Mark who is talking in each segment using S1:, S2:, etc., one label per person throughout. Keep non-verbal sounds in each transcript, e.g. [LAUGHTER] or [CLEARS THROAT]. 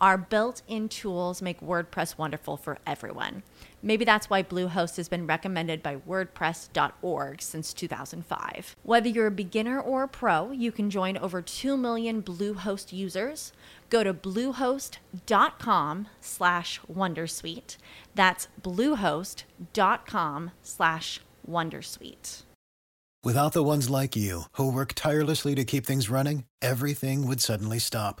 S1: Our built in tools make WordPress wonderful for everyone. Maybe that's why Bluehost has been recommended by WordPress.org since 2005. Whether you're a beginner or a pro, you can join over 2 million Bluehost users. Go to bluehost.com slash Wondersuite. That's bluehost.com slash Wondersuite.
S2: Without the ones like you, who work tirelessly to keep things running, everything would suddenly stop.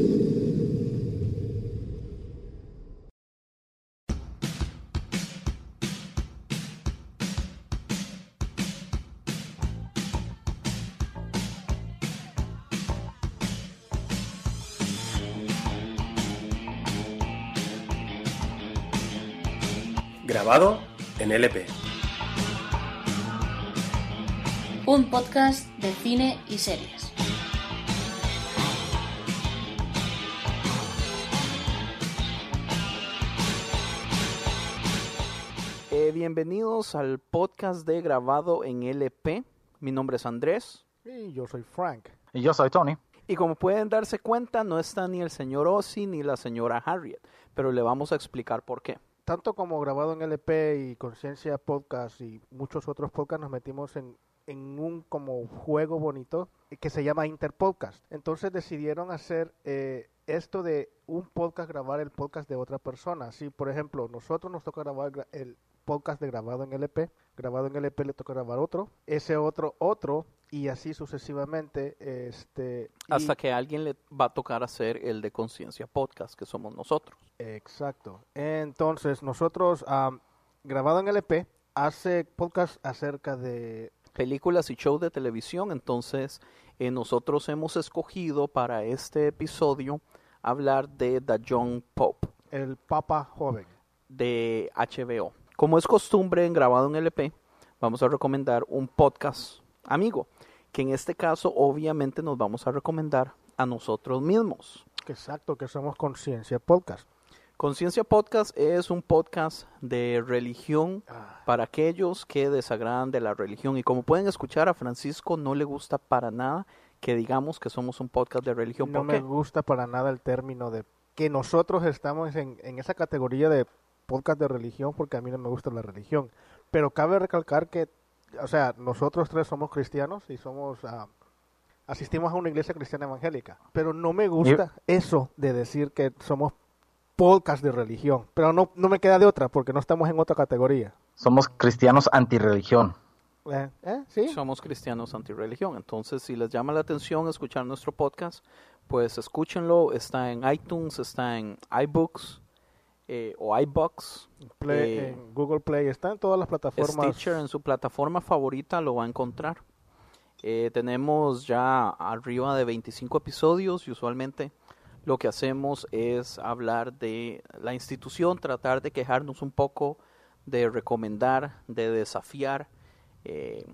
S3: Grabado en LP.
S4: Un podcast de cine y series.
S5: Eh, bienvenidos al podcast de grabado en LP. Mi nombre es Andrés.
S6: Y yo soy Frank.
S7: Y yo soy Tony.
S5: Y como pueden darse cuenta, no está ni el señor Ozzy ni la señora Harriet, pero le vamos a explicar por qué.
S6: Tanto como grabado en LP y Conciencia Podcast y muchos otros podcasts nos metimos en, en un como juego bonito que se llama Interpodcast. Entonces decidieron hacer eh, esto de un podcast grabar el podcast de otra persona. Si por ejemplo nosotros nos toca grabar gra- el podcast de grabado en LP, grabado en LP le toca grabar otro, ese otro otro y así sucesivamente este y-
S5: Hasta que a alguien le va a tocar hacer el de Conciencia Podcast, que somos nosotros.
S6: Exacto. Entonces, nosotros, am, grabado en LP, hace podcast acerca de...
S5: películas y shows de televisión. Entonces, eh, nosotros hemos escogido para este episodio hablar de The Young Pope
S6: El Papa Joven.
S5: de HBO. Como es costumbre en grabado en LP, vamos a recomendar un podcast amigo, que en este caso obviamente nos vamos a recomendar a nosotros mismos.
S6: Exacto, que somos Conciencia Podcast.
S5: Conciencia Podcast es un podcast de religión
S6: Ah.
S5: para aquellos que desagradan de la religión. Y como pueden escuchar, a Francisco no le gusta para nada que digamos que somos un podcast de religión.
S6: No
S5: ¿Por
S6: me gusta para nada el término de que nosotros estamos en, en esa categoría de podcast de religión porque a mí no me gusta la religión. Pero cabe recalcar que, o sea, nosotros tres somos cristianos y somos... ah, asistimos a una iglesia cristiana evangélica. Pero no me gusta eso de decir que somos podcast de religión. Pero no, no me queda de otra porque no estamos en otra categoría.
S7: Somos cristianos antirreligión.
S6: Eh, ¿eh? ¿Sí?
S5: Somos cristianos antirreligión. Entonces, si les llama la atención escuchar nuestro podcast, pues escúchenlo. Está en iTunes, está en iBooks eh, o iBox.
S6: Play-
S5: eh,
S6: en Google Play está en todas las plataformas.
S5: Stitcher en su plataforma favorita lo va a encontrar. Eh, tenemos ya arriba de 25 episodios y usualmente lo que hacemos es hablar de la institución, tratar de quejarnos un poco, de recomendar, de desafiar eh,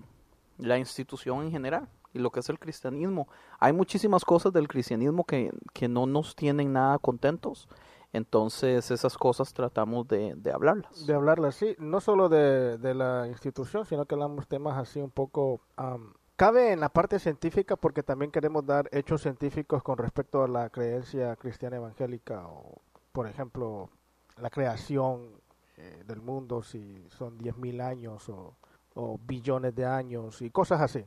S5: la institución en general y lo que es el cristianismo. Hay muchísimas cosas del cristianismo que, que no nos tienen nada contentos. Entonces esas cosas tratamos de, de hablarlas.
S6: De hablarlas, sí, no solo de, de la institución, sino que hablamos temas así un poco... am, cabe en la parte científica porque también queremos dar hechos científicos con respecto a la creencia cristiana evangélica o, por ejemplo, la creación eh, del mundo, si son 10.000 años o, o billones de años y cosas así.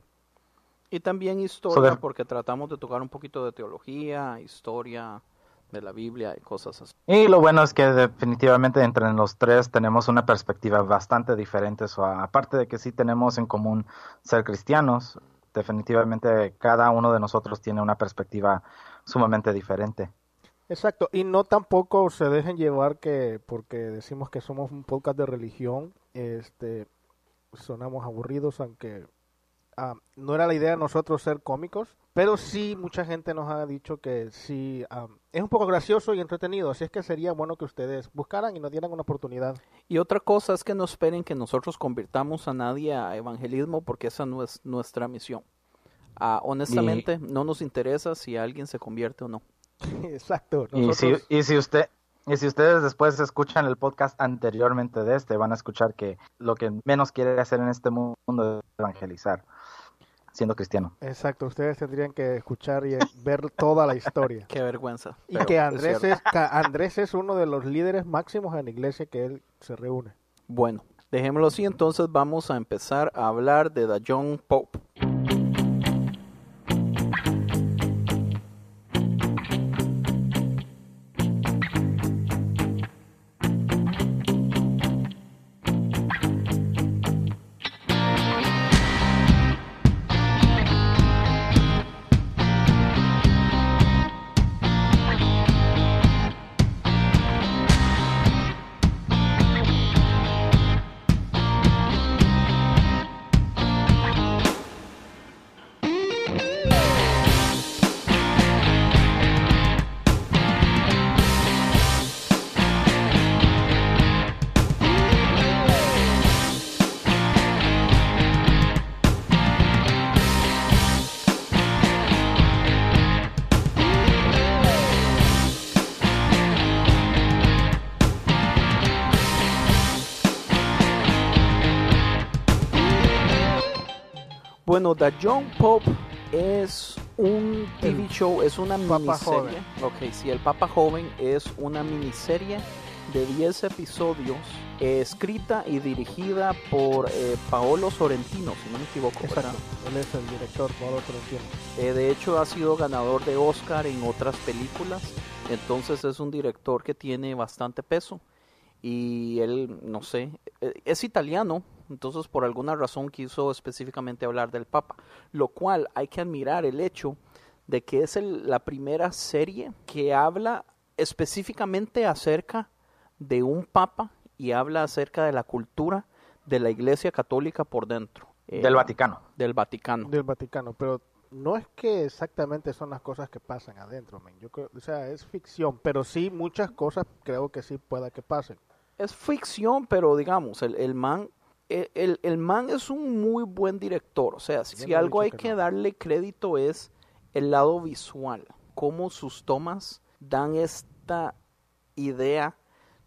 S5: Y también historia, porque tratamos de tocar un poquito de teología, historia de la Biblia y cosas así.
S7: Y lo bueno es que definitivamente entre los tres tenemos una perspectiva bastante diferente. So, aparte de que sí tenemos en común ser cristianos, definitivamente cada uno de nosotros tiene una perspectiva sumamente diferente.
S6: Exacto, y no tampoco se dejen llevar que porque decimos que somos un podcast de religión, este, sonamos aburridos, aunque ah, no era la idea de nosotros ser cómicos, pero sí mucha gente nos ha dicho que sí ah, es un poco gracioso y entretenido, así es que sería bueno que ustedes buscaran y nos dieran una oportunidad.
S5: Y otra cosa es que no esperen que nosotros convirtamos a nadie a evangelismo, porque esa no es nuestra misión. Ah, honestamente, no nos interesa si alguien se convierte o no. [LAUGHS]
S6: Exacto,
S7: Y si, y si usted y si ustedes después escuchan el podcast anteriormente de este, van a escuchar que lo que menos quiere hacer en este mundo es evangelizar, siendo cristiano.
S6: Exacto, ustedes tendrían que escuchar y ver toda la historia. [LAUGHS]
S5: Qué vergüenza.
S6: Y
S5: pero
S6: que Andrés es, ca- Andrés es uno de los líderes máximos en la iglesia que él se reúne.
S5: Bueno, dejémoslo así, entonces vamos a empezar a hablar de The John Pope. Bueno, The John Pope es un TV
S6: El
S5: show, es una
S6: Papa
S5: miniserie. Ok, sí, el Papa Joven es una miniserie de 10 episodios, eh, escrita y dirigida por eh, Paolo Sorrentino, si no me equivoco. ¿verdad?
S6: Exacto, él es el director, Pablo Sorrentino.
S5: Eh, de hecho, ha sido ganador de Oscar en otras películas. Entonces es un director que tiene bastante peso. Y él, no sé, eh, es italiano. Entonces por alguna razón quiso específicamente hablar del Papa. Lo cual hay que admirar el hecho de que es el- la primera serie que habla específicamente acerca de un Papa y habla acerca de la cultura de la Iglesia Católica por dentro. Eh,
S7: Del Vaticano.
S5: Del Vaticano.
S6: del Vaticano, pero no es que exactamente son las cosas que pasan adentro. Yo creo, o sea, es ficción, pero sí muchas cosas creo que sí pueda que pasen.
S5: es ficción, pero digamos, el, el man, el, el- man es un muy buen director. O sea, si, algo hay
S6: que
S5: que
S6: no.
S5: darle crédito es el lado visual, cómo sus tomas dan esta idea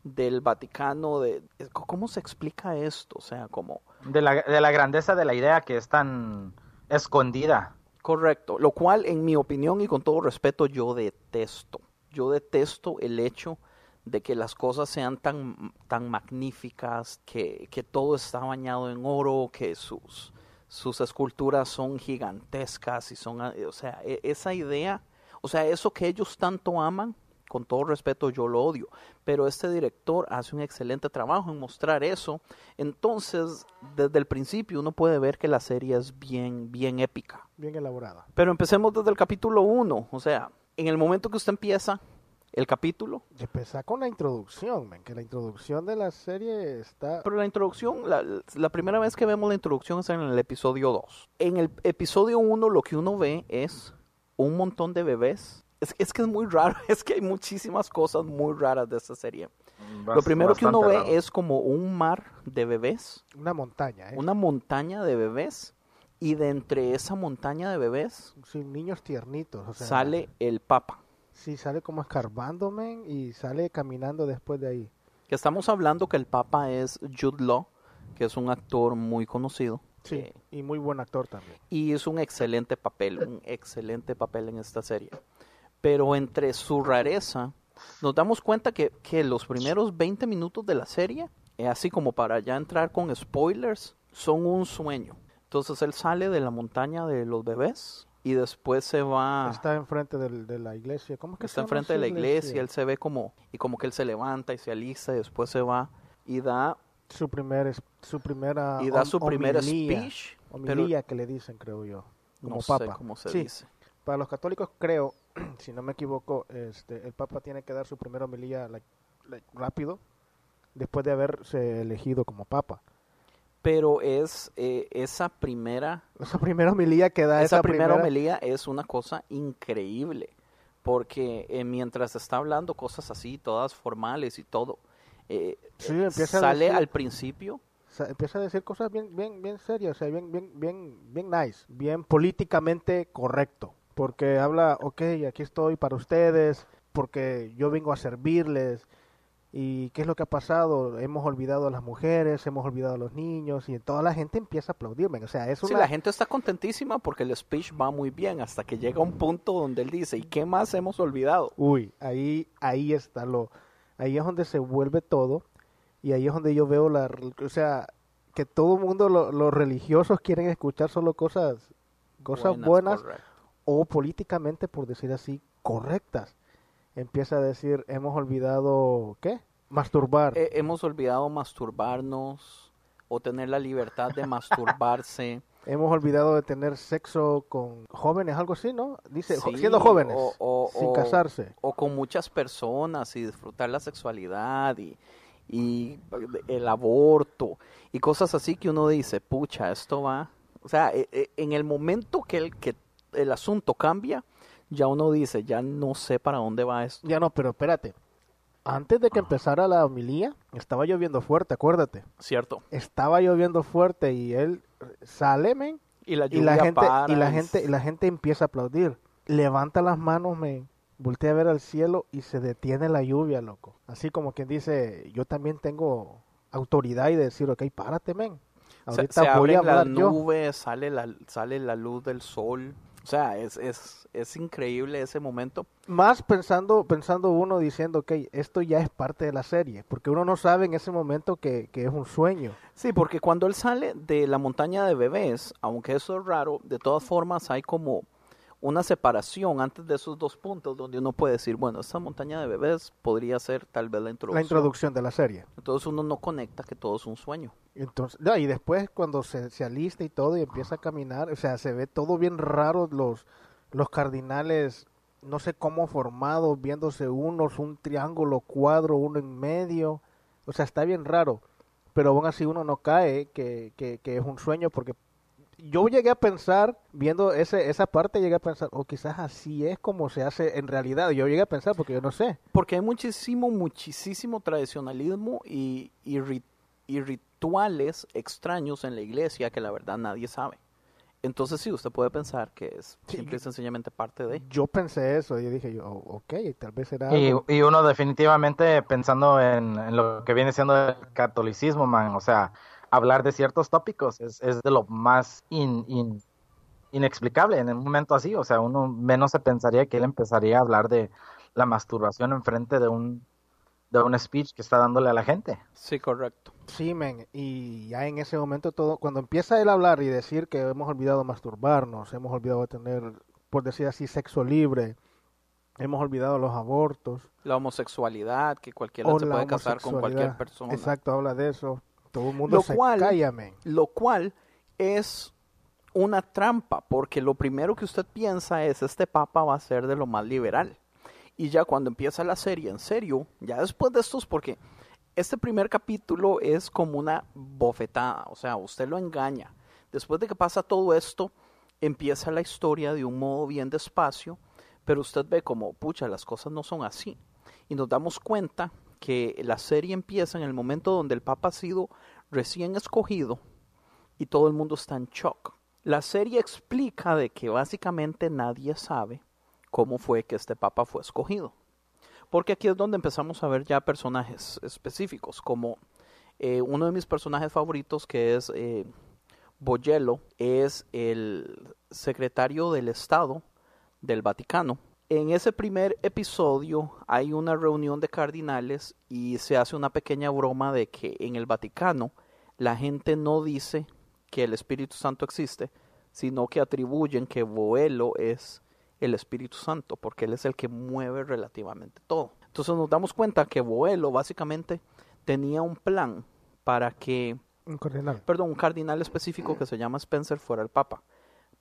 S5: del Vaticano, de cómo se explica esto, o sea, como
S7: De la, de la grandeza de la idea que es tan escondida.
S5: Correcto, lo cual en mi opinión y con todo respeto yo detesto. Yo detesto el hecho de que las cosas sean tan, tan magníficas, que, que todo está bañado en oro, que sus, sus esculturas son gigantescas y son, o sea, e- esa idea, o sea, eso que ellos tanto aman, con todo respeto yo lo odio, pero este director hace un excelente trabajo en mostrar eso, entonces desde el principio uno puede ver que la serie es bien, bien épica.
S6: Bien elaborada.
S5: Pero empecemos desde el capítulo 1, o sea, en el momento que usted empieza el capítulo,
S6: Y empezar con la introducción, men, que la introducción de la serie está...
S5: pero la introducción, la, la primera vez que vemos la introducción es en el episodio 2. En el episodio 1 lo que uno ve es un montón de bebés. Es, es que es muy raro, [LAUGHS] es que hay muchísimas cosas muy raras de esta serie. Lo primero que uno ve es como un mar de bebés,
S6: Una montaña, ¿eh?
S5: una montaña de bebés, y de entre esa montaña de bebés
S6: Sin niños tiernitos. O sea,
S5: sale el Papa.
S6: Sí, sale como escarbando, men, y sale caminando después de ahí.
S5: Que estamos hablando que el Papa es Jude Law, que es un actor muy conocido.
S6: Sí,
S5: eh,
S6: y muy buen actor también.
S5: y es un excelente papel, un [LAUGHS] excelente papel en esta serie. Pero entre su rareza, nos damos cuenta que, que los primeros 20 minutos de la serie, eh, así como para ya entrar con spoilers, son un sueño. Entonces él sale de la montaña de los bebés y después se va...
S6: Está enfrente del- de la iglesia. ¿Cómo es que
S5: está enfrente de la iglesia, él se ve como... Y como que él se levanta y se alista y después se va y da,
S6: Su, primer, su primera
S5: y da
S6: hom-
S5: su primer
S6: homilía,
S5: speech. pero
S6: homilía que le dicen, creo yo. Como
S5: no
S6: papa.
S5: sé cómo se
S6: Sí,
S5: dice.
S6: Para los católicos, creo, [CLEARS THROAT] si no me equivoco, este, el Papa tiene que dar su primera homilía like, like, rápido después de haberse elegido como Papa.
S5: Pero es eh, esa primera [LAUGHS]
S6: Esa primera homilía que da
S5: esa
S6: esa,
S5: primera homilía es una cosa increíble, porque eh, mientras está hablando cosas así, todas formales y todo, eh,
S6: Sí, empieza a
S5: sale
S6: decir-
S5: al principio,
S6: empieza a decir cosas bien, bien, bien serias, o sea, bien, bien, bien, bien nice, bien políticamente correcto, porque habla, ok, aquí estoy para ustedes, porque yo vengo a servirles, y qué es lo que ha pasado, hemos olvidado a las mujeres, hemos olvidado a los niños, y toda la gente empieza a aplaudirme, o sea, es
S5: sí, la gente está contentísima porque el speech va muy bien, hasta que llega un punto donde él dice, ¿y qué más hemos olvidado?
S6: Uy, ahí, ahí está lo, ahí es donde se vuelve todo y ahí es donde yo veo la, o sea, que todo el mundo, lo- los religiosos quieren escuchar solo cosas, cosas buenas,
S5: correcto.
S6: o políticamente, por decir así, correctas. Empieza a decir, hemos olvidado, ¿qué? Masturbar.
S5: Eh, hemos olvidado masturbarnos o tener la libertad de [LAUGHS] masturbarse.
S6: hemos olvidado de tener sexo con jóvenes, algo así, ¿no? Dice,
S5: Sí,
S6: siendo jóvenes,
S5: o- o-
S6: sin
S5: o-
S6: casarse.
S5: o con muchas personas y disfrutar la sexualidad y, y el aborto y cosas así que uno dice, pucha, esto va, o sea, e- e- en el momento que el, que el asunto cambia, ya uno dice, ya no sé para dónde va esto.
S6: Ya no, pero espérate. Antes de que empezara la homilía, estaba lloviendo fuerte, acuérdate.
S5: ¿Cierto?
S6: estaba lloviendo fuerte y él sale, men,
S5: Y la
S6: y la gente
S5: para
S6: y la gente y la gente empieza a aplaudir. Levanta las manos, men, voltea a ver al cielo y se detiene la lluvia, loco. Así como quien dice, yo también tengo autoridad y decir, ok, párate, men. Ahorita
S5: se
S6: voy a
S5: las
S6: hablar yo.
S5: sale la, sale la luz del sol. O sea, es, es, es increíble ese momento.
S6: Más pensando, pensando uno diciendo, ok, esto ya es parte de la serie, porque uno no sabe en ese momento que, que es un sueño.
S5: Sí, porque cuando él sale de la montaña de bebés, aunque eso es raro, de todas formas hay como una separación antes de esos dos puntos donde uno puede decir, bueno, esta montaña de bebés podría ser tal vez la introducción.
S6: La introducción de la serie.
S5: Entonces uno no conecta que todo es un sueño.
S6: Entonces, no, y después cuando se, se alista y todo y empieza a caminar, o sea, se ve todo bien raro, los, los cardinales, no sé cómo formados, viéndose unos, un triángulo, cuadro, uno en medio, o sea, está bien raro, pero aún así uno no cae que, que, que es un sueño porque yo llegué a pensar, viendo ese, esa parte, llegué a pensar, o quizás así es como se hace en realidad, yo llegué a pensar porque yo no sé.
S5: Porque hay muchísimo, muchísimo tradicionalismo y, y, ri- y rituales extraños en la iglesia que la verdad nadie sabe. Entonces sí, usted puede pensar que es
S6: Sí,
S5: simple y sencillamente parte de...
S6: Yo pensé eso y dije yo, "Oh, ok, tal vez será...
S7: Y,
S6: algo".
S7: y uno definitivamente pensando en, en lo que viene siendo el catolicismo, man, o sea, hablar de ciertos tópicos es, es de lo más in- in- inexplicable en un momento así, o sea, uno menos se pensaría que él empezaría a hablar de la masturbación enfrente de un de un speech que está dándole a la gente.
S5: Sí, correcto.
S6: Sí, men, y ya en ese momento todo, cuando empieza él a hablar y decir que hemos olvidado masturbarnos, hemos olvidado tener, por decir así, sexo libre, hemos olvidado los abortos,
S5: La homosexualidad, que cualquiera se puede casar con cualquier persona.
S6: Exacto, habla de eso. Todo el mundo
S5: Lo
S6: se
S5: cual-
S6: calla.
S5: Lo cual es una trampa, porque lo primero que usted piensa es, este papa va a ser de lo más liberal. Y ya cuando empieza la serie, en serio, ya después de estos, porque este primer capítulo es como una bofetada, o sea, usted lo engaña. Después de que pasa todo esto, empieza la historia de un modo bien despacio, pero usted ve como, pucha, las cosas no son así. Y nos damos cuenta que la serie empieza en el momento donde el Papa ha sido recién escogido y todo el mundo está en shock. La serie explica de que básicamente nadie sabe cómo fue que este papa fue escogido. Porque aquí es donde empezamos a ver ya personajes específicos, como eh, uno de mis personajes favoritos que es eh, es el secretario del Estado del Vaticano. En ese primer episodio hay una reunión de cardinales y se hace una pequeña broma de que en el Vaticano la gente no dice que el Espíritu Santo existe, sino que atribuyen que Boelo es el Espíritu Santo, porque él es el que mueve relativamente todo. Entonces nos damos cuenta que Boelo básicamente tenía un plan para que
S6: un cardinal.
S5: Perdón, un cardinal específico que se llama Spencer fuera el Papa,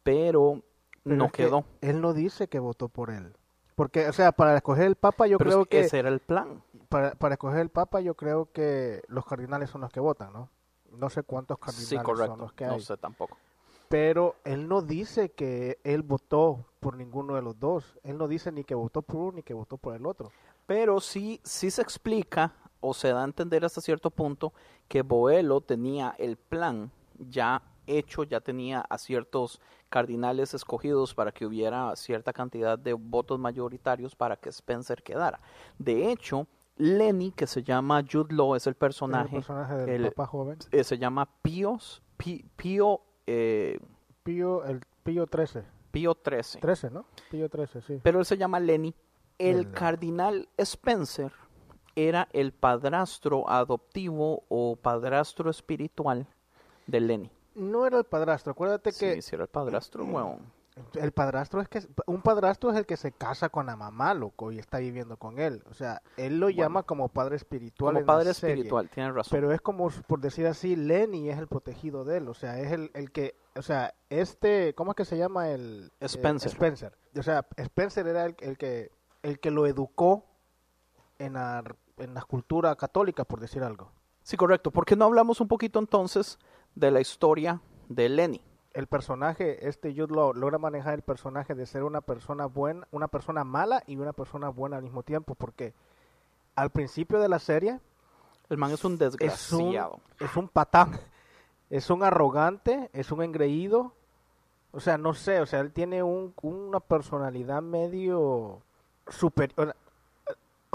S5: pero, no quedó.
S6: Él no dice que votó por él. Porque, o sea, para escoger el Papa yo creo que...
S5: Ese era el plan.
S6: Para, para escoger el Papa yo creo que los cardinales son los que votan, ¿no? No sé cuántos cardinales son los que hay.
S5: No sé tampoco.
S6: Pero él no dice que él votó por ninguno de los dos. Él no dice ni que votó por uno ni que votó por el otro.
S5: Pero sí, sí se explica o se da a entender hasta cierto punto que Boelo tenía el plan ya hecho, ya tenía a ciertos cardinales escogidos para que hubiera cierta cantidad de votos mayoritarios para que Spencer quedara. De hecho, Lenny, que se llama Jude Law, es el personaje,
S6: el personaje del papá joven.
S5: Eh, se llama Píos, Pío, eh,
S6: Pío, el Pío 13.
S5: Pío 13.
S6: 13, ¿no? Pío 13, sí.
S5: Pero él se llama Lenny. El cardinal Spencer era el padrastro adoptivo o padrastro espiritual de Lenny.
S6: No era el padrastro, acuérdate que...
S5: Sí, era el padrastro, weón.
S6: El padrastro es que un padrastro es el que se casa con la mamá, loco, y está viviendo con él. O sea, él lo llama como padre espiritual.
S5: Como padre espiritual, tiene razón.
S6: Pero es como, por decir así, Lenny es el protegido de él. O sea, es el, el que, o sea, este, ¿cómo es que se llama el?
S5: Spencer.
S6: Spencer. O sea, Spencer era el, el, que, el que lo educó en la, en la cultura católica, por decir algo.
S5: Sí, correcto. ¿Por qué no hablamos un poquito entonces de la historia de Lenny?
S6: el personaje, este Jude Law, logra manejar el personaje de ser una persona buena, una persona mala y una persona buena al mismo tiempo, porque al principio de la serie...
S5: El man es un desgraciado.
S6: Es un, patán, [LAUGHS] es un arrogante, es un engreído, o sea, no sé, o sea, él tiene un, una personalidad medio superior.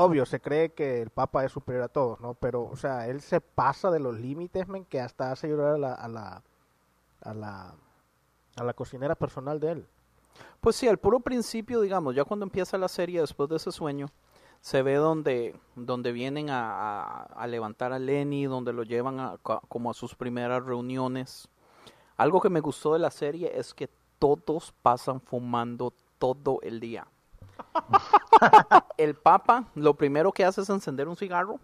S6: Obvio, se cree que el Papa es superior a todos, ¿no? Pero, o sea, él se pasa de los límites, men, que hasta hace llorar a la, a la, a la a la cocinera personal de él.
S5: Pues sí, al puro principio, digamos, ya cuando empieza la serie después de ese sueño, se ve donde, donde vienen a, a, levantar a Lenny, donde lo llevan a, como a sus primeras reuniones. Algo que me gustó de la serie es que todos pasan fumando todo el día. El Papa lo primero que hace es encender un cigarro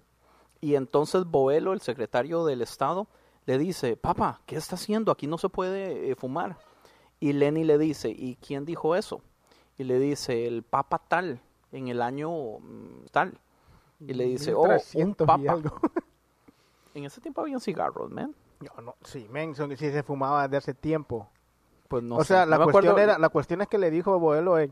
S5: y entonces Boelo, el secretario del Estado, le dice, Papa, ¿qué está haciendo? Aquí no se puede eh, fumar. Y Lenny le dice, ¿y quién dijo eso? Y le dice, el papa tal, en el año mm, tal. Y le dice, oh, un papa. en ese tiempo había cigarros, man.
S6: No, no, sí, men, son, sí se fumaba de hace tiempo.
S5: Pues no
S6: o sea, la, cuestión era, la cuestión es que le dijo a Boelo, eh,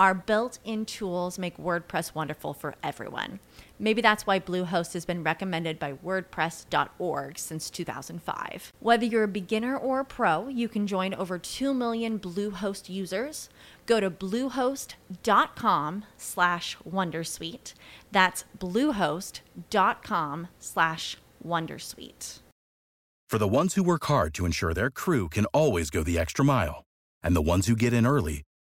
S1: our built in tools make WordPress wonderful for everyone. Maybe that's why Bluehost has been recommended by WordPress.org since 2005. Whether you're a beginner or a pro, you can join over 2 million Bluehost users. Go to bluehost.com slash wondersuite. That's bluehost.com slash wondersuite.
S8: For the ones who work hard to ensure their crew can always go the extra mile, and the ones who get in early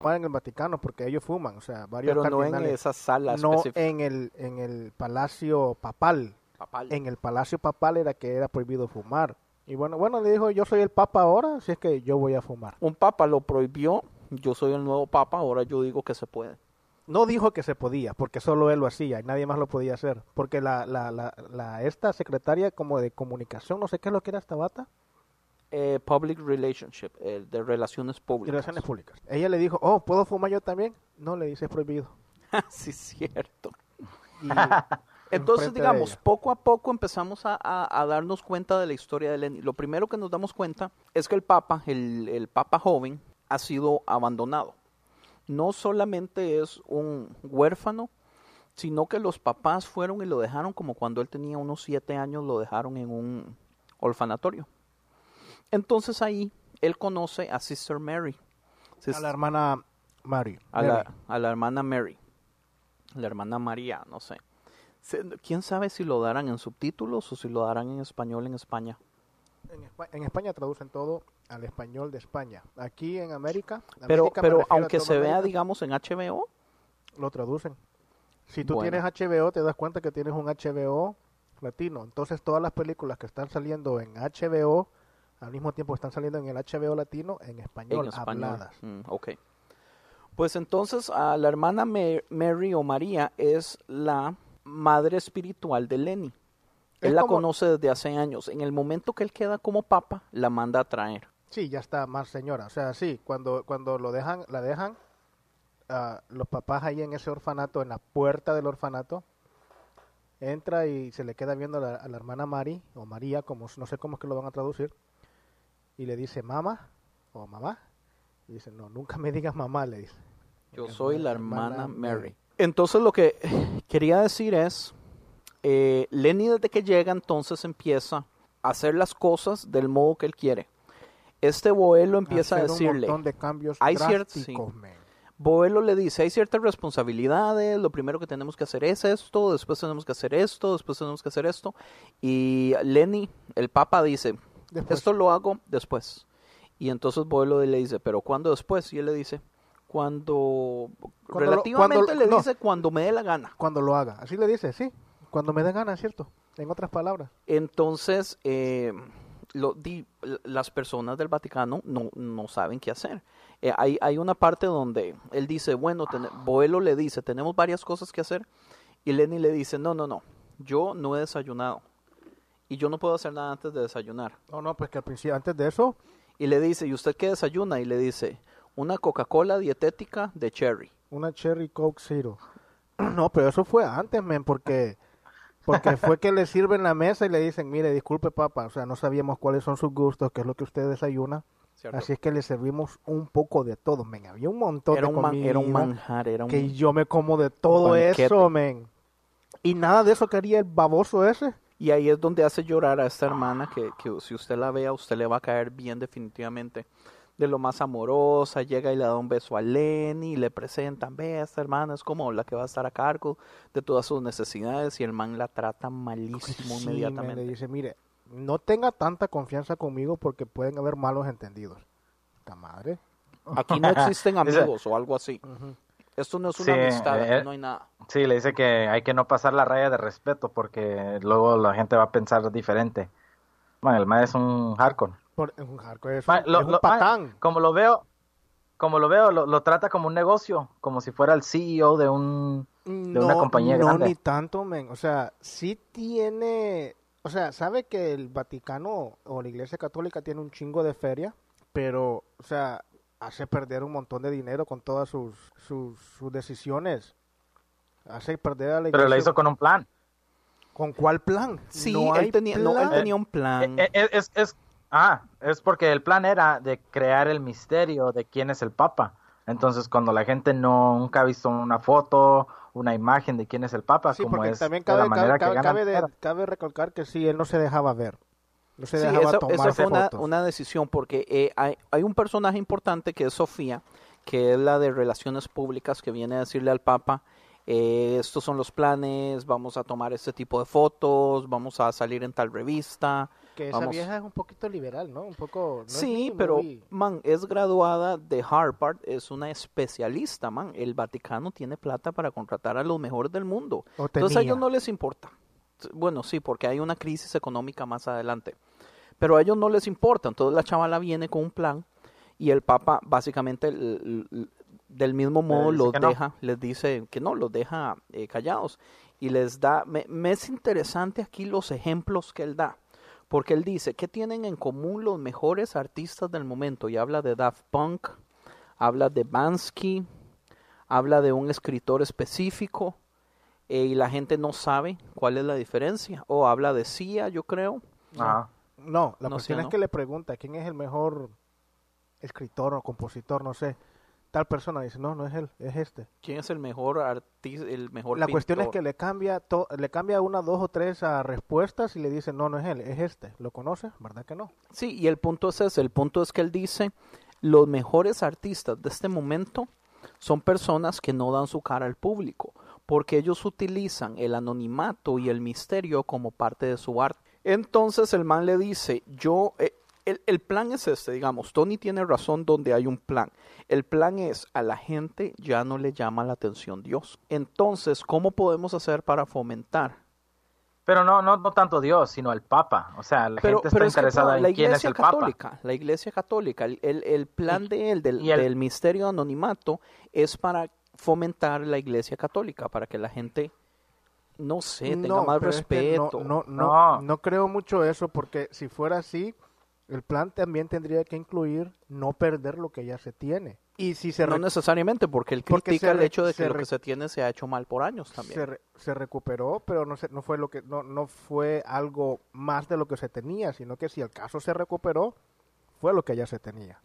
S6: En el Vaticano porque ellos fuman, o sea, varios
S5: Pero no en
S6: cardenales.
S5: esa sala
S6: no en el en el palacio papal.
S5: Papal.
S6: En el palacio papal era que era prohibido fumar. Y bueno, bueno, le dijo, yo soy el papa ahora, así es que yo voy a fumar.
S5: Un papa lo prohibió, yo soy el nuevo papa, ahora yo digo que se puede.
S6: No dijo que se podía, porque solo él lo hacía y nadie más lo podía hacer. Porque la, la, la, la esta secretaria como de comunicación, no sé qué es lo que era esta bata,
S5: Eh, public relationship, eh, de relaciones públicas.
S6: relaciones públicas. Ella le dijo, oh, ¿puedo fumar yo también? No, le dice, es prohibido. [LAUGHS]
S5: sí, cierto.
S6: Y [LAUGHS]
S5: Entonces, digamos, poco a poco empezamos a, a- a darnos cuenta de la historia de Lenin. Lo primero que nos damos cuenta es que el Papa, el, el Papa joven, ha sido abandonado. No solamente es un huérfano, sino que los papás fueron y lo dejaron como cuando él tenía unos siete años, lo dejaron en un orfanatorio. Entonces ahí él conoce a Sister Mary.
S6: a la hermana Mary.
S5: a
S6: Mary.
S5: la, a la hermana Mary, la hermana María, no sé. ¿Quién sabe si lo darán en subtítulos o si lo darán en español en España?
S6: En, Espa- en España traducen todo al español de España. Aquí en América,
S5: Pero,
S6: América
S5: pero aunque se vea, digamos, en HBO,
S6: lo traducen. Si tú
S5: Bueno.
S6: tienes HBO, te das cuenta que tienes un HBO latino. Entonces todas las películas que están saliendo en HBO, al mismo tiempo están saliendo en el HBO latino, en español,
S5: en español.
S6: habladas.
S5: Mm, ok. Pues entonces a la hermana Ma- Mary o María es la madre espiritual de Lenny.
S6: Es
S5: Él la
S6: como-
S5: conoce desde hace años. En el momento que él queda como papa, la manda a traer.
S6: Sí, ya está más señora. O sea, sí, cuando, cuando lo dejan, la dejan, ah, los papás ahí en ese orfanato, en la puerta del orfanato, entra y se le queda viendo a la, a la hermana Mari, o María, como no sé cómo es que lo van a traducir, y le dice mamá, o mamá, y dice, no, nunca me digas mamá, le dice.
S5: Yo
S6: Porque
S5: soy la hermana
S6: Mary.
S5: Mary. Entonces lo que [LAUGHS] quería decir es, eh, Lenny desde que llega entonces empieza a hacer las cosas del modo que él quiere. Este Boelo empieza a decirle,
S6: un montón de cambios
S5: hay
S6: drásticos,
S5: sí. Boelo le dice, hay ciertas responsabilidades, lo primero que tenemos que hacer es esto, después tenemos que hacer esto, después tenemos que hacer esto. Y Lenny, el papa, dice,
S6: Después.
S5: esto lo hago después. Y entonces Boelo le dice, pero ¿cuándo después? Y él le dice, cuando,
S6: Cuando lo-
S5: relativamente
S6: cuando-
S5: le
S6: no.
S5: dice cuando me dé la gana.
S6: Cuando lo haga, así le dice, sí, cuando me dé ganas, ¿cierto? En otras palabras.
S5: Entonces, eh, lo, di- las personas del Vaticano no, no saben qué hacer. Eh, hay, hay una parte donde él dice, bueno, ten- Boelo le dice, tenemos varias cosas que hacer. Y Lenny le dice, no, no, no, yo no he desayunado. Y yo no puedo hacer nada antes de desayunar.
S6: No, no, pues que al principio, antes de eso,
S5: Y le dice, ¿y usted qué desayuna? Y le dice, una Coca-Cola dietética de cherry.
S6: Una Cherry Coke Zero. [CLEARS THROAT] No, pero eso fue antes, men, porque porque fue que le sirven la mesa y le dicen, mire, disculpe, papá, o sea, no sabíamos cuáles son sus gustos, qué es lo que usted desayuna,
S5: ¿cierto?
S6: así es que le servimos un poco de todo, men. Había un montón
S5: Era
S6: de
S5: un, man-
S6: comida
S5: era un manjar, era un...
S6: que yo me como de todo
S5: banquete.
S6: eso, men. Y nada de eso quería el baboso ese.
S5: Y ahí es donde hace llorar a esta hermana que, que si usted la ve a usted le va a caer bien definitivamente. De lo más amorosa, llega y le da un beso a Lenny y le presentan, ve, esta hermana es como la que va a estar a cargo de todas sus necesidades y el man la trata malísimo
S6: Sí,
S5: inmediatamente.
S6: le dice, mire, no tenga tanta confianza conmigo porque pueden haber malos entendidos. Esta madre.
S5: Aquí no [LAUGHS] existen amigos o algo así. Esto no es una
S7: Sí,
S5: amistad,
S7: eh,
S5: no hay nada.
S7: Sí, le dice que hay que no pasar la raya de respeto porque luego la gente va a pensar diferente. Bueno, el mae es un hardcore.
S6: Por, es un hardcore, es
S7: Ma-
S6: un,
S7: lo-
S6: es un
S7: lo- ma-
S6: patán.
S7: como lo veo, como lo veo, lo, lo trata como un negocio, como si fuera el CEO de un de una compañía
S6: no,
S7: grande.
S6: ni tanto, men. O sea, sí tiene... O sea, sabe que el Vaticano o la Iglesia Católica tiene un chingo de feria, pero, o sea, hace perder un montón de dinero con todas sus, sus, sus decisiones. Hace perder a la
S7: pero
S6: Iglesia...
S7: lo hizo con un plan.
S6: ¿Con cuál plan?
S5: Sí,
S6: No
S5: él, tenía, no, él
S6: plan.
S5: tenía un plan.
S7: Eh, eh, es, es, ah, es porque el plan era de crear el misterio de quién es el Papa. Entonces, cuando la gente no, nunca ha visto una foto, una imagen de quién es el Papa,
S6: Sí,
S7: como es
S6: también
S7: de la
S6: cabe,
S7: manera
S6: cabe,
S7: que
S6: cabe, cabe de- cabe recalcar que sí, él no se dejaba ver. No se
S5: Sí,
S6: dejaba tomar
S5: fue una,
S6: fotos.
S5: una decisión porque eh, hay, hay un personaje importante que es Sofía, que es la de relaciones públicas, que viene a decirle al Papa, eh, estos son los planes, vamos a tomar este tipo de fotos, vamos a salir en tal revista.
S6: Que esa
S5: vamos-
S6: vieja es un poquito liberal, ¿no? Un poco... no
S5: Sí, pero,
S6: muy-
S5: man, es graduada de Harvard, es una especialista, man. El Vaticano tiene plata para contratar a los mejores del mundo. Entonces a ellos no les importa. Bueno, sí, porque hay una crisis económica más adelante. Pero a ellos no les importa. Entonces la chavala viene con un plan y el Papa básicamente del mismo modo los
S7: no.
S5: deja, les dice que no, los deja eh, callados y les da, me, me es interesante aquí los ejemplos que él da, porque él dice, ¿qué tienen en común los mejores artistas del momento? Y habla de Daft Punk, habla de Bansky, habla de un escritor específico eh, y la gente no sabe cuál es la diferencia, o habla de Sia, yo creo.
S6: No, la
S5: No sé,
S6: cuestión es
S5: ¿no?
S6: que le pregunta quién es el mejor escritor o compositor, no sé. Tal persona dice, no, no es él, es este.
S5: ¿Quién es el mejor artista, el mejor
S6: La cuestión es que le cambia to- le cambia una, dos o tres ah, respuestas y le dice, no, no es él, es este. ¿Lo conoce? ¿Verdad que no?
S5: Sí, y el punto es ese, el punto es que él dice, los mejores artistas de este momento son personas que no dan su cara al público, porque ellos utilizan el anonimato y el misterio como parte de su arte. Entonces el man le dice, yo, eh, el, el plan es este, digamos, Tony tiene razón donde hay un plan. El plan es, a la gente ya no le llama la atención Dios. Entonces, ¿cómo podemos hacer para fomentar
S7: Pero no, no, no tanto Dios, sino el Papa. O sea, la
S5: pero,
S7: gente
S5: pero
S7: está
S5: es que,
S7: interesada
S5: no, la
S7: en quién es
S5: iglesia
S7: el Papa.
S5: católica, la iglesia católica, el, el- el plan de él, del, del misterio de anonimato, es para fomentar la iglesia católica, para que la gente, no sé, tenga más
S6: pero es que
S5: respeto.
S6: no, no, no,
S7: No.
S6: no creo mucho eso porque si fuera así, el plan también tendría que incluir no perder lo que ya se tiene. Y si se,
S5: No necesariamente, porque él
S6: porque
S5: critica
S6: se
S5: el hecho de que
S6: se
S5: lo que se tiene se ha hecho mal por años
S6: se,
S5: también.
S6: re- se recuperó, pero no, se, no fue lo que no, no fue algo más de lo que se tenía, sino que si el caso se recuperó, fue lo que ya se tenía.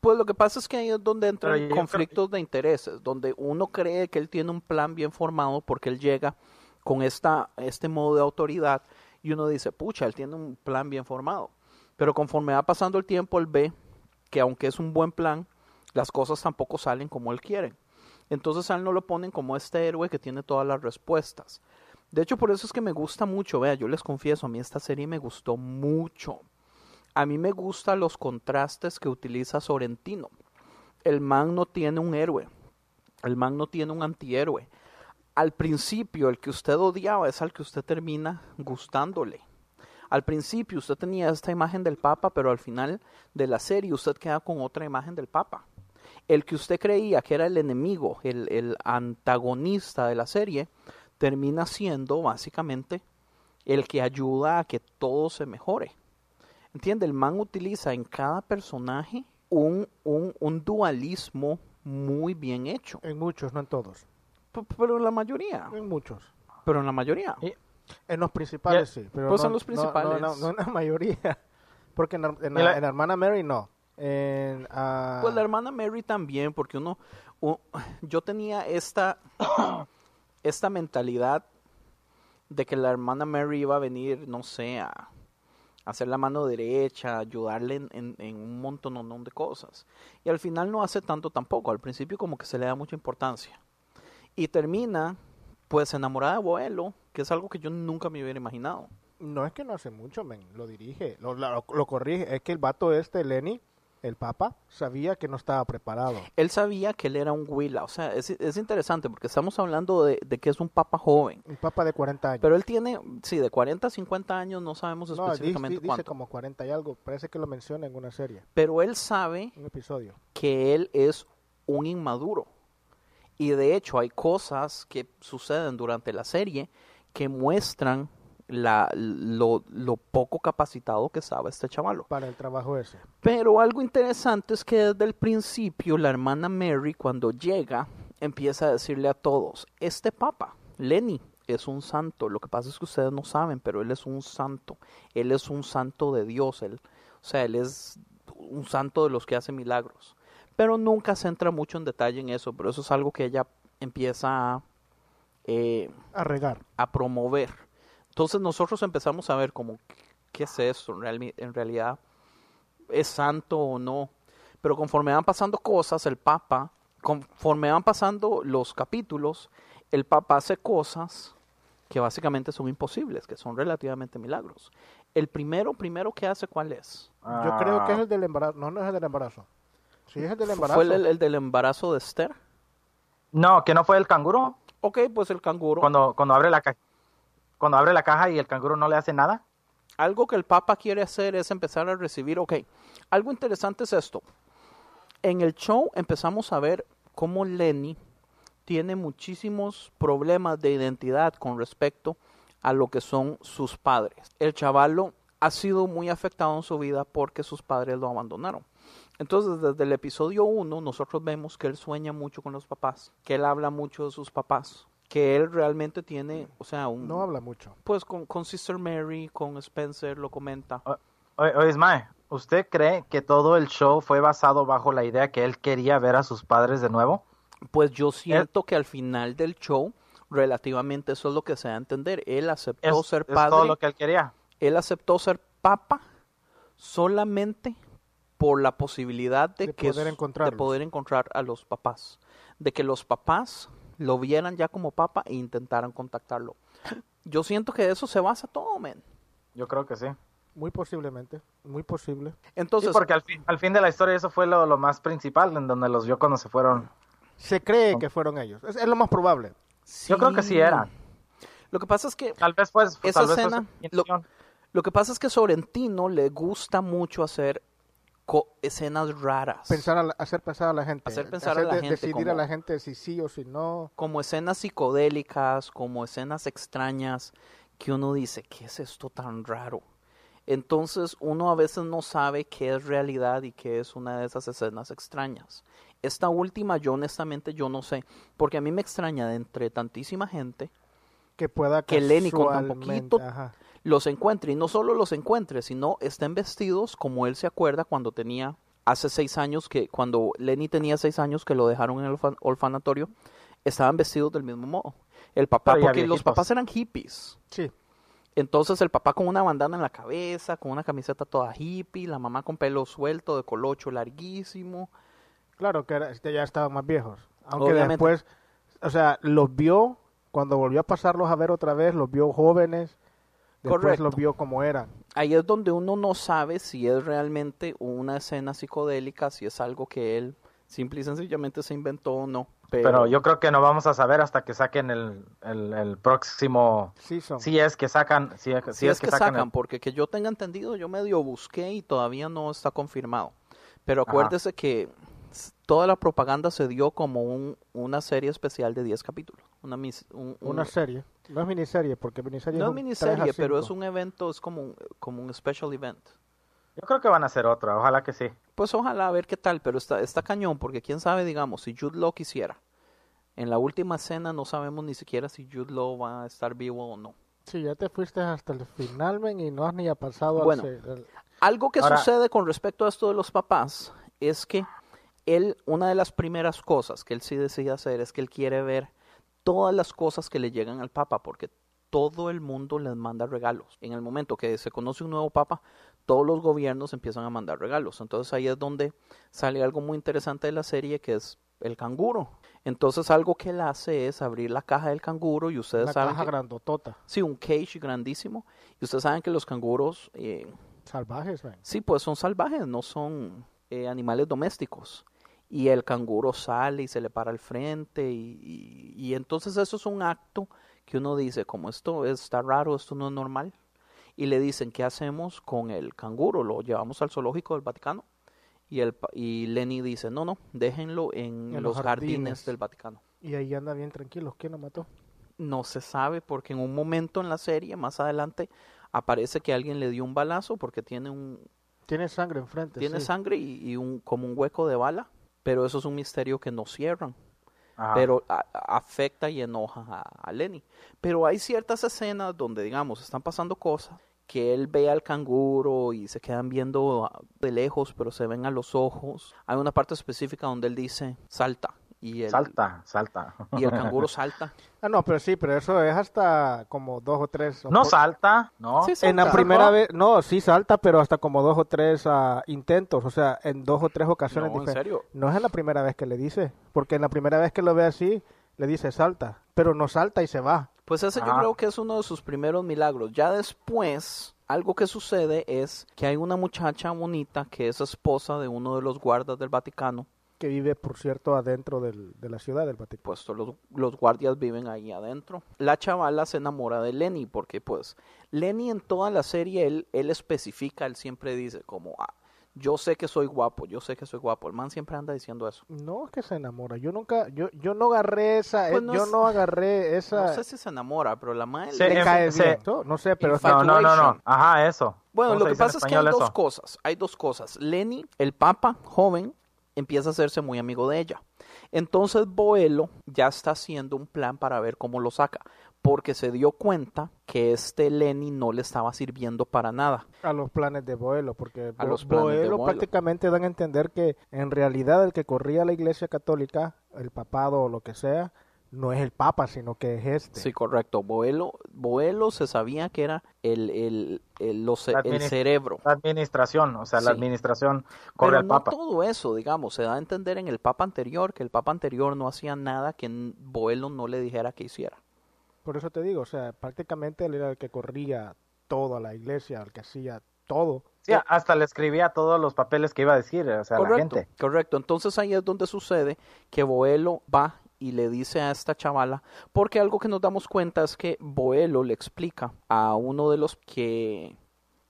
S5: Pues lo que pasa es que ahí es donde entran conflictos de intereses, donde uno cree que él tiene un plan bien formado porque él llega con esta, este modo de autoridad y uno dice, pucha, él tiene un plan bien formado. Pero conforme va pasando el tiempo, él ve que aunque es un buen plan, las cosas tampoco salen como él quiere. Entonces a él no lo ponen como este héroe que tiene todas las respuestas. De hecho, por eso es que me gusta mucho, vea, yo les confieso, a mí esta serie me gustó mucho. A mí me gustan los contrastes que utiliza Sorrentino. El man no tiene un héroe. El man no tiene un antihéroe. Al principio, el que usted odiaba es al que usted termina gustándole. Al principio usted tenía esta imagen del Papa, pero al final de la serie usted queda con otra imagen del Papa. El que usted creía que era el enemigo, el, el antagonista de la serie, termina siendo básicamente el que ayuda a que todo se mejore. ¿Entiende? El man utiliza en cada personaje un, un, un dualismo muy bien hecho.
S6: En muchos, no en todos.
S5: P- Pero en la mayoría.
S6: En muchos.
S5: Pero en la mayoría.
S7: Y-
S6: En los principales sí, pero
S5: Pues
S6: no,
S5: en los
S6: no- no-
S5: principales.
S6: No, no, en la mayoría. [LAUGHS] Porque en, la- en la,
S7: Y la-
S6: en la hermana Mary no. En, ah,
S5: Pues la hermana Mary también, porque uno, yo tenía esta, [COUGHS] esta mentalidad de que la hermana Mary iba a venir, no sé, a, a hacer la mano derecha, ayudarle en, en- un montón de cosas. Y al final no hace tanto tampoco, al principio como que se le da mucha importancia. Y termina, pues, enamorada de abuelo, que es algo que yo nunca me hubiera imaginado.
S6: No es que no hace mucho, men. Lo dirige, lo, lo, lo corrige. Es que el vato este, Lenny, el papa, sabía que no estaba preparado.
S5: Él sabía que él era un Willa, o sea, es, es interesante porque estamos hablando de, de que es un papa joven.
S6: Un papa de 40 años.
S5: Pero él tiene, sí, de 40 a 50 años, no sabemos
S6: no,
S5: específicamente
S6: di- dice
S5: cuánto.
S6: como 40 y algo. Parece que lo menciona en una serie,
S5: Pero él sabe
S6: un episodio.
S5: que él es un inmaduro. Y de hecho hay cosas que suceden durante la serie que muestran la, lo, lo poco capacitado que estaba este chavalo.
S6: Para el trabajo ese.
S5: Pero algo interesante es que desde el principio la hermana Mary cuando llega empieza a decirle a todos, este papa, Lenny, es un santo. Lo que pasa es que ustedes no saben, pero él es un santo. Él es un santo de Dios. Él, o sea, él es un santo de los que hace milagros. Pero nunca se entra mucho en detalle en eso, pero eso es algo que ella empieza a, eh,
S6: A regar.
S5: a promover. Entonces nosotros empezamos a ver como, ¿qué es esto? En, reali- en realidad, ¿es santo o no? Pero conforme van pasando cosas, el Papa, conforme van pasando los capítulos, el papá hace cosas que básicamente son imposibles, que son relativamente milagros. El primero, primero que hace, ¿cuál es?
S6: Yo creo que es
S7: Ah,
S6: el del embarazo. No, no es el del embarazo. Sí, es el del embarazo.
S5: ¿Fue el, el del embarazo de Esther?
S7: No, que no fue el canguro.
S5: Ok, pues el canguro.
S7: Cuando, cuando abre la caja. Cuando abre la caja y el canguro no le hace nada.
S5: Algo que el Papa quiere hacer es empezar a recibir, ok, algo interesante es esto. En el show empezamos a ver cómo Lenny tiene muchísimos problemas de identidad con respecto a lo que son sus padres. El chavalo ha sido muy afectado en su vida porque sus padres lo abandonaron. Entonces, desde el episodio 1, nosotros vemos que él sueña mucho con los papás, que él habla mucho de sus papás, que él realmente tiene, o sea, un...
S6: No habla mucho.
S5: Pues con, con Sister Mary, con Spencer, lo comenta.
S7: Oye, Ismael, ¿usted cree que todo el show fue basado bajo la idea que él quería ver a sus padres de nuevo?
S5: Pues yo siento que al final del show, relativamente eso es lo que se da a entender. Él aceptó
S7: Es,
S5: ser
S7: es
S5: padre.
S7: todo lo que él quería.
S5: Él aceptó ser papa solamente por la posibilidad de,
S6: De
S5: que
S6: poder
S5: de poder encontrar a los papás, de que los papás lo vieran ya como papa e intentaran contactarlo. Yo siento que de eso se basa todo, men.
S7: Yo creo que sí.
S6: Muy posiblemente. Muy posible.
S5: Entonces,
S7: sí, porque al fin, al fin de la historia eso fue lo, lo más principal, en donde los vio cuando se fueron.
S6: Se cree que fueron ellos. Es, es lo más probable.
S7: Yo creo que sí eran.
S5: Lo que pasa es que
S7: Tal vez pues,
S5: esa
S7: tal vez fue
S5: escena, lo, lo que pasa es que Sorrentino le gusta mucho hacer escenas raras.
S6: Pensar a la- hacer pensar a la gente.
S5: Hacer pensar a la
S6: de-
S5: gente
S6: Decidir a la gente si sí o si no.
S5: como escenas psicodélicas, como escenas extrañas, que uno dice, ¿qué es esto tan raro? Entonces uno a veces no sabe qué es realidad y qué es una de esas escenas extrañas. Esta última yo honestamente yo no sé, porque a mí me extraña de entre tantísima gente
S6: Que pueda
S5: que Lenny con tan
S6: casualmente-
S5: poquito
S6: ajá.
S5: Los encuentre. Y no solo los encuentre, sino estén vestidos como él se acuerda cuando tenía hace seis años, que cuando Lenny tenía seis años que lo dejaron en el orfa- orfanatorio, estaban vestidos del mismo modo. El papá,
S7: Pero
S5: porque los papás eran hippies.
S6: Sí.
S5: Entonces el papá con una bandana en la cabeza, con una camiseta toda hippie, la mamá con pelo suelto, de colocho larguísimo.
S6: Claro que era- este, ya estaban más viejos. Aunque
S5: Obviamente.
S6: después, o sea, los vio, cuando volvió a pasarlos a ver otra vez, los vio jóvenes. Después
S5: Correcto.
S6: los vio como eran.
S5: Ahí es donde uno no sabe si es realmente una escena psicodélica, si es algo que él simple y sencillamente se inventó o no. Pero,
S7: Pero yo creo que no vamos a saber hasta que saquen el, el, el próximo.
S6: Season.
S7: Si es que sacan. Si, es-
S5: si
S7: si
S5: es que sacan,
S7: el-
S5: porque que yo tenga entendido, yo medio busqué y todavía no está confirmado. Pero acuérdese que toda la propaganda se dio como un, una serie especial de 10 capítulos. Una, mis- un- un-
S6: Una serie. No es miniserie, porque miniserie
S5: no es miniserie, pero es un evento, es como un, como un special event.
S7: Yo creo que van a hacer otra. Ojalá que sí.
S5: Pues ojalá a ver qué tal, pero está, está cañón, porque quién sabe, digamos, si Jude Law quisiera. En la última escena no sabemos ni siquiera si Jude Law va a estar vivo o no.
S6: Sí, ya te fuiste hasta el final, men, y no has ni pasado
S5: Bueno.
S6: al-
S5: Algo que
S7: Ahora-
S5: sucede con respecto a esto de los papás es que él, una de las primeras cosas que él sí decide hacer es que él quiere ver todas las cosas que le llegan al papa, porque todo el mundo les manda regalos. En el momento que se conoce un nuevo papa, todos los gobiernos empiezan a mandar regalos. Entonces ahí es donde sale algo muy interesante de la serie que es el canguro. Entonces algo que él hace es abrir la caja del canguro y ustedes
S6: Una
S5: saben
S6: caja
S5: que-
S6: grandotota.
S5: sí, un cage grandísimo y ustedes saben que los canguros eh,
S6: Salvajes.
S5: Sí, pues son salvajes, no son eh, animales domésticos. Y el canguro sale y se le para al frente y, y- y entonces eso es un acto que uno dice, como esto está raro, esto no es normal. Y le dicen, ¿qué hacemos con el canguro? ¿Lo llevamos al zoológico del Vaticano? Y, el, y Lenny dice, no, no, déjenlo en,
S6: En
S5: los jardines.
S6: jardines.
S5: del Vaticano.
S6: Y ahí anda bien tranquilos. ¿Quién lo mató?
S5: No se sabe porque en un momento en la serie, más adelante, aparece que alguien le dio un balazo porque tiene un,
S6: Tiene sangre enfrente.
S5: tiene
S6: sí.
S5: sangre y, y un, como un hueco de bala, pero eso es un misterio que no cierran.
S7: Ajá.
S5: Pero a- afecta y enoja a, a Lenny. Pero hay ciertas escenas donde, digamos, están pasando cosas que él ve al canguro y se quedan viendo de lejos, pero se ven a los ojos. Hay una parte específica donde él dice, salta. Y el,
S7: Salta, salta.
S5: Y el [LAUGHS] canguro salta.
S6: Ah, no, pero sí, pero eso es hasta como dos o tres.
S7: No
S6: por-
S7: salta, ¿no?
S5: Sí,
S6: En la
S5: salta.
S6: primera vez, no, sí salta, pero hasta como dos o tres ah, intentos, o sea, en dos o tres ocasiones
S5: No, en serio.
S6: No es en la primera vez que le dice, porque en la primera vez que lo ve así, le dice salta, pero no salta y se va.
S5: Pues ese yo creo que es uno de sus primeros milagros. Ya después, algo que sucede es que hay una muchacha bonita que es esposa de uno de los guardas del Vaticano.
S6: Que vive, por cierto, adentro del, de la ciudad del Vaticano.
S5: Pues los, los guardias viven ahí adentro. La chavala se enamora de Lenny porque pues Lenny en toda la serie, él, él especifica, él siempre dice como, ah, yo sé que soy guapo, yo sé que soy guapo. El man siempre anda diciendo eso.
S6: No es que se enamora. Yo nunca, yo, yo no agarré esa, pues yo no agarré esa.
S5: No sé si se enamora, pero la man
S6: le cae bien. No sé, pero
S7: no, no, no, no. Ajá, eso.
S5: Bueno, lo que pasa es que hay dos cosas. Hay dos cosas. Lenny, el papa joven, empieza a hacerse muy amigo de ella. Entonces Boelo ya está haciendo un plan para ver cómo lo saca porque se dio cuenta que este Lenny no le estaba sirviendo para nada.
S6: A los planes de Boelo, porque a los Boelo, prácticamente dan a entender que en realidad el que corría la iglesia católica, el papado o lo que sea, no es el papa, sino que es este.
S5: Sí, correcto. Boelo, Boelo se sabía que era el, el, el, el cerebro.
S7: La administración, o sea, la administración corre
S5: Pero
S7: al
S5: no
S7: papa.
S5: todo eso, digamos, se da a entender en el papa anterior que el papa anterior no hacía nada que Boelo no le dijera que hiciera.
S6: Por eso te digo, o sea, prácticamente él era el que corría toda la iglesia, el que hacía todo.
S7: Sí, hasta le escribía todos los papeles que iba a decir, o sea,
S5: correcto,
S7: la gente.
S5: Correcto, entonces ahí es donde sucede que Boelo va y le dice a esta chavala, porque algo que nos damos cuenta es que Boelo le explica a uno de los que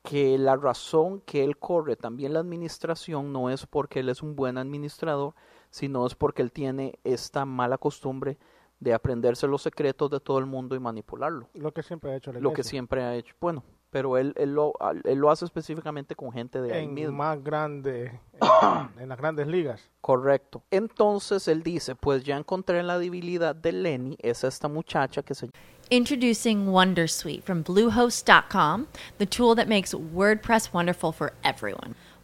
S5: que la razón que él corre también la administración no es porque él es un buen administrador, sino es porque él tiene esta mala costumbre de aprenderse los secretos de todo el mundo y manipularlo.
S6: Lo que siempre ha hecho
S5: Lo que siempre ha hecho. Bueno, pero él, él, lo, él lo hace específicamente con gente de ahí mismo.
S6: más grande, [CLEARS THROAT] en, las grandes ligas.
S5: Correcto. Entonces él dice, pues ya encontré la debilidad de Lenny, es esta muchacha que se
S1: Introducing Wondersuite from Bluehost.com, the tool that makes WordPress wonderful for everyone.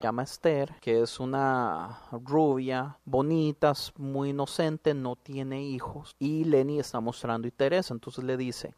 S5: Llama Esther, que es una rubia, bonita, muy inocente, no tiene hijos. Y Lenny está mostrando interés, entonces le dice,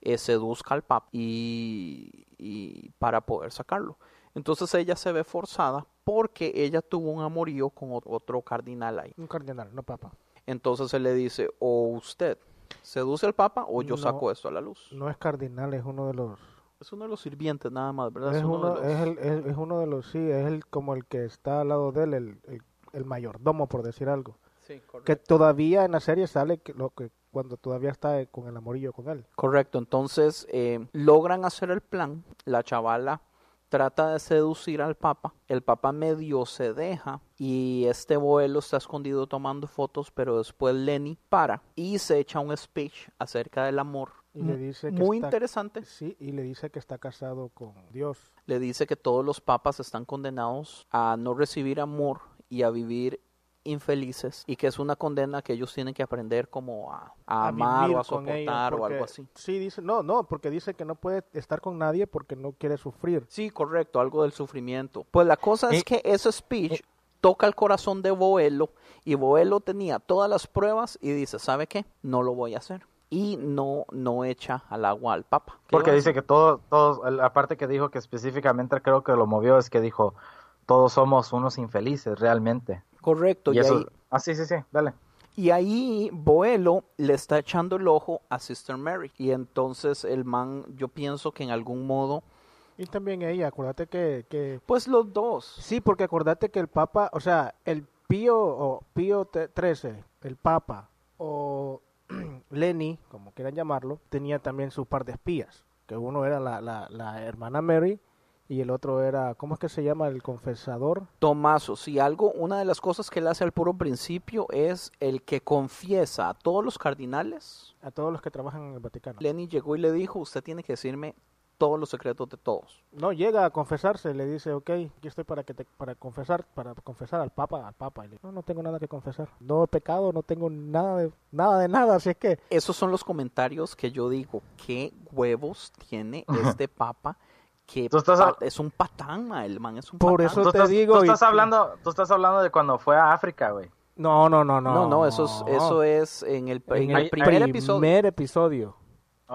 S5: eh, seduzca al papa y, y para poder sacarlo. Entonces ella se ve forzada porque ella tuvo un amorío con otro cardinal ahí.
S6: Un cardinal, no papa.
S5: Entonces él le dice, o usted seduce al papa o yo saco esto a la luz.
S6: No es cardinal, es uno de los
S5: es uno de los sirvientes nada más, ¿verdad?
S6: Es, uno, es, el, es, uno de los, sí, es el, como el que está al lado de él, el, el, mayordomo, por decir algo.
S5: Sí, correcto.
S6: Que todavía en la serie sale que, lo que cuando todavía está con el amorillo con él.
S5: Correcto, entonces eh, logran hacer el plan, la chavala trata de seducir al papa, el papa medio se deja y este vuelo está escondido tomando fotos, pero después Lenny para y se echa un speech acerca del amor
S6: y le dice que
S5: muy
S6: está,
S5: interesante.
S6: Sí, y le dice que está casado con Dios.
S5: Le dice que todos los papas están condenados a no recibir amor y a vivir infelices y que es una condena que ellos tienen que aprender como a, amar o a soportar o algo así.
S6: Sí, dice, no, no, porque dice que no puede estar con nadie porque no quiere sufrir.
S5: Sí, correcto, algo del sufrimiento. Pues la cosa es que ese speech toca el corazón de Boelo y Boelo tenía todas las pruebas y dice, ¿sabe qué? No lo voy a hacer y no, no echa al agua al Papa. ¿Qué
S7: Porque dice que todos, todos, la parte que dijo que específicamente creo que lo movió es que dijo, todos somos unos infelices realmente.
S5: Correcto,
S7: Y
S5: y,
S7: eso,
S5: ahí,
S7: ah, sí, sí, sí, dale.
S5: y ahí Boelo le está echando el ojo a Sister Mary. Y entonces el man, yo pienso que en algún modo,
S6: Y también ella, acuérdate que, que...
S5: pues los dos.
S6: Sí, porque acuérdate que el Papa, o sea, el Pío o Pío XIII, el Papa, o [CLEARS THROAT] Lenny, como quieran llamarlo, tenía también su par de espías, que uno era la, la, la hermana Mary y el otro era, ¿cómo es que se llama? El confesador.
S5: Tomaso, si algo, una de las cosas que él hace al puro principio es el que confiesa a todos los cardinales.
S6: A todos los que trabajan en el Vaticano.
S5: Lenny llegó y le dijo, usted tiene que decirme todos los secretos de todos.
S6: No, llega a confesarse, le dice, ok, aquí estoy para que te, para confesar, para confesar al Papa, al Papa. Y le dice, no, no tengo nada que confesar. No he pecado, no tengo nada de, nada de nada, así es que...
S5: Esos son los comentarios que yo digo, qué huevos tiene este papa que
S7: Tú estás
S5: pa- es un patán, ma, el man es un
S6: Por
S5: patán.
S6: eso
S7: Tú
S6: te
S7: estás,
S6: digo,
S7: tú
S6: y-
S7: estás hablando, tú estás hablando de cuando fue a África, güey.
S6: No, no, no, no.
S5: No, no, eso es, eso es en el, en el
S7: Ahí-
S5: primer
S7: ahí-
S5: episodio.
S6: primer episodio.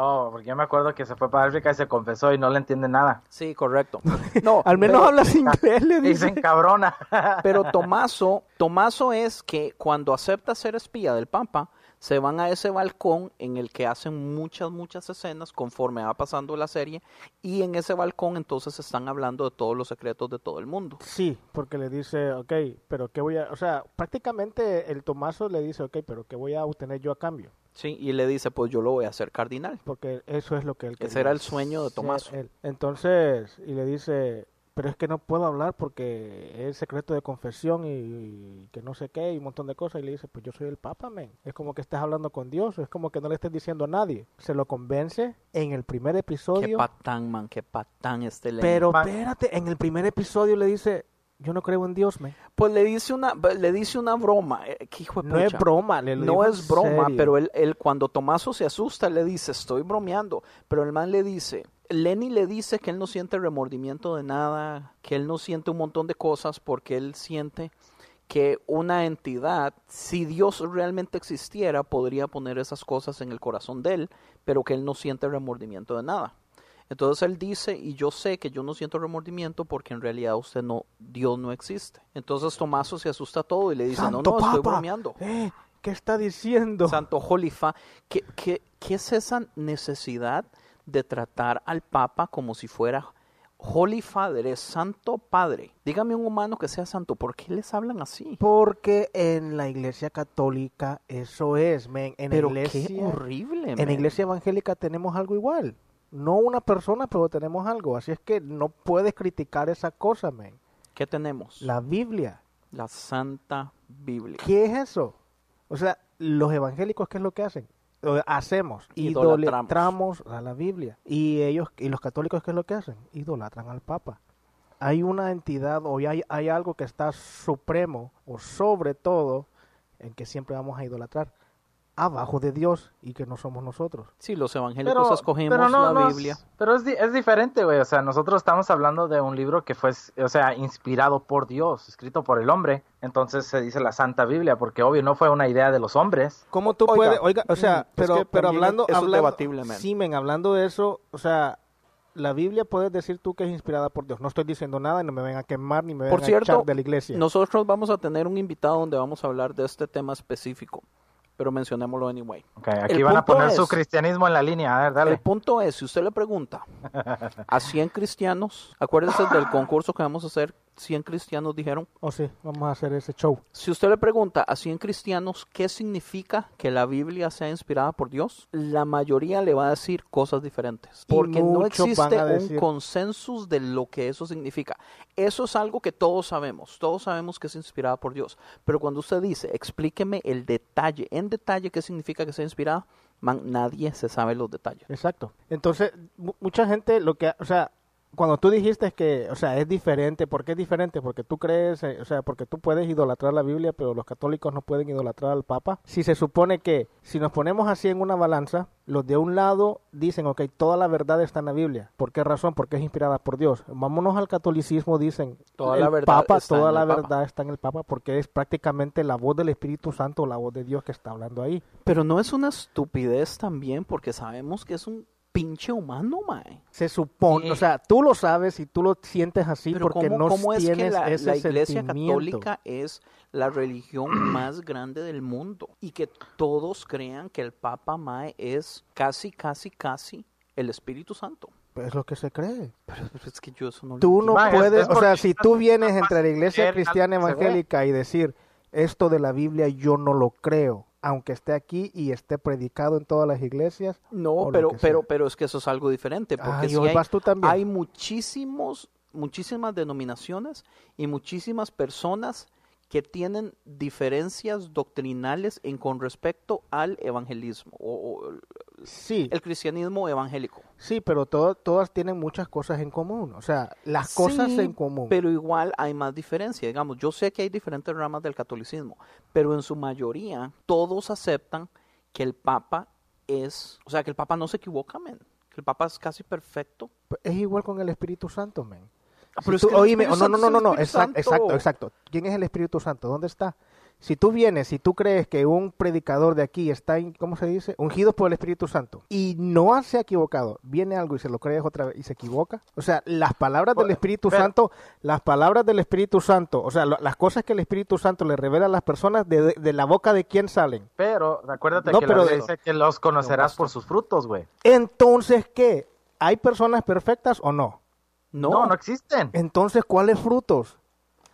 S7: Oh, porque yo me acuerdo que se fue para África y se confesó y no le entiende nada.
S5: Sí, correcto. No, [LAUGHS]
S6: Al menos hablas [LAUGHS] inglés, le
S7: Dicen
S6: dice.
S7: cabrona. [LAUGHS]
S5: Pero Tomaso, Tomaso es que cuando acepta ser espía del Papa, se van a ese balcón en el que hacen muchas, muchas escenas conforme va pasando la serie y en ese balcón entonces están hablando de todos los secretos de todo el mundo.
S6: Sí, porque le dice, ok, pero ¿qué voy a...? O sea, prácticamente el Tomaso le dice, ok, pero ¿qué voy a obtener yo a cambio?
S5: Sí, y le dice, pues yo lo voy a hacer cardinal.
S6: Porque eso es lo que él
S5: Ese
S6: quería
S5: era el sueño de
S6: él. Entonces, y le dice, pero es que no puedo hablar porque es secreto de confesión y, y que no sé qué y un montón de cosas. Y le dice, pues yo soy el Papa, men. Es como que estás hablando con Dios, es como que no le estés diciendo a nadie. Se lo convence en el primer
S5: Qué
S6: episodio.
S5: patán, man, qué patán este Lenny.
S6: Pero espérate, en el primer episodio le dice, yo no creo en Dios, men.
S5: Pues le dice una, le dice una broma. eh, que hijo de
S6: No es broma, le
S5: No es broma,
S6: serio.
S5: pero él, él cuando Tomaso se asusta le dice, estoy bromeando, pero el man le dice, Lenny le dice que él no siente remordimiento de nada, que él no siente un montón de cosas porque él siente que una entidad, si Dios realmente existiera, podría poner esas cosas en el corazón de él, pero que él no siente remordimiento de nada. Entonces él dice, y yo sé que yo no siento remordimiento porque en realidad usted no, Dios no existe. Entonces Tomaso se asusta todo y le dice,
S6: Santo
S5: no, no, estoy bromeando.
S6: eh, ¿Qué está diciendo?
S5: Santo Jolifa, ¿qué, qué, qué es esa necesidad de tratar al Papa como si fuera Holy Father, es Santo Padre? Dígame un humano que sea santo, ¿por qué les hablan así?
S6: Porque en la iglesia católica eso es, men. En
S5: Pero
S6: iglesia,
S5: qué horrible,
S6: En la iglesia evangélica tenemos algo igual. No una persona, pero tenemos algo. Así es que no puedes criticar esa cosa, men.
S5: ¿Qué tenemos?
S6: La Biblia.
S5: La Santa Biblia.
S6: ¿Qué es eso? O sea, los evangélicos, ¿qué es lo que hacen? O hacemos,
S5: Idolatramos.
S6: idolatramos a la Biblia. Y ellos, y los católicos, ¿qué es lo que hacen? Idolatran al Papa. Hay una entidad o hay, hay algo que está supremo o sobre todo en que siempre vamos a idolatrar abajo de Dios y que no somos nosotros.
S5: Sí, los evangélicos escogimos
S7: pero no,
S5: la
S7: no
S5: Biblia.
S7: pero es, es diferente, güey. O sea, nosotros estamos hablando de un libro que fue, o sea, inspirado por Dios, escrito por el hombre. Entonces se dice la Santa Biblia, porque obvio no fue una idea de los hombres.
S6: ¿Cómo tú
S5: Oiga,
S6: puedes, oiga, o sea,
S5: mm, es
S6: pero,
S5: que
S6: pero hablando,
S5: eso
S6: hablando,
S5: debatible, man.
S6: sí, men, hablando de eso, o sea, la Biblia puedes decir tú que es inspirada por Dios. No estoy diciendo nada y no me vengan a quemar ni me vengan
S5: Por
S6: a
S5: cierto,
S6: echar de la iglesia.
S5: nosotros vamos a tener un invitado donde vamos a hablar de este tema específico, pero mencionémoslo anyway.
S7: Ok, aquí
S5: El
S7: van a poner su
S5: es-
S7: cristianismo en la línea. A ver, dale.
S5: El punto es, si usted le pregunta a 100 cristianos, acuérdense del [LAUGHS] concurso que vamos a hacer, 100 cristianos dijeron,
S6: Oh, sí, vamos a hacer ese show.
S5: si usted le pregunta a 100 cristianos qué significa que la Biblia sea inspirada por Dios, la mayoría le va a decir cosas diferentes, porque no existe un consensus de lo que eso significa. Eso es algo que todos sabemos, todos sabemos que es inspirada por Dios, pero cuando usted dice, explíqueme el detalle, en detalle qué significa que sea inspirada, man, nadie se sabe los detalles.
S6: Exacto. Entonces, mu- mucha gente lo que, o sea, cuando tú dijiste que, o sea, es diferente, ¿por qué es diferente? Porque tú crees, eh, o sea, porque tú puedes idolatrar la Biblia, pero los católicos no pueden idolatrar al Papa. Si se supone que, si nos ponemos así en una balanza, Los de un lado dicen, ok, toda la verdad está en la Biblia. ¿Por qué razón? Porque es inspirada por Dios. Vámonos al catolicismo, dicen,
S5: Toda
S6: el
S5: la verdad
S6: Papa,
S5: está
S6: toda
S5: en
S6: la
S5: el Papa.
S6: verdad está en el Papa porque es prácticamente la voz del Espíritu Santo, la voz de Dios que está hablando ahí.
S5: Pero no es una estupidez también porque sabemos que es un pinche humano, mae.
S6: Se supone, o sea, tú lo sabes y tú lo sientes así
S5: Pero
S6: porque
S5: ¿cómo,
S6: no
S5: cómo es que
S6: tienes
S5: la,
S6: ese
S5: la iglesia
S6: sentimiento.
S5: católica es la religión [CLEARS THROAT] más grande del mundo y que todos crean que el Papa Mae es casi, casi, casi el Espíritu Santo?
S6: Pues es lo que se cree.
S5: Pero es que yo eso no lo
S6: Tú no puedes, o sea, si tú vienes entre la iglesia cristiana evangélica y decir esto de la Biblia yo no lo creo, aunque esté aquí y esté predicado en todas las iglesias.
S5: No, pero, pero, pero es que eso es algo diferente, porque sí
S6: hoy
S5: hay,
S6: vas tú también.
S5: hay muchísimos, muchísimas denominaciones y muchísimas personas que tienen diferencias doctrinales en con respecto al evangelismo o, o
S6: Sí,
S5: el cristianismo evangélico.
S6: sí, pero todo- todas tienen muchas cosas en común, o sea, las cosas
S5: Sí,
S6: en común.
S5: Pero igual hay más diferencia. Digamos, yo sé que hay diferentes ramas del catolicismo, pero en su mayoría todos aceptan que el Papa es, o sea, que el Papa no se equivoca, men. Que el Papa es casi perfecto.
S6: Es igual con el Espíritu Santo, men.
S5: Ah,
S6: Si
S5: pero es
S6: tú-
S5: que el
S6: oíme,
S5: Espíritu
S6: no, no, no, no, no, exacto, exacto, exacto. ¿Quién es el Espíritu Santo? ¿Dónde está? Si tú vienes, si tú crees que un predicador de aquí está, ¿cómo se dice? Ungido por el Espíritu Santo y no se ha equivocado, viene algo y se lo crees otra vez y se equivoca. O sea, las palabras del Espíritu
S7: pero-
S6: Santo, las palabras del Espíritu Santo, o sea, lo- las cosas que el Espíritu Santo le revela a las personas, de, de- de la boca de quién salen.
S7: Pero acuérdate
S6: No,
S7: que
S6: pero
S7: la dice que los conocerás por sus frutos, güey.
S6: Entonces, ¿qué? ¿Hay personas perfectas o no?
S5: No,
S7: No, no existen.
S6: Entonces, ¿cuáles frutos?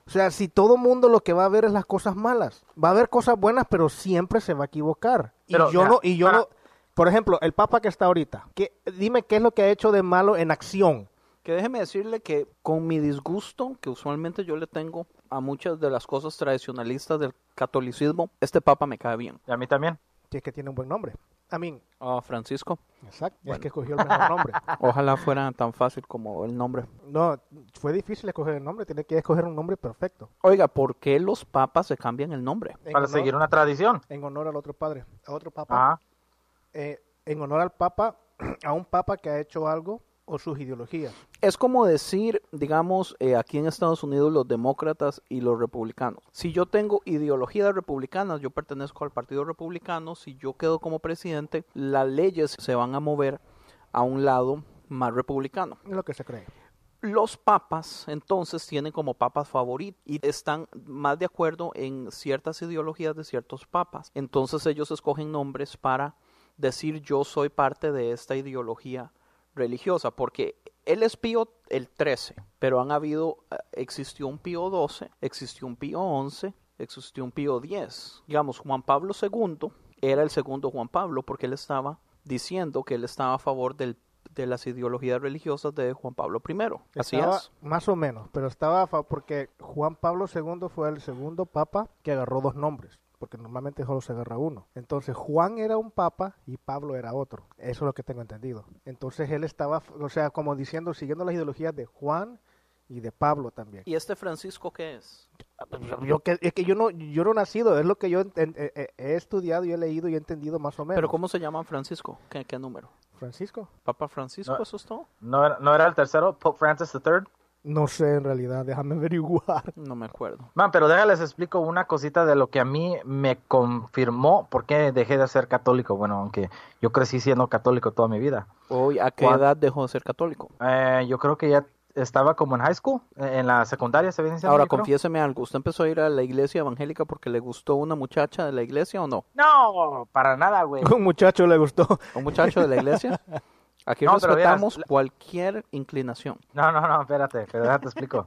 S6: O sea, si todo mundo lo que va a ver es las cosas malas, va a haber cosas buenas, pero siempre se va a equivocar.
S7: Pero,
S6: y yo no, y yo
S7: para-
S6: no, por ejemplo, el Papa que está ahorita, ¿qué- dime qué es lo que ha hecho de malo en acción.
S5: Que déjeme decirle que con mi disgusto, que usualmente yo le tengo a muchas de las cosas tradicionalistas del catolicismo, este papa me cae bien.
S7: Y a mí también.
S6: Si es que tiene un buen nombre. A mí,
S5: Ah, Francisco,
S6: exacto, es que escogió el mejor nombre. [LAUGHS]
S5: ojalá fuera tan fácil como el nombre.
S6: No, fue difícil escoger el nombre, tiene que escoger un nombre perfecto.
S5: Oiga, ¿por qué los papas se cambian el nombre?
S6: En
S7: Para
S6: honor-
S7: seguir una tradición.
S6: En honor al otro padre, a otro papa.
S7: Ajá.
S6: eh, en honor al papa, [CLEARS THROAT] a un papa que ha hecho algo o sus ideologías.
S5: Es como decir, digamos, eh, aquí en Estados Unidos los demócratas y los republicanos. Si yo tengo ideología de republicanas, yo pertenezco al Partido Republicano, si yo quedo como presidente, las leyes se van a mover a un lado más republicano.
S6: Es lo que se cree.
S5: Los papas entonces tienen como papas favoritos y están más de acuerdo en ciertas ideologías de ciertos papas. Entonces ellos escogen nombres para decir yo soy parte de esta ideología religiosa, porque él es Pío el 13, pero han habido, eh, existió un Pío 12, existió un Pío 11, existió un Pío 10. Digamos, Juan Pablo II era el segundo Juan Pablo porque él estaba diciendo que él estaba a favor del, de las ideologías religiosas de Juan Pablo I. Así
S6: Estaba
S5: es.
S6: Más o menos, pero estaba porque Juan Pablo II fue el segundo papa que agarró dos nombres, porque normalmente solo se agarra uno. Entonces Juan era un papa y Pablo era otro. Eso es lo que tengo entendido. Entonces él estaba, o sea, como diciendo, siguiendo las ideologías de Juan y de Pablo también.
S5: ¿Y este Francisco qué es?
S6: Yo que, es que yo no, yo no he nacido, es lo que yo enten- eh, eh, he estudiado y he leído y he entendido más o menos.
S5: ¿Pero cómo se llama Francisco? ¿Qué, qué número?
S6: Francisco?
S5: ¿Papa Francisco?
S7: No.
S5: ¿Eso es todo?
S7: ¿No era, ¿No era el tercero, Pope Francis III?
S6: No sé en realidad, déjame [LAUGHS] averiguar.
S5: No me acuerdo.
S7: Man, pero déjales explico una cosita de lo que a mí me confirmó por qué dejé de ser católico. Bueno, aunque yo crecí siendo católico toda mi vida.
S5: Hoy, ¿A qué edad dejó de ser católico?
S7: Eh, yo creo que ya estaba como en high school, en la secundaria se viene diciendo,
S5: Ahora, confiéseme algo. ¿Usted empezó a ir a la iglesia evangélica porque le gustó una muchacha de la iglesia o no?
S7: No, para nada, güey. [LAUGHS]
S6: Un muchacho le gustó.
S5: ¿Un muchacho de la iglesia? [LAUGHS] Aquí
S7: No,
S5: respetamos cualquier inclinación.
S7: No, no, no, espérate, pero déjate explico.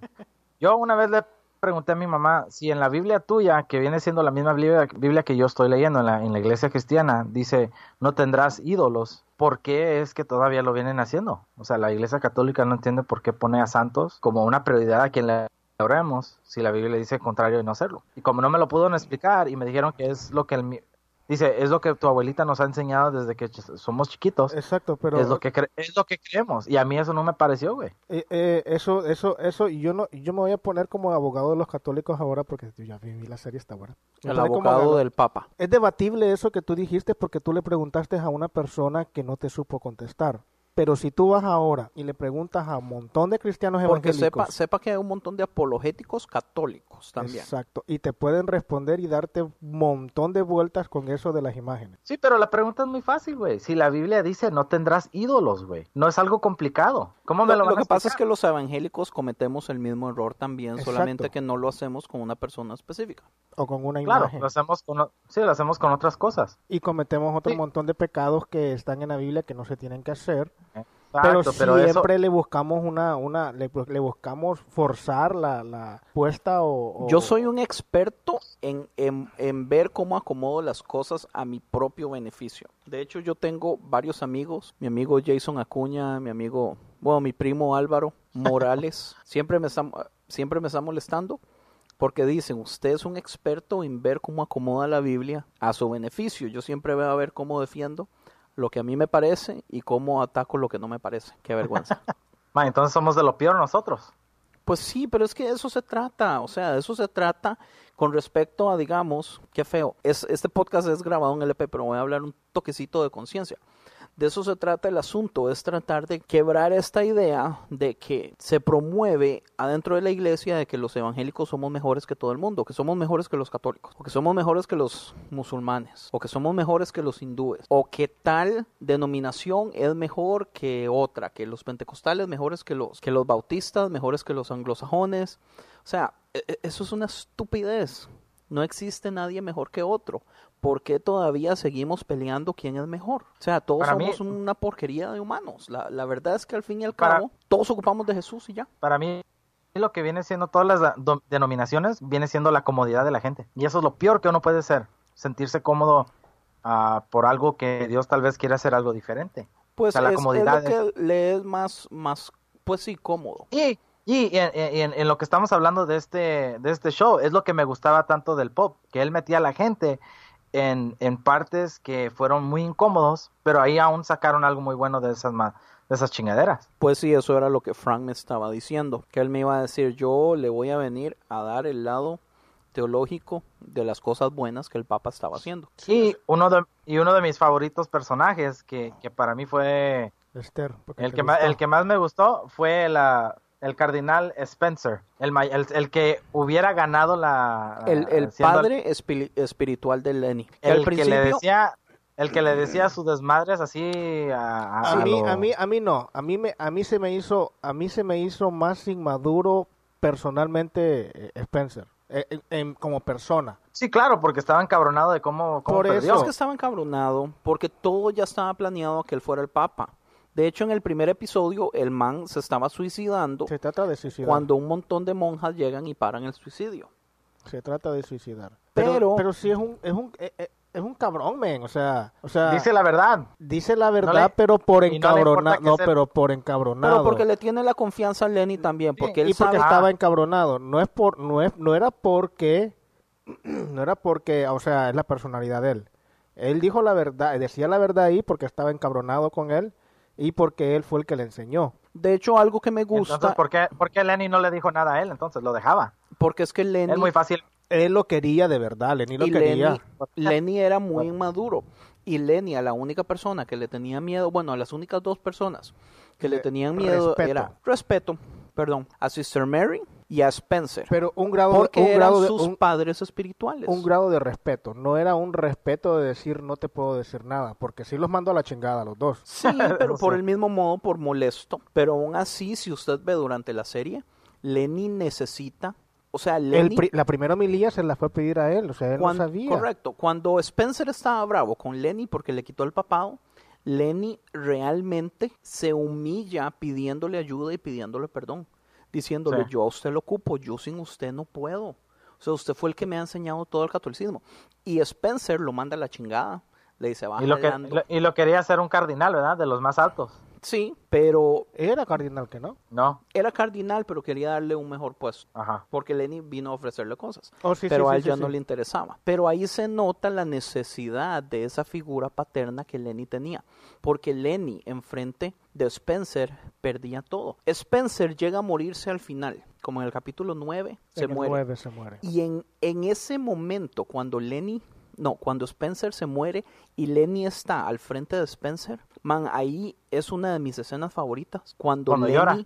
S7: Yo una vez le pregunté a mi mamá si en la Biblia tuya, que viene siendo la misma Biblia, Biblia que yo estoy leyendo en la, en la iglesia cristiana, dice, no tendrás ídolos. ¿Por qué es que todavía lo vienen haciendo? O sea, la iglesia católica no entiende por qué pone a santos como una prioridad a quien le oremos si la Biblia dice contrario y no hacerlo. Y como no me lo pudieron explicar y me dijeron que es lo que el, Dice, es lo que tu abuelita nos ha enseñado desde que ch- somos chiquitos.
S6: Exacto, pero
S7: Es lo que cre- es lo que creemos. Y a mí eso no me pareció, güey.
S6: eh, eh, eso, eso, eso, y yo no, yo me voy a poner como abogado de los católicos ahora porque yo ya vi la serie está buena.
S5: El abogado. del Papa.
S6: Es debatible eso que tú dijiste porque tú le preguntaste a una persona que no te supo contestar. Pero si tú vas ahora y le preguntas a un montón de cristianos
S5: Porque
S6: evangélicos,
S5: sepa, sepa que hay un montón de apologéticos católicos también.
S6: exacto, y te pueden responder y darte un montón de vueltas con eso de las imágenes.
S7: Sí, pero la pregunta es muy fácil, güey. Si la Biblia dice no tendrás ídolos, güey. No es algo complicado. ¿Cómo me
S5: Lo,
S7: lo, van
S5: lo
S7: a
S5: que pasa es que los evangélicos cometemos el mismo error también,
S6: Exacto.
S5: solamente que no lo hacemos con una persona específica.
S6: O con una
S7: Claro,
S6: imagen.
S7: lo hacemos con, sí, lo hacemos con otras cosas.
S6: Y cometemos otro
S7: Sí.
S6: montón de pecados que están en la Biblia que no se tienen que hacer.
S7: Exacto,
S6: pero
S7: pero, eso,
S6: siempre le buscamos una, una, le, le buscamos forzar la, la puesta o, o-
S5: Yo soy un experto en, en, en ver cómo acomodo las cosas a mi propio beneficio. De hecho, yo tengo varios amigos, mi amigo Jason Acuña, mi amigo, bueno, mi primo Álvaro Morales, [LAUGHS] siempre me están, siempre me está molestando porque dicen, usted es un experto en ver cómo acomoda la Biblia a su beneficio. Yo siempre veo a ver cómo defiendo lo que a mí me parece y cómo ataco lo que no me parece. Qué vergüenza. [LAUGHS]
S7: Ma, entonces somos de lo peor nosotros.
S5: Pues sí, pero es que de eso se trata, o sea, de eso se trata con respecto a, digamos, qué feo, es, este podcast es grabado en LP, pero voy a hablar un toquecito de conciencia. De eso se trata el asunto, es tratar de quebrar esta idea de que se promueve adentro de la iglesia de que los evangélicos somos mejores que todo el mundo, que somos mejores que los católicos, o que somos mejores que los musulmanes, o que somos mejores que los hindúes, o que tal denominación es mejor que otra, que los pentecostales mejores que los, que los bautistas, mejores que los anglosajones. O sea, e- e- eso es una estupidez. No existe nadie mejor que otro. ¿Por qué todavía seguimos peleando quién es mejor? O sea, todos
S7: Para mí-
S5: somos una porquería de humanos. La, la verdad es que al fin y al
S7: Para-
S5: cabo, todos ocupamos de Jesús y ya.
S7: Para mí, lo que viene siendo todas las denominaciones, viene siendo la comodidad de la gente. Y eso es lo peor que uno puede ser. Sentirse cómodo ah, por algo que Dios tal vez quiere hacer algo diferente.
S5: Pues
S7: O sea, la
S5: es
S7: comodidad
S5: lo que le es más, más, pues sí, cómodo.
S7: Y, y en, en- en lo que estamos hablando de este, de este show, es lo que me gustaba tanto del pop, que él metía a la gente en, en partes que fueron muy incómodos, pero ahí aún sacaron algo muy bueno de esas, ma- de esas chingaderas.
S5: Pues sí, eso era lo que Frank me estaba diciendo, que él me iba a decir, yo le voy a venir a dar el lado teológico de las cosas buenas que el Papa estaba haciendo.
S7: y, uno de, y uno de mis favoritos personajes, que, que para mí fue
S6: Esther,
S7: el que, más, el que más me gustó, fue la, el cardinal Spencer, el, el, el que hubiera ganado la...
S5: El, el padre espiri- espiritual de Lenny. que
S7: el que
S5: principio,
S7: le decía el que le decía sus desmadres así a, a-
S6: a
S7: a
S6: mí,
S7: lo-
S6: a mí, a mí no, a mí me, a mí se me hizo, a mí se me hizo más inmaduro personalmente eh, Spencer, eh, en- en- como persona.
S7: sí claro porque estaba encabronado de cómo, cómo
S6: Por eso.
S5: es que estaba encabronado porque todo ya estaba planeado que él fuera el Papa. De hecho, en el primer episodio, el man se estaba suicidando
S6: Se trata de suicidar.
S5: cuando un montón de monjas llegan y paran el suicidio.
S6: Se trata de suicidar.
S5: Pero-
S6: Pero, pero sí es un, es un, eh, eh, es un cabrón, men. O sea, o sea,
S7: dice la verdad
S6: dice la verdad,
S7: le-
S6: pero por
S7: no
S6: encabronado, no,
S7: sea-
S6: pero por encabronado.
S5: Pero porque le tiene la confianza a Lenny también, porque él
S6: y porque
S5: sabe...
S6: estaba encabronado. No es por, no es, no era porque, [CLEARS THROAT] no era porque, o sea, es la personalidad de él. Él dijo la verdad, decía la verdad ahí porque estaba encabronado con él y porque él fue el que le enseñó.
S5: De hecho, algo que me gusta,
S7: entonces ¿por qué, por qué Lenny no le dijo nada a él entonces lo dejaba
S5: porque es que Lenny...
S7: es muy fácil
S6: Él lo quería de verdad, Lenny lo
S5: y
S6: quería.
S5: Lenny, Lenny era muy inmaduro. Y Lenny, a la única persona que le tenía miedo, bueno, a las únicas dos personas que le
S6: Le-
S5: tenían miedo
S6: respeto.
S5: era respeto, perdón, a Sister Mary y a Spencer.
S6: Pero un grado,
S5: porque
S6: un
S5: eran
S6: grado de,
S5: sus
S6: un,
S5: padres espirituales.
S6: un grado de respeto. No era un respeto de decir no te puedo decir nada, porque sí los mando a la chingada a los dos.
S5: Sí, [LAUGHS] pero por el mismo modo, por molesto. Pero aún así, si usted ve durante la serie, Lenny necesita, o sea,
S6: El
S5: Lenny...
S6: pri- la primera homilía se la fue a pedir a él, o sea, él
S5: Cuan-
S6: no sabía.
S5: Correcto. Cuando Spencer estaba bravo con Lenny porque le quitó el papado, Lenny realmente se humilla pidiéndole ayuda y pidiéndole perdón, diciéndole,
S7: Sí.
S5: yo a usted lo ocupo, yo sin usted no puedo. O sea, usted fue el que me ha enseñado todo el catolicismo. Y Spencer lo manda a la chingada. Le dice, baja
S7: y lo, que,
S5: Lando".
S7: lo- y lo quería hacer un cardinal verdad de los más altos
S5: Sí, pero
S6: Era cardinal que no.
S7: No.
S5: era cardinal, pero quería darle un mejor puesto.
S7: Ajá.
S5: Porque Lenny vino a ofrecerle cosas.
S6: Oh, sí,
S5: pero
S6: sí,
S5: a él
S6: sí,
S5: ya
S6: sí.
S5: no le interesaba. Pero ahí se nota la necesidad de esa figura paterna que Lenny tenía. Porque Lenny, enfrente de Spencer, perdía todo. Spencer llega a morirse al final. Como en el capítulo 9, se
S6: En el
S5: muere.
S6: nueve se muere.
S5: Y en, en ese momento, cuando Lenny, no, cuando Spencer se muere y Lenny está al frente de Spencer, man, ahí es una de mis escenas favoritas. Cuando,
S7: Cuando
S5: Lenny,
S7: llora.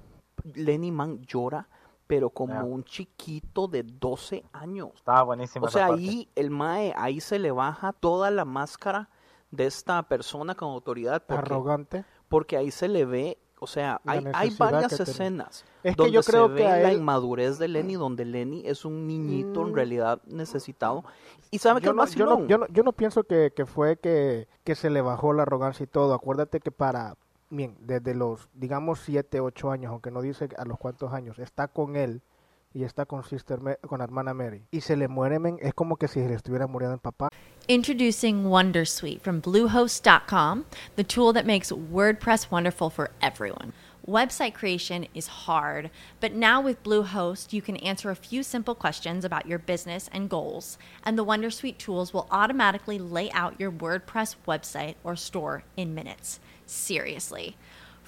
S5: Lenny, man, llora, pero como un chiquito de 12 años.
S7: Estaba buenísimo.
S5: O sea, ahí el Mae, ahí se le baja toda la máscara de esta persona con autoridad. Porque,
S6: Arrogante.
S5: porque ahí se le ve, o sea, hay, hay varias
S6: que
S5: escenas
S6: Es que
S5: donde
S6: yo creo
S5: se
S6: que
S5: ve
S6: a
S5: la
S6: él-
S5: inmadurez de Lenny, donde Lenny es un niñito en
S6: Mm.
S5: realidad necesitado. Y sabe que
S6: Yo
S5: es
S6: no, yo, no, yo, no, yo no pienso que, que fue que, que se le bajó la arrogancia y todo. Acuérdate que para, bien, desde los, digamos, 7, 8 años, aunque no dice a los cuántos años, está con él y está con sister con hermana Mary. Y se le muere, men, es como que si le estuviera muriendo el papá.
S1: Introducing Wondersuite from Bluehost.com, the tool that makes WordPress wonderful for everyone. Website creation is hard, but now with Bluehost, you can answer a few simple questions about your business and goals, and the Wondersuite tools will automatically lay out your WordPress website or store in minutes. Seriously.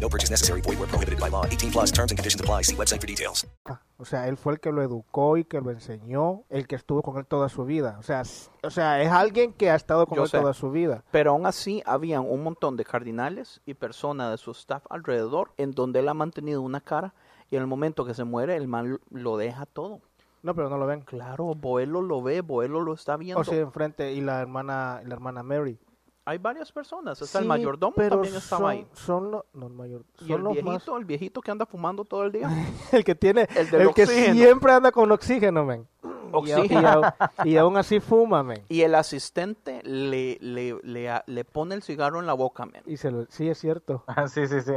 S9: No purchase necessary. Void where prohibited by law. 18 plus terms and conditions apply. See website for details.
S6: O sea, él fue el que lo educó y que lo enseñó, el que estuvo con él toda su vida. O sea, o sea es alguien que ha estado con
S5: Yo
S6: él
S5: sé.
S6: toda su vida.
S5: Pero aún así, habían un montón de cardinales y personas de su staff alrededor en donde él ha mantenido una cara y en el momento que se muere, el man lo deja todo.
S6: No, pero no lo ven.
S5: Claro, Boelo lo ve, Boelo lo está viendo.
S6: O sea, enfrente y la hermana, y la hermana Mary.
S5: Hay varias personas. Está el
S6: Sí,
S5: mayordomo
S6: pero
S5: también estaba
S6: son,
S5: ahí.
S6: Son los, no, el mayor,
S5: Y
S6: son
S5: el
S6: los
S5: viejito,
S6: más,
S5: el viejito que anda fumando todo el día. [LAUGHS]
S6: el que tiene,
S5: El del
S6: el que siempre anda con oxígeno, men.
S5: Oxígeno.
S6: y y aún así fuma, men.
S5: Y el asistente le, le, le, pone el cigarro en la boca, men.
S6: Y se lo, sí, es cierto. [LAUGHS]
S7: sí, sí, sí.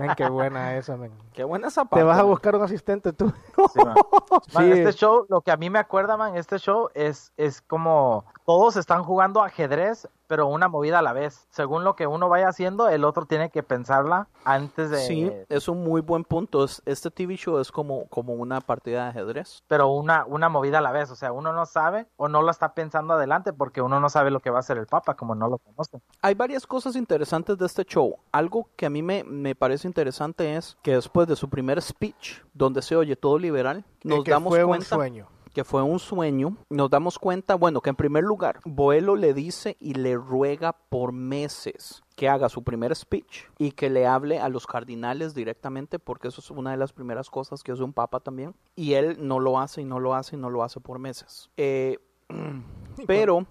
S6: Men, qué buena esa, men.
S5: Qué buena esa
S6: Te
S5: parte,
S6: vas a buscar un asistente tú.
S7: Sí, man. [LAUGHS] Man,
S6: Sí.
S7: Este show, lo que a mí me acuerda, man, este show es, es como todos están jugando ajedrez, pero una movida a la vez. Según lo que uno vaya haciendo, el otro tiene que pensarla antes de...
S5: Sí, es un muy buen punto. Es- Este TV show es como, como una partida de ajedrez.
S7: Pero una, una movida a la vez, o sea, uno no sabe o no lo está pensando adelante porque uno no sabe lo que va a hacer el Papa, como no lo conoce.
S5: Hay varias cosas interesantes de este show. Algo que a mí me, me parece interesante es que después de su primer speech, donde se oye todo liberal, nos
S6: que
S5: damos
S6: fue un
S5: cuenta
S6: sueño.
S5: Que fue un sueño. Nos damos cuenta, bueno, que en primer lugar, Boelo le dice y le ruega por meses que haga su primer speech y que le hable a los cardinales directamente, porque eso es una de las primeras cosas que hace un papa también. Y él no lo hace y no lo hace y no lo hace por meses. Eh, [CLEARS THROAT] pero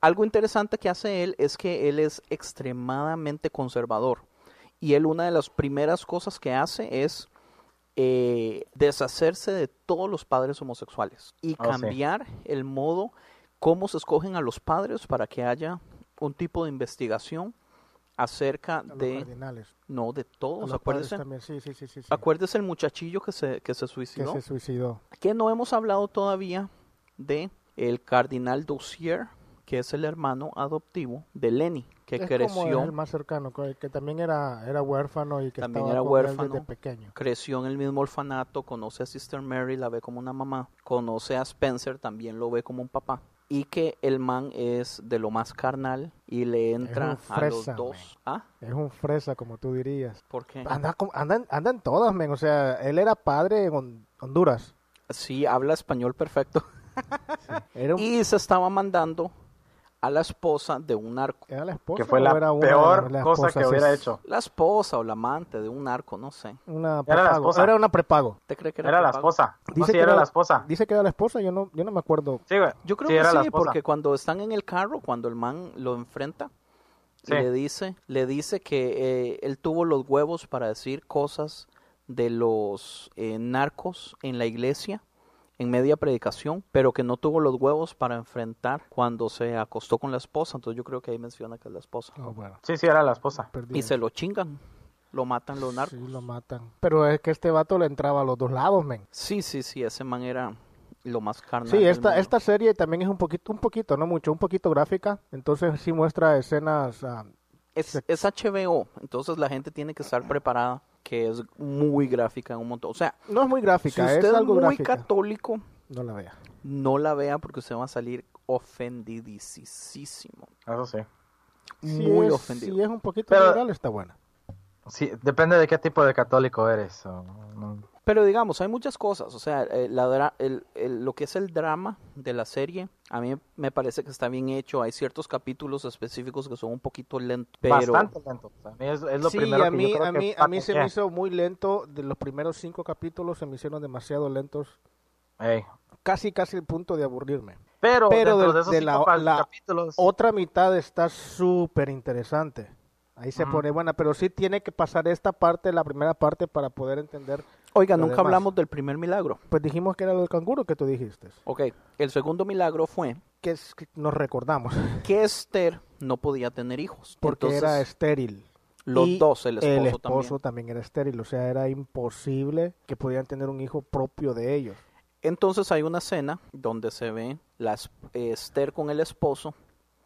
S5: algo interesante que hace él es que él es extremadamente conservador. Y él una de las primeras cosas que hace es eh, deshacerse de todos los padres homosexuales y
S7: Oh, sí.
S5: cambiar el modo cómo se escogen a los padres para que haya un tipo de investigación acerca
S6: A
S5: de
S6: cardinales.
S5: no de todos
S6: también, sí, sí, sí, sí, sí.
S5: acuérdese el muchachillo que se que se
S6: Que
S5: suicidó
S6: se suicidó.
S5: que no hemos hablado todavía de el cardinal Dossier que es el hermano adoptivo de Lenny, que
S6: es
S5: creció
S6: como el más cercano, que, también era, era huérfano y que
S5: también
S6: estaba
S5: era
S6: con él
S5: huérfano,
S6: desde pequeño.
S5: creció en el mismo orfanato, conoce a Sister Mary, la ve como una mamá, conoce a Spencer, también lo ve como un papá, y que el man es de lo más carnal y le entra a los dos. ¿Ah?
S6: Es un fresa, como tú dirías.
S5: ¿Por qué?
S6: Anda, andan, andan todas, men. O sea, él era padre en Hon- Honduras.
S5: Sí, habla español perfecto. [LAUGHS]
S6: Era un-
S5: Y se estaba mandando a la esposa de un narco.
S6: ¿Era la esposa
S7: Que fue
S6: o
S7: la
S6: era una-
S7: peor
S6: la
S7: cosa
S6: esposa?
S7: que hubiera hecho.
S5: La esposa o la amante de un narco, no sé.
S6: Una
S7: Era la esposa.
S6: Era una prepago.
S5: ¿Te cree que era,
S7: Era la esposa. No,
S6: Dice
S7: sí,
S6: que
S7: era
S6: era-
S7: la esposa.
S6: Dice que era la esposa, yo no, yo no me acuerdo.
S7: Sí, güey.
S5: Yo creo
S7: Sí,
S5: que
S7: era la
S5: sí,
S7: esposa.
S5: porque cuando están en el carro, cuando el man lo enfrenta,
S7: Sí.
S5: le dice, le dice que eh, él tuvo los huevos para decir cosas de los eh, narcos en la iglesia en media predicación, pero que no tuvo los huevos para enfrentar cuando se acostó con la esposa. Entonces yo creo que ahí menciona que es la esposa.
S6: Oh, bueno,
S7: Sí, sí, era la esposa.
S6: perdí.
S5: Y se lo chingan, lo matan los narcos.
S6: Sí, lo matan. Pero es que este vato le entraba a los dos lados, men.
S5: Sí, sí, sí, ese man era lo más carnal.
S6: Sí, esta, esta serie también es un poquito, un poquito, no mucho, un poquito gráfica. Entonces sí muestra escenas. ah,
S5: Es, es HBO, entonces la gente tiene que estar preparada, que es muy gráfica en un montón. O sea,
S6: no es muy
S5: si
S6: gráfica,
S5: usted
S6: es
S5: es
S6: algo
S5: muy
S6: gráfica.
S5: católico,
S6: No la vea.
S5: no la vea porque usted va a salir ofendidísimo.
S7: Eso sí.
S6: Si
S5: Muy
S6: es,
S5: ofendido.
S6: Si es un poquito
S7: Pero-
S6: liberal, está buena.
S7: Sí, depende de qué tipo de católico eres. o no.
S5: Pero digamos, hay muchas cosas. O sea, eh, el- el- lo que es el drama de la serie, a mí me parece que está bien hecho. Hay ciertos capítulos específicos que son un poquito lentos. Pero
S7: Bastante lento. O sea, a mí es, es lo
S6: sí,
S7: primero
S6: a
S7: que yo
S6: mí,
S7: creo
S6: a
S7: que
S6: mí, a mí se me hizo muy lento. De los primeros cinco capítulos se me hicieron demasiado lentos. Casi, casi el punto de aburrirme.
S7: Pero,
S6: Pero de-
S7: de, esos
S6: de
S7: cinco
S6: la- la
S7: capítulos...
S6: Otra mitad está súper interesante. Ahí se pone buena, pero sí tiene que pasar esta parte, la primera parte, para poder entender.
S5: Oiga,
S6: lo
S5: nunca
S6: demás.
S5: hablamos del primer milagro.
S6: Pues dijimos que era lo del canguro que tú dijiste.
S5: Ok, el segundo milagro fue
S6: Que, es, que nos recordamos.
S5: que Esther no podía tener hijos.
S6: Porque
S5: Entonces,
S6: era estéril.
S5: los
S6: Y
S5: dos, el esposo,
S6: el esposo
S5: también.
S6: también era estéril. O sea, era imposible que pudieran tener un hijo propio de ellos.
S5: Entonces hay una escena donde se ve la eh, Esther con el esposo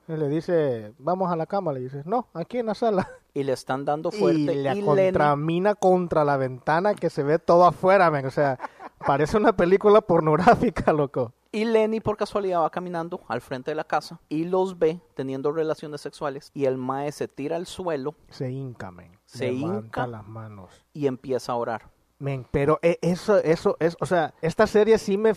S6: Y le dice, vamos a la cama. Le dice, no, aquí en la sala.
S5: y le están dando fuerte
S6: y la
S5: y Lenny-
S6: contramina contra la ventana que se ve todo afuera, men. O sea, parece una película pornográfica, loco.
S5: Y Lenny por casualidad va caminando al frente de la casa y los ve teniendo relaciones sexuales y el mae se tira al suelo
S6: Se hinca, men.
S5: Se
S6: Levanta
S5: hinca.
S6: las manos.
S5: y empieza a orar.
S6: Men, pero e- eso, eso es, o sea, esta serie sí me,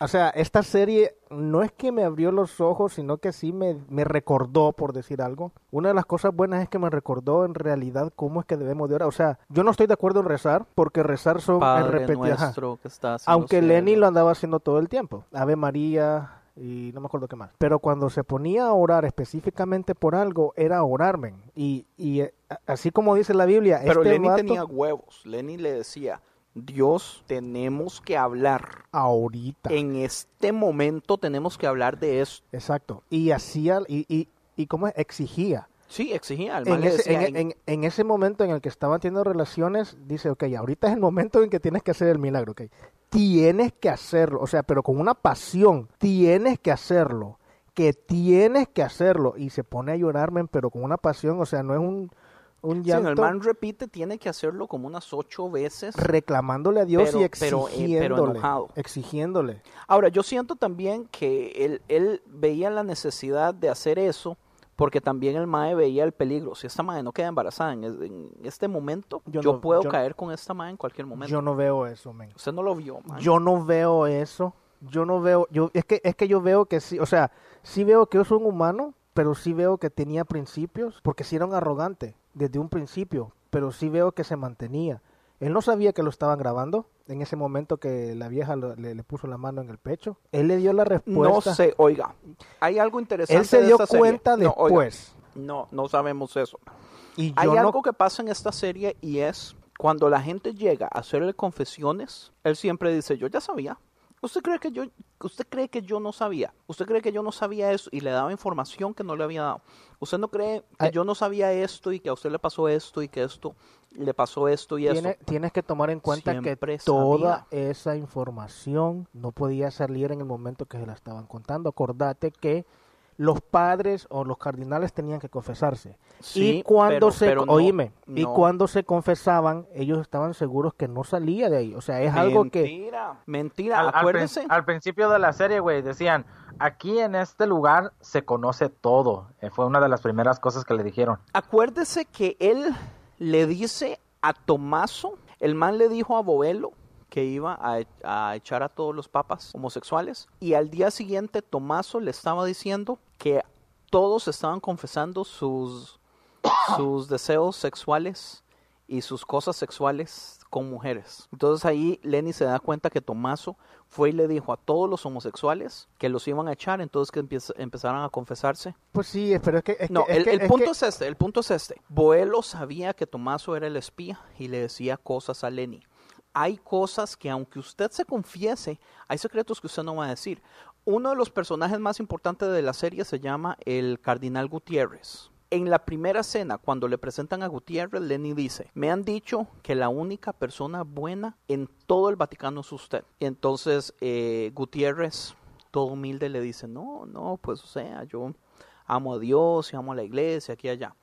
S6: o sea, esta serie no es que me abrió los ojos, sino que sí me, me recordó, por decir algo. Una de las cosas buenas es que me recordó en realidad cómo es que debemos de orar. O sea, yo no estoy de acuerdo en rezar, porque rezar son en
S5: Padre
S6: repetir, ajá.
S5: nuestro que estás en
S6: Aunque Lenny lo andaba haciendo todo el tiempo. Ave María y no me acuerdo qué más. Pero cuando se ponía a orar específicamente por algo, era orar, men. Y, y eh, así como dice la Biblia,
S5: Pero
S6: este
S5: Lenny
S6: vato-
S5: tenía huevos. Lenny le decía, Dios, tenemos que hablar.
S6: ahorita.
S5: En este momento tenemos que hablar de esto.
S6: Exacto. Y hacía, y, y, y cómo es? exigía.
S5: Sí, exigía.
S6: En ese,
S5: decía,
S6: en, en- en ese momento en el que estaban teniendo relaciones, dice, ok, ahorita es el momento en que tienes que hacer el milagro, ok. Tienes que hacerlo, o sea, pero con una pasión, tienes que hacerlo, que tienes que hacerlo. Y se pone a llorar, men, pero con una pasión, o sea, no es un, un
S5: Sí, el
S6: llanto
S5: man repite, tiene que hacerlo como unas ocho veces.
S6: reclamándole a Dios
S5: Pero-
S6: y
S5: pero, eh, pero
S6: exigiéndole.
S5: enojado.
S6: exigiéndole.
S5: Ahora, yo siento también que él, él veía la necesidad de hacer eso porque también el mae veía el peligro. Si esta mae no queda embarazada en, es- en este momento, yo,
S6: Yo no-
S5: puedo
S6: yo-
S5: caer con esta mae en cualquier momento.
S6: Yo no veo eso, men.
S5: Usted no lo vio, mae.
S6: Yo no veo eso. Yo no veo, yo es que es que yo veo que sí, o sea, sí veo que es un humano, pero sí veo que tenía principios, porque sí era un arrogante desde un principio, pero sí veo que se mantenía. Él no sabía que lo estaban grabando en ese momento que la vieja lo- le, le puso la mano en el pecho. Él le dio la
S5: no
S6: respuesta.
S5: sé, oiga, hay algo interesante.
S6: Él se
S5: de
S6: dio
S5: serie.
S6: cuenta
S5: No, oiga,
S6: después.
S5: No, no sabemos eso.
S6: y
S5: Hay
S6: no
S5: algo que pasa en esta serie y es cuando la gente llega a hacerle confesiones, él siempre dice, yo ya sabía. ¿Usted cree que yo, usted cree que yo no sabía? ¿Usted cree que yo no sabía eso y le daba información que no le había dado? ¿Usted no cree que
S6: Ay.
S5: yo no sabía esto y que a usted le pasó esto y que esto le pasó esto y
S6: Tiene-
S5: eso?
S6: tienes que tomar en cuenta
S5: Siempre
S6: que toda
S5: sabía.
S6: esa información no podía salir en el momento que se la estaban contando. Acordate que los padres o los cardinales tenían que confesarse.
S5: Sí,
S6: y cuando
S5: pero-
S6: se,
S5: pero no,
S6: oíme, y cuando se confesaban, ellos estaban seguros que no salía de ahí. O sea, es algo que
S5: Mentira, mentira,
S7: Al, al al principio de la serie, güey, decían, aquí en este lugar se conoce todo. Eh, fue una de las primeras cosas que le dijeron.
S5: Acuérdese que él le dice a Tomaso, el man le dijo a Boelo que iba a, e- a echar a todos los papas homosexuales y al día siguiente Tomaso le estaba diciendo que todos estaban confesando sus, sus deseos sexuales y sus cosas sexuales con mujeres. Entonces ahí Lenny se da cuenta que Tomaso fue y le dijo a todos los homosexuales que los iban a echar, entonces que empieza- empezaran a confesarse.
S6: Pues sí, pero es que... es
S5: No,
S6: que- es
S5: el,
S6: que-
S5: el
S6: es
S5: punto
S6: que-
S5: es este, el punto es este. Boelo sabía que Tomaso era el espía y le decía cosas a Lenny. Hay cosas que aunque usted se confiese, hay secretos que usted no va a decir. Uno de los personajes más importantes de la serie se llama el Cardinal Gutiérrez. En la primera escena, cuando le presentan a Gutiérrez, Lenny dice, me han dicho que la única persona buena en todo el Vaticano es usted. Y entonces eh, Gutiérrez, todo humilde, le dice, no, no, pues o sea, yo amo a Dios y amo a la iglesia, aquí y allá.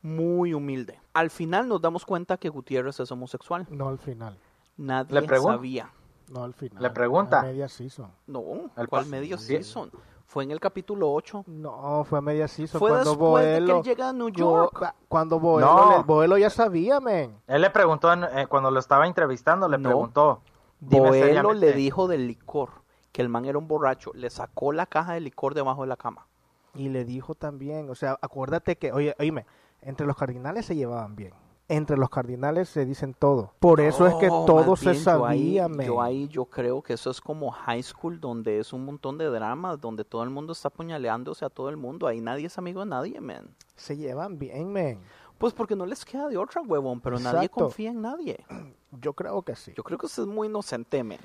S5: Muy humilde. Al final nos damos cuenta que Gutiérrez es homosexual.
S6: No al final.
S5: Nadie
S7: Le
S5: sabía.
S6: No al final.
S7: Le pregunta.
S6: A media season.
S5: No,
S7: El
S5: ¿cuál
S7: sí.
S5: season? Fue en el capítulo 8.
S6: No, fue a media season.
S5: Fue
S6: cuando
S5: después de que
S6: Boelo...
S5: él llega a New York.
S6: Cuando Boelo,
S7: No.
S6: le- Boelo ya sabía, men.
S7: Él le preguntó, eh, cuando lo estaba entrevistando, le
S5: No.
S7: preguntó. "Dime
S5: Boelo
S7: seriamente".
S5: le dijo del licor, que el man era un borracho. Le sacó la caja de licor debajo de la cama.
S6: Y le dijo también, o sea, acuérdate que, oye, oíme, entre los cardinales se llevaban bien. Entre los cardinales se dicen todo. Por eso es que todo se
S5: bien, yo ahí-
S6: sabía, men.
S5: Yo ahí yo creo que eso es como high school donde es un montón de dramas, donde todo el mundo está apuñaleándose a todo el mundo. Ahí nadie es amigo de nadie, man.
S6: Se llevan bien, men.
S5: Pues porque no les queda de otra, huevón, pero nadie confía en nadie. [CLEARS THROAT]
S6: Yo creo que sí.
S5: Yo creo que usted es muy inocente, man.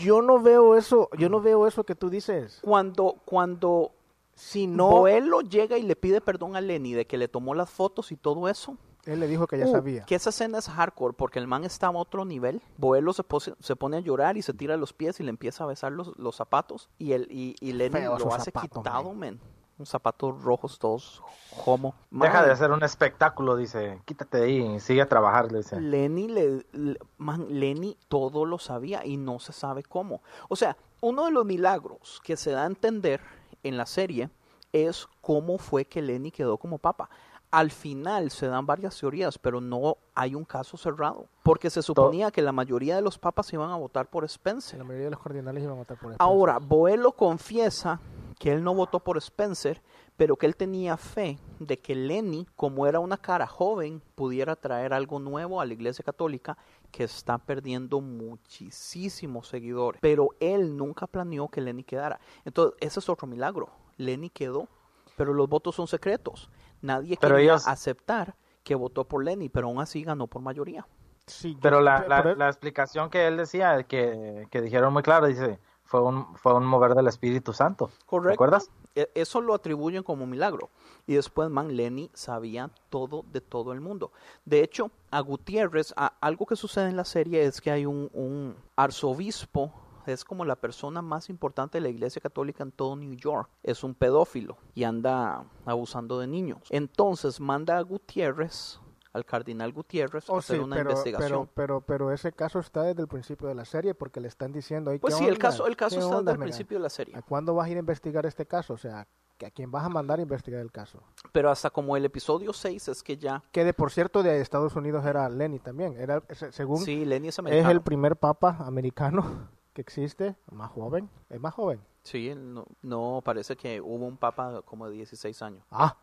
S6: Yo no veo eso, yo no veo eso que tú dices.
S5: Cuando, cuando
S6: Si no,
S5: Boelo llega y le pide perdón a Lenny de que le tomó las fotos y todo eso,
S6: él le dijo que ya
S5: Uh,
S6: sabía.
S5: Que esa escena es hardcore porque el man está a otro nivel. Boelo se, pose- se pone a llorar y se tira los pies y le empieza a besar los, los zapatos. Y, el, y, y Lenny
S6: Feo
S5: lo hace
S6: zapatos,
S5: quitado, men. Zapatos rojos todos homo.
S7: Deja de hacer un espectáculo, dice. Quítate de ahí y sigue a trabajar, le dice.
S5: Lenny, le, le- man, Lenny todo lo sabía y no se sabe cómo. O sea, uno de los milagros que se da a entender en la serie es cómo fue que Lenny quedó como papa. Al final se dan varias teorías, pero no hay un caso cerrado. Porque se suponía que la mayoría de los papas iban a votar por Spencer.
S6: La mayoría de los cardinales iban a votar por él.
S5: Ahora, Boelo confiesa que él no votó por Spencer, pero que él tenía fe de que Lenny, como era una cara joven, pudiera traer algo nuevo a la Iglesia Católica que está perdiendo muchísimos seguidores. Pero él nunca planeó que Lenny quedara. Entonces, ese es otro milagro. Lenny quedó, pero los votos son secretos. Nadie
S7: Pero
S5: quería
S7: ellos-
S5: aceptar que votó por Lenny, pero aún así ganó por mayoría.
S6: Sí, yo-
S7: Pero la, la,
S6: pero-
S7: la explicación que él decía, que, que dijeron muy claro, dice, fue un, fue un mover del Espíritu Santo.
S5: Correcto.
S7: ¿Recuerdas?
S5: E- Eso lo atribuyen como milagro. Y después, man, Lenny sabía todo de todo el mundo. De hecho, a Gutiérrez, a- algo que sucede en la serie es que hay un, un arzobispo, es como la persona más importante de la iglesia católica en todo New York. Es un pedófilo y anda abusando de niños. Entonces manda a Gutiérrez, al cardenal Gutiérrez, a
S6: Oh,
S5: hacer
S6: sí,
S5: una
S6: pero,
S5: investigación.
S6: pero, pero, pero ese caso está desde el principio de la serie porque le están diciendo ahí.
S5: pues
S6: ¿qué
S5: sí, el caso, el caso
S6: ¿Qué
S5: está
S6: onda,
S5: desde el
S6: mira?
S5: principio de la serie.
S6: ¿A cuándo vas a ir a investigar este caso? O sea, ¿que ¿a quién vas a mandar a investigar el caso?
S5: Pero hasta como el episodio 6 es que ya...
S6: Que de por cierto de Estados Unidos era Lenny también. Era, se- según
S5: Sí, Lenny es
S6: el primer papa americano que existe, más joven, es más joven.
S5: Sí, no, no, parece que hubo un papa como de 16 años.
S6: Ah,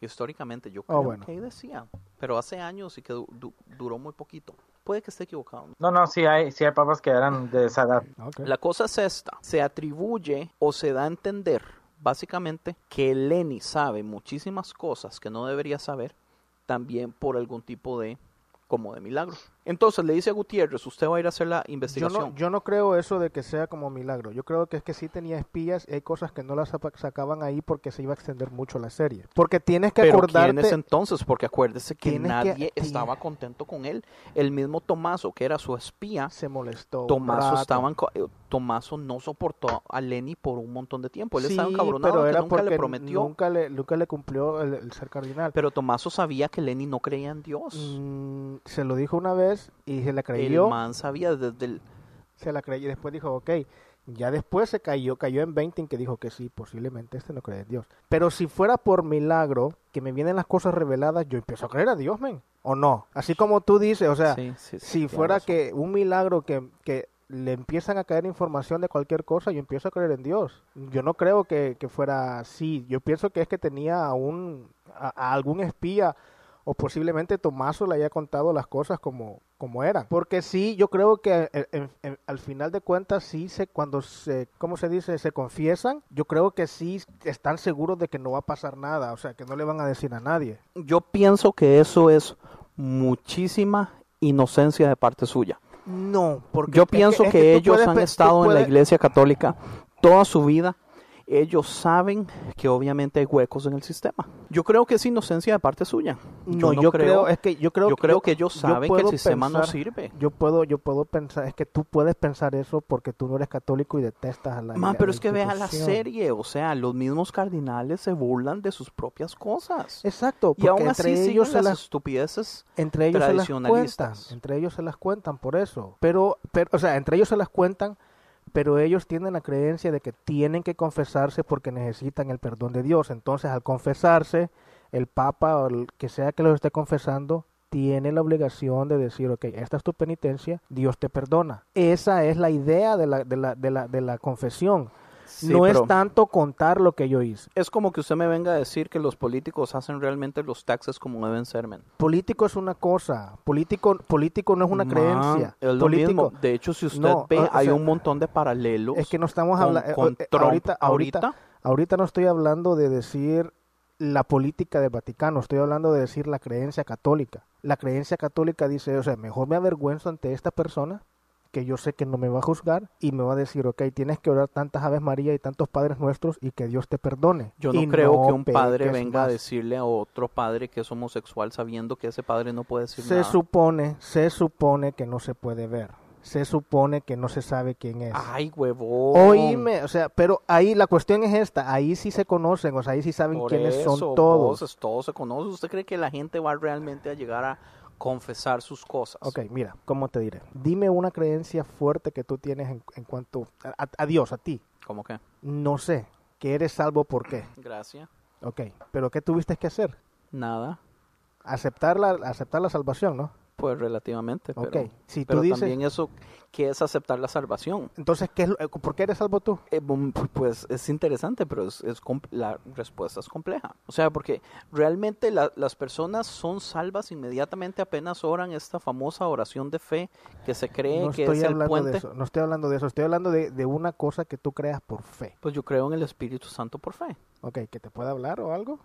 S5: Históricamente, yo
S6: Ah,
S5: creo
S6: bueno.
S5: que ahí decía. Pero hace años y que du- du- duró muy poquito. Puede que esté equivocado.
S7: No, no, sí hay, sí hay papas que eran de esa edad.
S5: La cosa es esta. Se atribuye o se da a entender, básicamente, que Lenny sabe muchísimas cosas que no debería saber, también por algún tipo de, como de milagro. Entonces le dice a Gutiérrez, usted va a ir a hacer la
S6: Yo
S5: investigación.
S6: no, yo no creo eso de que sea como milagro. Yo creo que es que sí tenía espías y hay cosas que no las sacaban ahí porque se iba a extender mucho la serie. Porque tienes que
S5: Pero
S6: acordarte.
S5: ¿quién es entonces? Porque acuérdese que nadie estaba contento con él. El mismo Tomaso, que era su espía,
S6: se molestó.
S5: Tomaso estaban eh, Tomaso no soportó a Lenny por un montón de tiempo. Él
S6: sí,
S5: estaba encabronado
S6: pero era
S5: nunca le prometió.
S6: Nunca le, nunca le cumplió el, el ser cardinal.
S5: Pero Tomaso sabía que Lenny no creía en Dios.
S6: Mm, se lo dijo una vez y se la
S5: el
S6: creyó.
S5: man sabía desde el...
S6: Se la creyó y después dijo, ok. Ya después se cayó, cayó en 20 en que dijo que sí, posiblemente este no cree en Dios. Pero si fuera por milagro, que me vienen las cosas reveladas, yo empiezo a creer a Dios, men. ¿O no? Así como tú dices, o sea,
S5: Sí, sí, sí,
S6: si fuera que un milagro que, que le empiezan a caer información de cualquier cosa, yo empiezo a creer en Dios. Yo no creo que, fuera así. Yo pienso que es que tenía a, un, a, algún espía o posiblemente Tomaso le haya contado las cosas como, como eran. Porque sí, yo creo que eh, al final de cuentas, sí, se, cuando se, ¿cómo se dice? Se confiesan, yo creo que sí están seguros de que no va a pasar nada, o sea, que no le van a decir a nadie.
S5: Yo pienso que eso es muchísima inocencia de parte suya.
S6: No, porque
S5: Yo
S6: que-
S5: pienso que, ellos
S6: puedes
S5: han estado en la iglesia católica toda su vida. Ellos saben que obviamente hay huecos en el sistema. Yo creo que es inocencia de parte suya.
S6: No, yo, creo, es que yo creo,
S5: yo creo
S6: yo-
S5: que ellos saben que el sistema no sirve.
S6: Yo puedo, yo puedo pensar, es que tú puedes pensar eso porque tú no eres católico y detestas a la
S5: Man, pero
S6: la
S5: es que vea la serie, o sea, los mismos cardinales se burlan de sus propias cosas.
S6: Exacto,
S5: y aún así
S6: entre
S5: siguen
S6: ellos se
S5: las estupideces
S6: entre ellos se las cuentan,
S5: tradicionalistas.
S6: entre ellos se las cuentan por eso. Pero, pero, o sea, entre ellos se las cuentan, pero ellos tienen la creencia de que tienen que confesarse porque necesitan el perdón de Dios. Entonces, al confesarse, el Papa o el que sea que los esté confesando tiene la obligación de decir, ok, esta es tu penitencia, Dios te perdona. Esa es la idea de la, de la, de la, de la confesión.
S5: Sí,
S6: no
S5: pero-
S6: es tanto contar lo que yo hice.
S5: Es como que usted me venga a decir que los políticos hacen realmente los taxes como deben ser, men.
S6: Político es una cosa, político, político no es una
S5: Man,
S6: creencia.
S5: Es lo
S6: político,
S5: mismo. De hecho, si usted
S6: No,
S5: ve,
S6: o-
S5: hay un montón de paralelos.
S6: Es que no estamos hablando eh, ahorita, ahorita,
S5: ahorita.
S6: ahorita no estoy hablando de decir la política del Vaticano, estoy hablando de decir la creencia católica. La creencia católica dice, o sea, mejor me avergüenzo ante esta persona que yo sé que no me va a juzgar y me va a decir, ok, tienes que orar tantas Aves María y tantos Padres Nuestros y que Dios te perdone.
S5: Yo no
S6: Y
S5: creo que un padre venga a decirle a otro padre que es homosexual sabiendo que ese padre no puede decir
S6: Se
S5: nada.
S6: supone, se supone que no se puede ver. Se supone que no se sabe quién es.
S5: Ay, huevón.
S6: Oíme, o sea, pero ahí la cuestión es esta, ahí sí se conocen, o sea, ahí sí saben
S5: Por
S6: quiénes
S5: eso,
S6: son todos.
S5: vos, todos se conocen. ¿Usted cree que la gente va realmente a llegar a confesar sus cosas?
S6: Ok, mira, ¿cómo te diré? Dime una creencia fuerte que tú tienes en, en cuanto a, a- Dios, a ti.
S5: ¿Cómo que?
S6: No sé, que eres salvo por qué. [CLEARS THROAT]
S5: Gracias.
S6: Ok, pero ¿qué tuviste que hacer?
S5: Nada.
S6: Aceptar la, aceptar la salvación, ¿no?
S5: Pues relativamente. Pero,
S6: si tú
S5: pero
S6: dices-
S5: también eso, ¿qué es aceptar la salvación?
S6: Entonces, ¿qué es lo- eh, ¿por qué eres salvo tú?
S5: Eh, pues es interesante, pero es, la respuesta es compleja. O sea, porque realmente la- las personas son salvas inmediatamente apenas oran esta famosa oración de fe que se cree
S6: No
S5: que
S6: estoy
S5: es el
S6: hablando
S5: puente.
S6: de eso, no estoy hablando de eso, estoy hablando de, de una cosa que tú creas por fe.
S5: Pues yo creo en el Espíritu Santo por fe.
S6: Ok, ¿que te pueda hablar o algo?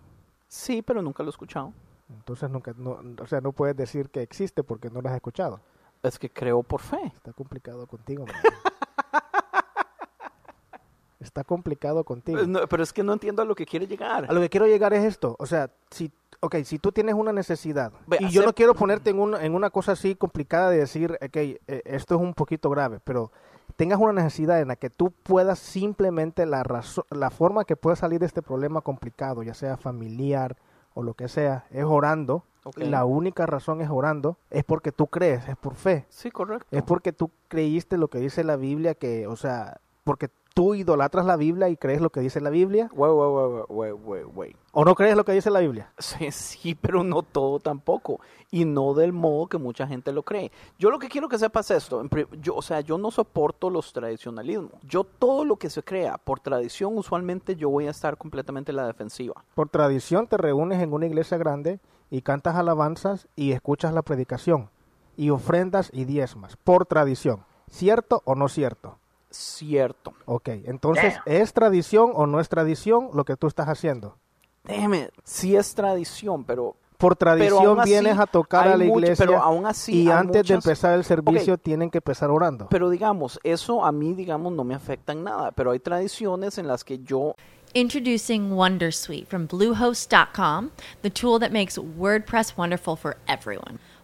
S5: Sí, pero nunca lo he escuchado.
S6: Entonces nunca, no, o sea, no puedes decir que existe porque no lo has escuchado.
S5: Es que creo por fe.
S6: Está complicado contigo. [LAUGHS] Está complicado contigo.
S5: No, pero es que no entiendo a lo que quiere llegar.
S6: A lo que quiero llegar es esto, o sea, si, okay, si tú tienes una necesidad
S5: Ve,
S6: y yo no quiero ponerte en una, en una cosa así complicada de decir, ok, eh, esto es un poquito grave, pero tengas una necesidad en la que tú puedas simplemente la la forma que puedas salir de este problema complicado, ya sea familiar o lo que sea, es orando.
S5: Ok.
S6: La única razón es orando, es porque tú crees, es por fe.
S5: Sí, correcto.
S6: Es porque tú creíste lo que dice la Biblia, que, o sea, porque tú idolatras la Biblia y crees lo que dice la Biblia, o no crees lo que dice la Biblia.
S5: Sí, sí, pero no todo tampoco. Y no del modo que mucha gente lo cree. Yo lo que quiero que sepas es esto. Yo, o sea, yo no soporto los tradicionalismos. Yo todo lo que se crea por tradición, usualmente yo voy a estar completamente en la defensiva.
S6: Por tradición te reúnes en una iglesia grande y cantas alabanzas y escuchas la predicación y ofrendas y diezmas. Por tradición. ¿Cierto o no cierto?
S5: Cierto.
S6: Ok, entonces, ¿es tradición o no es tradición lo que tú estás haciendo?
S5: Déjeme, sí es tradición, pero...
S6: Por
S5: pero
S6: tradición
S5: así
S6: vienes a tocar a la
S5: mucho-
S6: iglesia
S5: pero aún así
S6: y antes de empezar el servicio
S5: Ok.
S6: tienen que empezar orando.
S5: Pero digamos, eso a mí, digamos, no me afecta en nada. Pero hay tradiciones en las que yo
S1: Introducing Wondersuite from Bluehost.com, the tool that makes WordPress wonderful for everyone.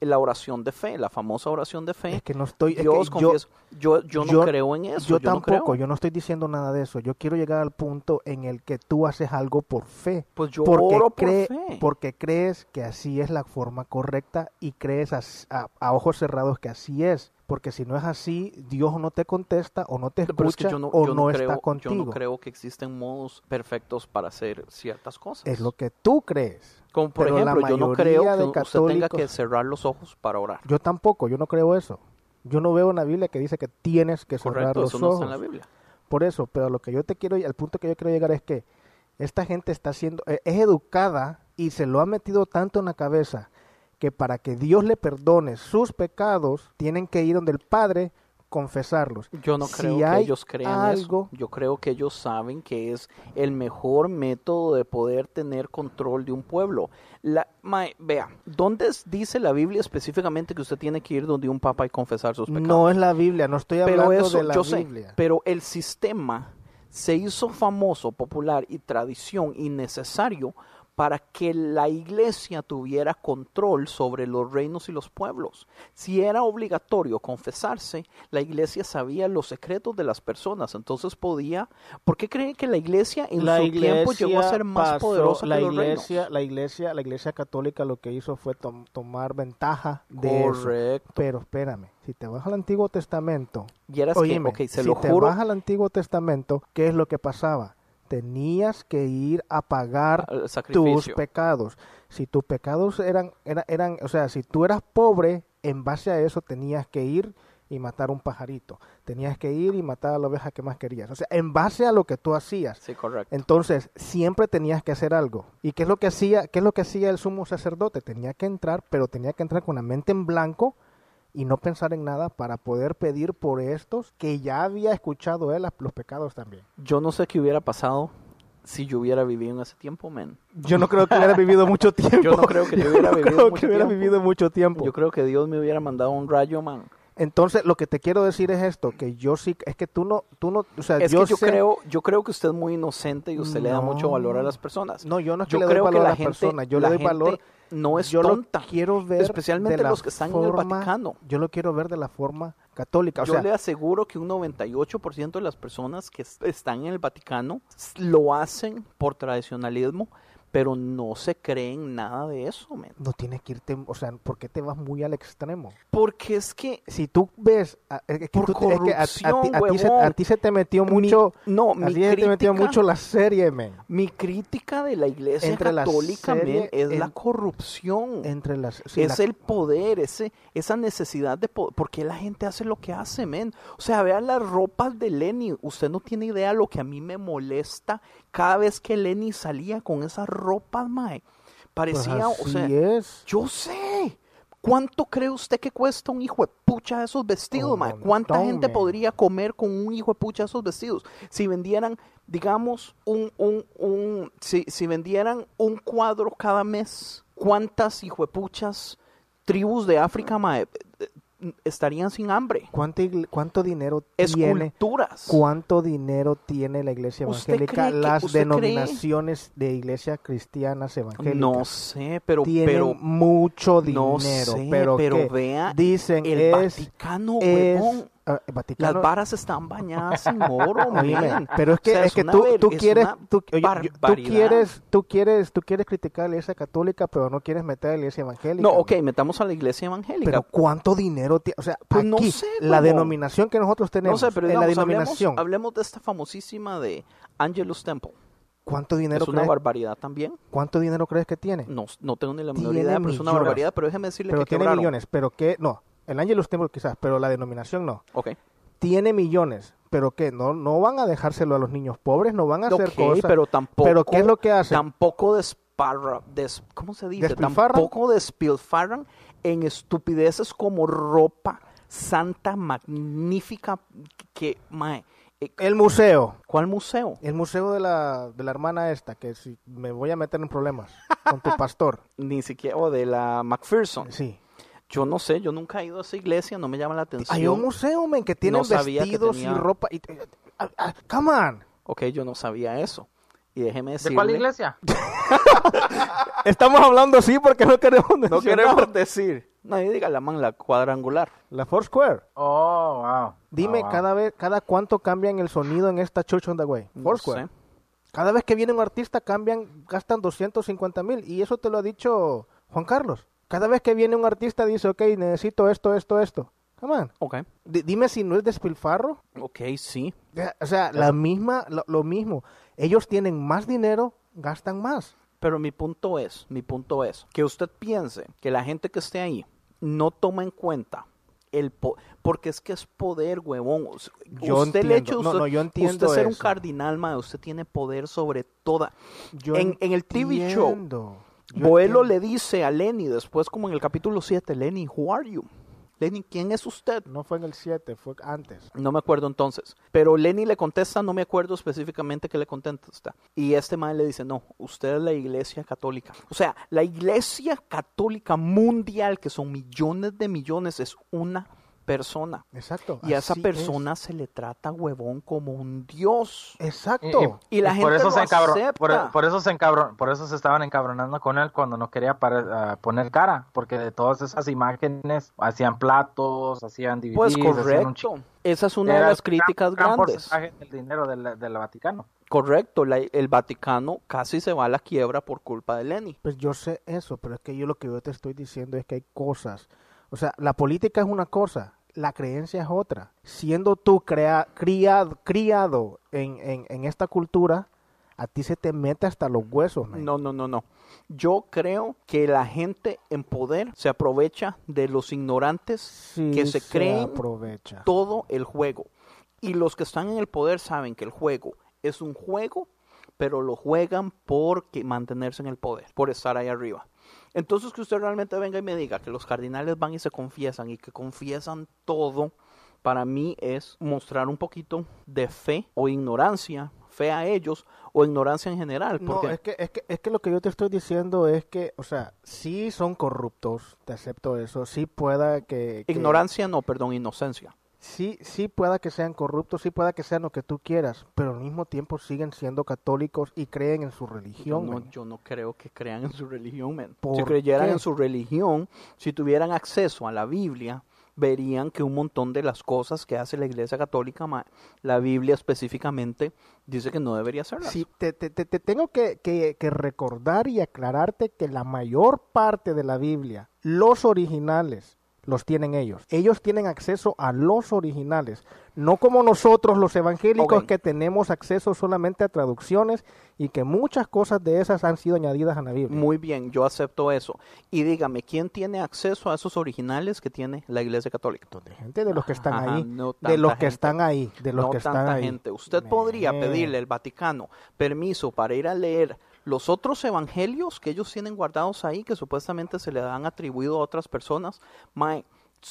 S5: la oración de fe, la famosa oración de fe.
S6: Es que no estoy. es
S5: Dios,
S6: que yo,
S5: confieso, yo, yo, no creo en eso.
S6: Yo,
S5: Yo, no
S6: tampoco.
S5: creo.
S6: yo no estoy diciendo nada de eso. Yo quiero llegar al punto en el que tú haces algo por fe.
S5: Pues yo
S6: porque
S5: oro por
S6: cree-
S5: fe.
S6: Porque crees que así es la forma correcta y crees a, a ojos cerrados que así es. Porque si no es así, Dios no te contesta o no te escucha
S5: Pero es que yo no,
S6: o
S5: yo
S6: no, está contigo.
S5: Yo no creo que existen modos perfectos para hacer ciertas cosas.
S6: Es lo que tú crees.
S5: Como por
S6: Pero
S5: ejemplo, yo no creo que usted tenga que cerrar los ojos para orar.
S6: Yo tampoco, yo no creo eso. Yo no veo en la Biblia que dice que tienes que cerrar
S5: Correcto,
S6: los
S5: eso no
S6: ojos.
S5: está en la Biblia.
S6: Por eso, pero lo que yo te quiero, el punto que yo quiero llegar es que esta gente está siendo, eh, es educada y se lo ha metido tanto en la cabeza que para que Dios le perdone sus pecados, tienen que ir donde el Padre confesarlos.
S5: Yo no
S6: Si
S5: creo que ellos crean
S6: algo,
S5: eso. Yo creo que ellos saben que es el mejor método de poder tener control de un pueblo. La, vea, ¿dónde dice la Biblia específicamente que usted tiene que ir donde un papa y confesar sus pecados?
S6: no es la Biblia, no estoy
S5: pero
S6: hablando
S5: eso,
S6: de la
S5: yo sé,
S6: Biblia.
S5: pero el sistema se hizo famoso, popular y tradición y necesario para que la iglesia tuviera control sobre los reinos y los pueblos. Si era obligatorio confesarse, la iglesia sabía los secretos de las personas, entonces podía... ¿Por qué creen que la iglesia en
S6: la
S5: su tiempo
S6: iglesia
S5: llegó a ser más
S6: pasó-
S5: poderosa
S6: la
S5: que los
S6: iglesia,
S5: reinos?
S6: la iglesia, la iglesia católica lo que hizo fue tom- tomar ventaja de eso.
S5: Correcto.
S6: Pero espérame, si te vas al Antiguo Testamento,
S5: Vieras que,
S6: óyeme,
S5: ok, se
S6: si
S5: lo
S6: te
S5: juro-
S6: vas al Antiguo Testamento, ¿qué es lo que pasaba? Tenías que ir a pagar tus pecados. Si tus pecados eran, eran, eran, o sea, si tú eras pobre, en base a eso tenías que ir y matar un pajarito. Tenías que ir y matar a la oveja que más querías. O sea, en base a lo que tú hacías.
S5: Sí, correcto.
S6: Entonces, siempre tenías que hacer algo. ¿Y qué es lo que hacía, qué es lo que hacía el sumo sacerdote? Tenía que entrar, pero tenía que entrar con la mente en blanco y no pensar en nada para poder pedir por estos que ya había escuchado él las- los pecados también.
S5: Yo no sé qué hubiera pasado si yo hubiera vivido en ese tiempo, men.
S6: Yo no creo que hubiera vivido mucho tiempo. [LAUGHS]
S5: Yo no creo que [LAUGHS] yo hubiera
S6: no
S5: vivido
S6: creo
S5: mucho
S6: que hubiera vivido mucho tiempo.
S5: Yo creo que Dios me hubiera mandado un rayo, man.
S6: Entonces, lo que te quiero decir es esto, que yo sí, es que tú no, tú no, o sea,
S5: Es
S6: yo
S5: que yo
S6: sé-
S5: creo, yo creo que usted es muy inocente y usted le da mucho valor a las personas.
S6: No, yo no es que
S5: Yo
S6: le doy
S5: creo
S6: valor a
S5: la
S6: las
S5: gente-
S6: personas, yo
S5: la
S6: le doy
S5: gente
S6: valor.
S5: No es
S6: yo
S5: tonta.
S6: lo quiero ver,
S5: especialmente los que están en el Vaticano.
S6: Yo lo quiero ver de la forma católica. O
S5: yo
S6: sea,
S5: le aseguro que un 98% de las personas que es- están en el Vaticano lo hacen por tradicionalismo, pero no se creen nada de eso, men.
S6: no tienes que irte, o sea, ¿por qué te vas muy al extremo?
S5: Porque es que
S6: Si tú ves, es que,
S5: Por
S6: tú es que a- a, ti- a
S5: corrupción,
S6: ti se, a
S5: huevón.
S6: ti se te metió
S5: Mi-
S6: mucho,
S5: no,
S6: a
S5: mi
S6: ti se te metió
S5: crítica-
S6: mucho la serie, men.
S5: Mi crítica de la iglesia
S6: Entre la
S5: católica,
S6: serie
S5: men, es la corrupción.
S6: Entre las, sí,
S5: es
S6: la-
S5: el poder, ese, esa necesidad de poder. ¿Por qué la gente hace lo que hace, men? O sea, vean las ropas de Lenny. Usted no tiene idea lo que a mí me molesta cada vez que Lenny salía con esas ropas, mae. Parecía,
S6: Pues
S5: o sea,
S6: es.
S5: yo sé. ¿Cuánto cree usted que cuesta un hijo de pucha de esos vestidos, mae? ¿Cuánta gente podría comer con un hijo de pucha de esos vestidos? Si vendieran, digamos, un, un, un, si, si vendieran un cuadro cada mes, ¿Cuántas hijuepuchas tribus de África mae, estarían sin hambre?
S6: ¿Cuánto, cuánto dinero tiene?
S5: Esculturas.
S6: ¿Cuánto dinero tiene la iglesia
S5: ¿Usted
S6: evangélica?
S5: cree que-
S6: las
S5: usted cree?
S6: denominaciones de iglesias cristianas evangélicas.
S5: No sé, pero
S6: tienen
S5: pero
S6: mucho dinero,
S5: no sé,
S6: pero,
S5: pero vea
S6: dicen
S5: el
S6: es,
S5: Vaticano,
S6: es- Vaticano-
S5: Las varas están bañadas en oro, [LAUGHS] man.
S6: pero es que,
S5: O sea,
S6: es que tú, tú
S5: es
S6: quieres, tú, oye, yo- tú quieres, tú quieres, tú quieres criticar a la iglesia católica, pero no quieres meter a la iglesia evangélica.
S5: No, ok, metamos a la iglesia evangélica.
S6: Pero cuánto dinero tiene, o sea,
S5: Pues no
S6: aquí,
S5: sé,
S6: la denominación que nosotros tenemos,
S5: no sé, pero
S6: en la denominación,
S5: hablemos, hablemos de esta famosísima de Angelus Temple.
S6: ¿cuánto dinero
S5: Es una
S6: crees,
S5: barbaridad también.
S6: cuánto dinero crees que tiene?
S5: No, no tengo ni la menor idea, pero es una barbaridad. Pero déjeme decirle
S6: pero
S5: que
S6: tiene
S5: quebraron.
S6: millones, pero que no, el Angelus Temple quizás, pero la denominación no.
S5: Ok.
S6: Tiene millones, pero que no no van a dejárselo a los niños pobres, no van a hacer
S5: Ok,
S6: cosas.
S5: pero tampoco.
S6: Pero qué es lo que hacen?
S5: Tampoco desparra, des, ¿cómo se dice? Tampoco despilfarran en estupideces como ropa santa, magnífica, que, mae, eh,
S6: El museo.
S5: ¿Cuál museo?
S6: El museo de la, de la hermana esta, que si me voy a meter en problemas con tu [LAUGHS] pastor.
S5: Ni siquiera, o de la McPherson.
S6: Sí.
S5: Yo no sé, yo nunca he ido a esa iglesia, no me llama la atención.
S6: Hay un museo, men, que tiene
S5: No sabía que
S6: vestidos
S5: tenía-
S6: y ropa. Y, ah, ah, come on.
S5: Ok, yo no sabía eso. Y déjeme decirle...
S7: ¿De cuál iglesia? [LAUGHS]
S6: Estamos hablando así porque no queremos
S5: No
S6: mencionar.
S5: queremos decir. Nadie diga la man, la cuadrangular.
S6: La Foursquare.
S7: Oh, wow.
S6: Dime
S7: Oh, wow.
S6: cada vez, cada cuánto cambian el sonido en esta Church on the Way.
S5: No
S6: Foursquare.
S5: sé.
S6: Cada vez que viene un artista cambian, gastan 250 mil. Y eso te lo ha dicho Juan Carlos. Cada vez que viene un artista dice, ok, necesito esto, esto, esto. Come on.
S5: Ok.
S6: Dime si no es despilfarro.
S5: Ok, sí.
S6: O sea, la misma, lo, lo mismo. Ellos tienen más dinero, gastan más.
S5: Pero mi punto es, mi punto es, que usted piense que la gente que esté ahí no toma en cuenta el po- porque es que es poder, huevón.
S6: Yo
S5: usted le
S6: entiendo. No,
S5: usted,
S6: no, yo entiendo
S5: usted ser un cardinal, ma, usted tiene poder sobre toda.
S6: Yo
S5: en, en el TV show,
S6: entiendo.
S5: Boelo le dice a Lenny después como en el capítulo 7, Lenny, who are you? Lenny, ¿quién es usted?
S6: No fue en el 7, fue antes.
S5: No me acuerdo entonces. Pero Lenny le contesta, no me acuerdo específicamente qué le contesta. Y este man le dice, no, usted es la iglesia católica. O sea, la iglesia católica mundial, que son millones de millones, es una persona.
S6: Exacto.
S5: Y a esa persona se le trata huevón como un dios.
S6: Exacto.
S5: Y la
S7: por
S5: gente
S7: eso
S5: lo
S7: se encabron-
S5: acepta.
S7: por, por eso se encabron- por eso se estaban encabronando con él cuando no quería ah, poner cara, porque de todas esas imágenes hacían platos, hacían DVDs,
S5: Pues
S7: hacían un
S5: correcto. Esa es una de las
S7: gran-
S5: críticas
S7: gran
S5: grandes.
S7: del dinero del, del Vaticano.
S5: Correcto, la- el Vaticano casi se va a la quiebra por culpa de Lenny.
S6: Pues yo sé eso, pero es que yo lo que yo te estoy diciendo es que hay cosas. O sea, la política es una cosa, la creencia es otra. Siendo tú crea- criado, criado en, en, en esta cultura, a ti se te mete hasta los huesos, man.
S5: No, no, no, no. Yo creo que la gente en poder se aprovecha de los ignorantes
S6: Sí
S5: que se,
S6: se
S5: creen
S6: aprovecha.
S5: todo el juego. Y los que están en el poder saben que el juego es un juego, pero lo juegan porque mantenerse en el poder, por estar ahí arriba. Entonces que usted realmente venga y me diga que los cardinales van y se confiesan y que confiesan todo, para mí es mostrar un poquito de fe o ignorancia, fe a ellos o ignorancia en general.
S6: No,
S5: Porque
S6: es que, es, que, es que lo que yo te estoy diciendo es que, o sea, sí son corruptos, te acepto eso, sí pueda que... que-
S5: ignorancia no, perdón, inocencia.
S6: Sí, sí pueda que sean corruptos, sí pueda que sean lo que tú quieras, pero al mismo tiempo siguen siendo católicos y creen en su religión.
S5: No,
S6: man.
S5: yo no creo que crean en su religión. Si
S6: ¿Por
S5: creyeran
S6: qué?
S5: en su religión, si tuvieran acceso a la Biblia, verían que un montón de las cosas que hace la Iglesia Católica, la Biblia específicamente, dice que no debería hacerlas.
S6: Sí, te, te- te- te tengo que, que- que recordar y aclararte que la mayor parte de la Biblia, los originales, los tienen ellos. Ellos tienen acceso a los originales, no como nosotros los evangélicos que tenemos acceso solamente a traducciones y que muchas cosas de esas han sido añadidas a la Biblia.
S5: Muy bien, yo acepto eso. Y dígame, ¿quién tiene acceso a esos originales que tiene la Iglesia Católica?
S6: De gente de los que están
S5: Ajá,
S6: ahí,
S5: no
S6: de los que están ahí, de los
S5: no
S6: que están
S5: tanta
S6: ahí.
S5: gente. Usted podría pedirle al Vaticano permiso para ir a leer los otros evangelios que ellos tienen guardados ahí, que supuestamente se le han atribuido a otras personas. Mae,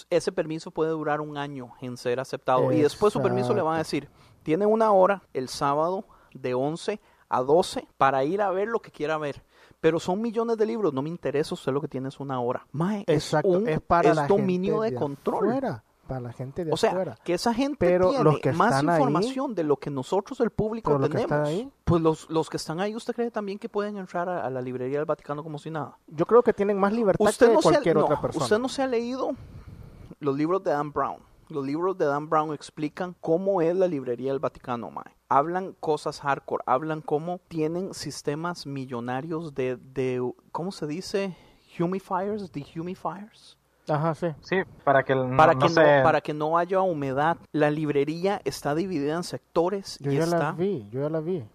S5: ese permiso puede durar un año en ser aceptado. Y después su permiso le van a decir, tiene una hora el sábado de 11 a 12 para ir a ver lo que quiera ver. Pero son millones de libros, no me interesa usted lo que tiene es una hora. Mae,
S6: Exacto,
S5: es, un,
S6: es para
S5: es
S6: la
S5: dominio
S6: gente
S5: de, control.
S6: afuera, para la gente de
S5: o sea,
S6: afuera.
S5: que esa gente
S6: Pero
S5: tiene
S6: los que
S5: más
S6: están ahí-
S5: información de lo que nosotros, el público,
S6: los que
S5: tenemos.
S6: están ahí-
S5: Pues los, los que están ahí, ¿usted cree también que pueden entrar a, a la librería del Vaticano como si nada?
S6: Yo creo que tienen más libertad
S5: Usted
S6: que
S5: no, se ha,
S6: cualquier
S5: no,
S6: otra persona.
S5: usted no se ha leído los libros de Dan Brown. Los libros de Dan Brown explican cómo es la librería del Vaticano, mae. Hablan cosas hardcore, hablan cómo tienen sistemas millonarios de, de ¿cómo se dice? Humifiers, dehumifiers.
S6: Ajá, sí.
S7: Sí, para que no,
S5: Para,
S7: no
S5: que
S7: se...
S5: no, para que no haya humedad. La librería está dividida en sectores
S6: Yo
S5: y
S6: ya
S5: está,
S6: la vi, yo ya la vi.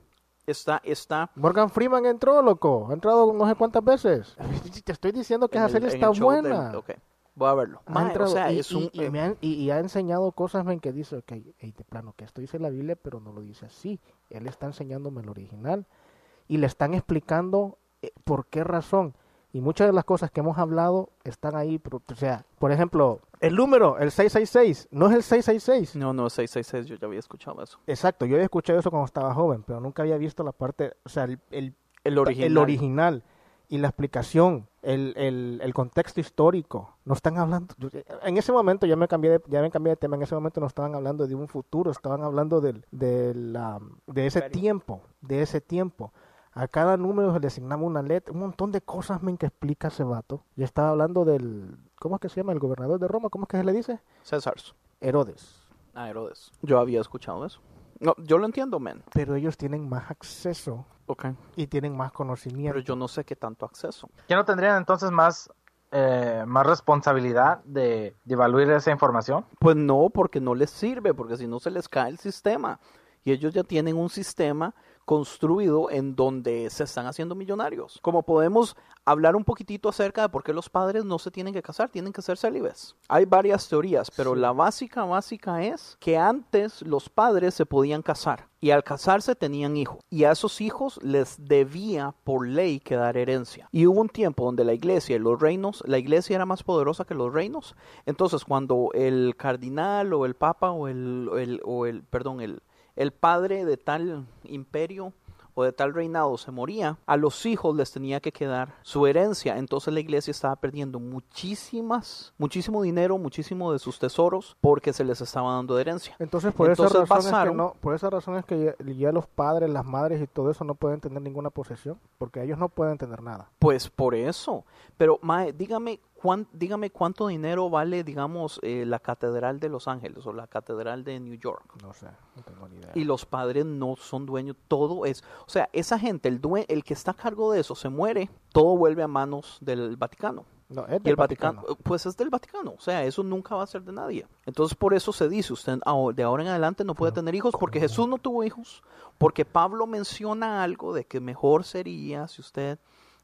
S5: está, está
S6: Morgan Freeman entró, loco. Ha entrado no sé cuántas veces. [LAUGHS] Te estoy diciendo que
S5: en
S6: esa
S5: el-
S6: serie
S5: en
S6: está
S5: del-
S6: buena.
S5: ok, voy a verlo.
S6: Ha
S5: Mae, o
S6: entrado
S5: sea,
S6: y,
S5: es un,
S6: y- y
S5: eh,
S6: me han- y- y ha enseñado cosas men, que dice, ok, ey, de plano, que esto dice la Biblia, pero no lo dice así. Él está enseñándome el original y le están explicando eh, por qué razón. Y muchas de las cosas que hemos hablado están ahí. o sea, por ejemplo, el número, el 666, no es el 666.
S5: No, no, 666, yo ya había escuchado eso.
S6: Exacto, yo había escuchado eso cuando estaba joven, pero nunca había visto la parte, o sea, el, el,
S5: El original.
S6: el original y la explicación, el, el, el contexto histórico. No están hablando, en ese momento ya me cambié de, ya me cambié de tema, en ese momento no estaban hablando de un futuro, estaban hablando del, de, la, de ese tiempo, de ese tiempo. A cada número se le asignaba una letra, un montón de cosas men, que explica ese vato. Ya estaba hablando del, ¿cómo es que se llama? El gobernador de Roma, ¿cómo es que se le dice?
S5: César.
S6: Herodes.
S5: Ah, Herodes. Yo había escuchado eso. No, yo lo entiendo, men.
S6: Pero ellos tienen más acceso
S5: Ok.
S6: y tienen más conocimiento.
S5: Pero yo no sé qué tanto acceso.
S7: ¿Ya no tendrían entonces más, eh, más responsabilidad de, de evaluar esa información?
S5: Pues no, porque no les sirve, porque si no se les cae el sistema. Y ellos ya tienen un sistema construido en donde se están haciendo millonarios. Como podemos hablar un poquitito acerca de por qué los padres no se tienen que casar, tienen que ser célibes. Hay varias teorías, pero la básica, básica es que antes los padres se podían casar y al casarse tenían hijos y a esos hijos les debía por ley quedar herencia. Y hubo un tiempo donde la iglesia y los reinos, la iglesia era más poderosa que los reinos. Entonces cuando el cardinal o el papa o el, o el, o el perdón, el, el padre de tal imperio o de tal reinado se moría, a los hijos les tenía que quedar su herencia. Entonces la iglesia estaba perdiendo muchísimas, muchísimo dinero, muchísimo de sus tesoros porque se les estaba dando de herencia.
S6: Entonces, por
S5: Entonces
S6: esa razón es que no, por esa razón es que ya, ya los padres, las madres y todo eso no pueden tener ninguna posesión, porque ellos no pueden tener nada.
S5: Pues por eso. Pero, Mae, dígame, cuán- dígame cuánto dinero vale, digamos, eh, la Catedral de Los Ángeles o la Catedral de New York.
S6: No sé, no tengo ni idea.
S5: Y los padres no son dueños, todo es. O sea, esa gente, el, due- el que está a cargo de eso, se muere, todo vuelve a manos del Vaticano.
S6: No, es
S5: Y el Vaticano,
S6: Vaticano.
S5: pues es del Vaticano, o sea, eso nunca va a ser de nadie. Entonces por eso se dice, usted de ahora en adelante no puede tener hijos porque Jesús no tuvo hijos, porque Pablo menciona algo de que mejor sería si usted